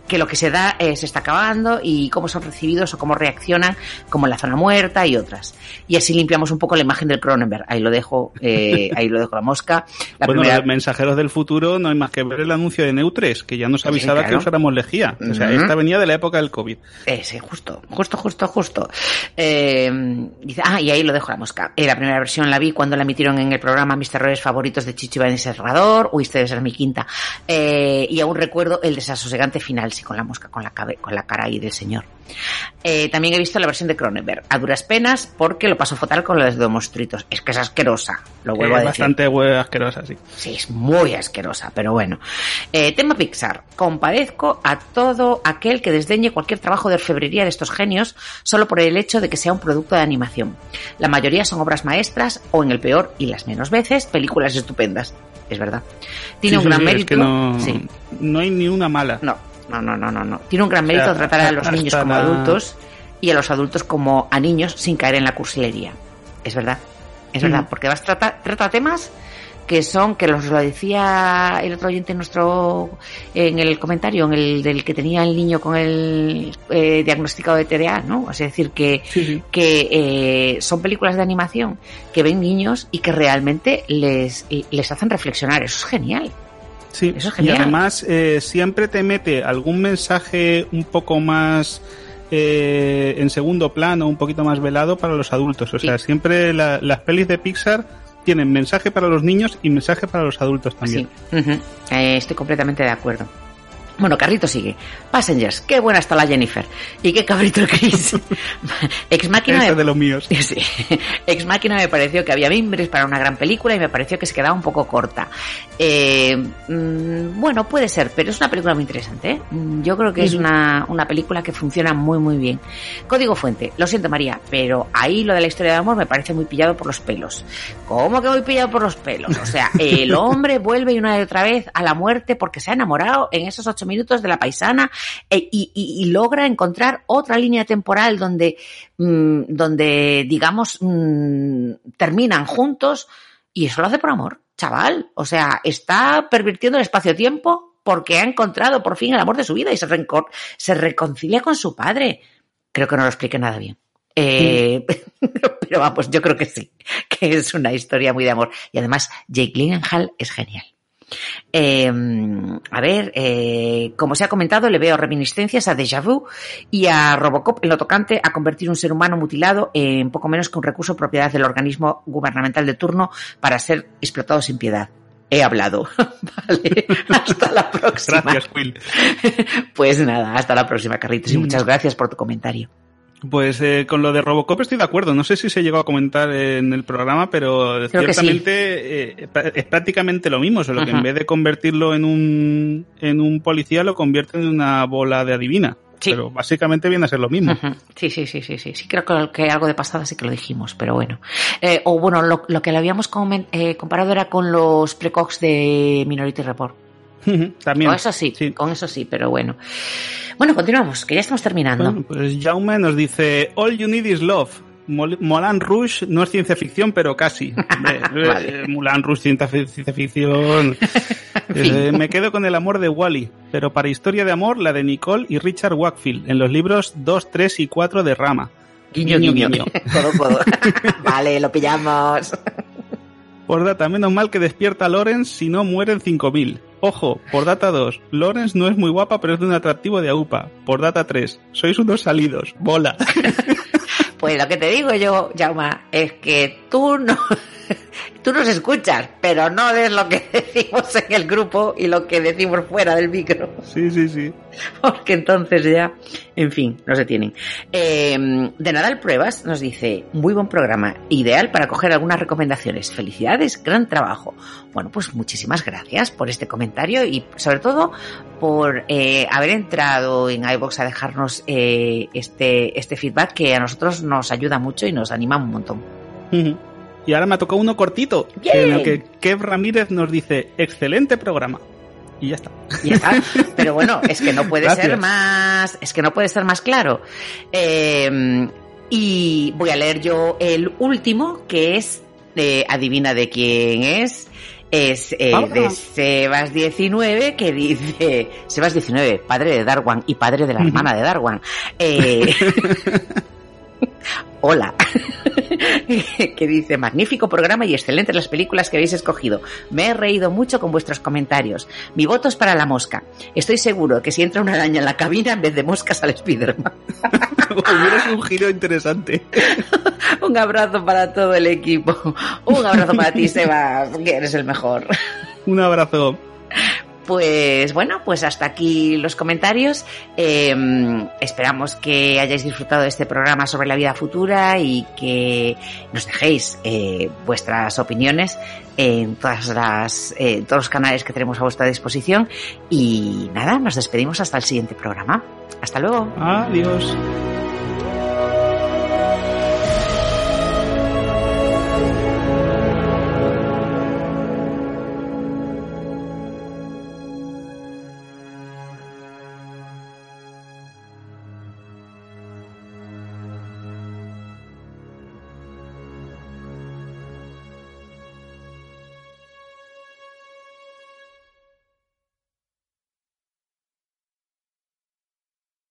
que lo que se da eh, se está acabando y cómo son recibidos o cómo reaccionan, como en la zona muerta y otras. Y así limpiamos un poco la imagen del Cronenberg. Ahí lo dejo, eh, ahí lo dejo la mosca. La bueno, primera- los mensajeros del futuro no hay más que ver el anuncio de Neutres, que ya nos Sí, avisaba claro. que usáramos lejía. O sea, esta venía de la época del COVID. Ese, justo, justo, justo, justo. Eh, dice, ah, y ahí lo dejo la mosca. Eh, la primera versión la vi cuando la emitieron en el programa Mis terrores favoritos de Chicho Ibáñez Serrador, uy, este debe ser mi quinta. Eh, y aún recuerdo el desasosegante final, sí, con la mosca, con la, cabe- con la cara ahí del señor. Eh, también he visto la versión de Cronenberg, a duras penas, porque lo paso fatal con los dos monstruitos. Es que es asquerosa, lo vuelvo Eh, a decir. bastante asquerosa, sí. Sí, es muy asquerosa, pero bueno. Eh, tema Pixar. Compadezco a todo aquel que desdeñe cualquier trabajo de orfebrería de estos genios solo por el hecho de que sea un producto de animación. La mayoría son obras maestras o, en el peor y las menos veces, películas estupendas. Es verdad. Tiene Sí, un gran sí, mérito. Es que no, Sí. no hay ni una mala. No, no, no, no, no, no. Tiene un gran mérito sea, tratar a los niños como la- adultos y a los adultos como a niños sin caer en la cursilería. Es verdad. Es verdad, Ujú. porque vas trata, trata temas que son, que los lo decía el otro oyente en nuestro, en el comentario, en el del que tenía el niño con el eh, diagnosticado de TDA, ¿no? Es decir, que, Sí, sí. que eh, son películas de animación que ven niños y que realmente les, les hacen reflexionar. Eso es genial. Sí, Eso es y además eh, siempre te mete algún mensaje un poco más eh, en segundo plano, un poquito más velado para los adultos. O Sí. sea, siempre la- las pelis de Pixar tienen mensaje para los niños y mensaje para los adultos también. Sí. Eh, estoy completamente de acuerdo. Bueno, Carrito sigue. Passengers, qué buena está la Jennifer. Y qué cabrito el Chris. Ex Máquina me... de los míos. Sí. Ex Máquina me pareció que había mimbres para una gran película y me pareció que se quedaba un poco corta. Eh, mm, bueno, puede ser, pero es una película muy interesante. ¿eh? Mm, Yo creo que es una, una película que funciona muy, muy bien. Código Fuente, lo siento María, pero ahí lo de la historia de amor me parece muy pillado por los pelos. ¿Cómo que muy pillado por los pelos? O sea, el hombre vuelve y una y otra vez a la muerte porque se ha enamorado en esos ocho minutos de la paisana eh, y, y- y logra encontrar otra línea temporal donde, mm, donde digamos, mm, terminan juntos y eso lo hace por amor, chaval. O sea, está pervirtiendo el espacio-tiempo porque ha encontrado por fin el amor de su vida y se, se reconcilia con su padre. Creo que no lo expliqué nada bien. Eh, pero vamos, yo creo que sí, que es una historia muy de amor. Y además, Jake Gyllenhaal es genial. Eh, a ver, eh, como se ha comentado, le veo reminiscencias a Deja Vu y a Robocop en lo tocante a convertir un ser humano mutilado en poco menos que un recurso propiedad del organismo gubernamental de turno para ser explotado sin piedad. He hablado. vale. Hasta la próxima. Gracias, Will. Pues nada, hasta la próxima, Carlitos, y Mm. muchas gracias por tu comentario. Pues eh, con lo de Robocop estoy de acuerdo. No sé si se llegó a comentar en el programa, pero Creo que sí. ciertamente eh, es prácticamente lo mismo, solo que en Ajá. vez de convertirlo en un, en un policía lo convierten en una bola de adivina. Sí. Pero básicamente viene a ser lo mismo. Sí, sí, sí, sí, sí. Sí, creo que, algo de pasada sí que lo dijimos, pero bueno. Eh, o bueno, lo, lo que lo habíamos eh, comparado era con los precox de Minority Report. También. Con eso sí, con eso sí, pero bueno. Bueno, continuamos, que ya estamos terminando. Bueno, pues Jaume nos dice All you need is love. Mol- Moulin Rouge no es ciencia ficción, pero casi. Hombre, Vale. eh, Moulin Rouge, ciencia, fi- ciencia ficción. Eh, me quedo con el amor de Wally, pero para historia de amor, la de Nicole y Richard Wakefield, en los libros 2, 3 y 4 de Rama. Guiño, guiño. Codo, codo. vale, lo pillamos. Por data, menos mal que despierta Lawrence si no mueren 5000. Ojo, por data 2, Lawrence no es muy guapa, pero es de un atractivo de AUPA. Por data 3, sois unos salidos. Bola. Pues lo que te digo yo, Jauma, es que tú no, tú nos escuchas, pero no des lo que decimos en el grupo y lo que decimos fuera del micro. Sí, sí, sí. Porque entonces ya, en fin, no se tienen. Eh, de Nadal Pruebas nos dice, muy buen programa, ideal para coger algunas recomendaciones. Felicidades, gran trabajo. Bueno, pues muchísimas gracias por este comentario y sobre todo por eh, haber entrado en iVox a dejarnos eh, este, este feedback que a nosotros nos ayuda mucho y nos anima un montón. Y ahora me ha tocado uno cortito, Bien. en el que Kev Ramírez nos dice, excelente programa. Y ya está. Y ya está. Pero bueno, es que no puede Gracias. ser más, es que no puede ser más claro. Eh, y voy a leer yo el último, que es, eh, adivina de quién es, es eh, Ah. de Sebas 19, que dice, Sebas 19, padre de Darwan y padre de la hermana de Darwan. Eh, Hola. que dice, magnífico programa y excelentes las películas que habéis escogido. Me he reído mucho con vuestros comentarios. Mi voto es para la mosca. Estoy seguro que si entra una araña en la cabina, en vez de moscas al Spiderman. Hubiera sido un giro interesante. Un abrazo para todo el equipo. Un abrazo para ti, Sebas, que eres el mejor. Un abrazo. Pues bueno, pues hasta aquí los comentarios. Eh, esperamos que hayáis disfrutado de este programa sobre la vida futura y que nos dejéis eh, vuestras opiniones en todas las, eh, todos los canales que tenemos a vuestra disposición. Y nada, nos despedimos hasta el siguiente programa. Hasta luego. Adiós.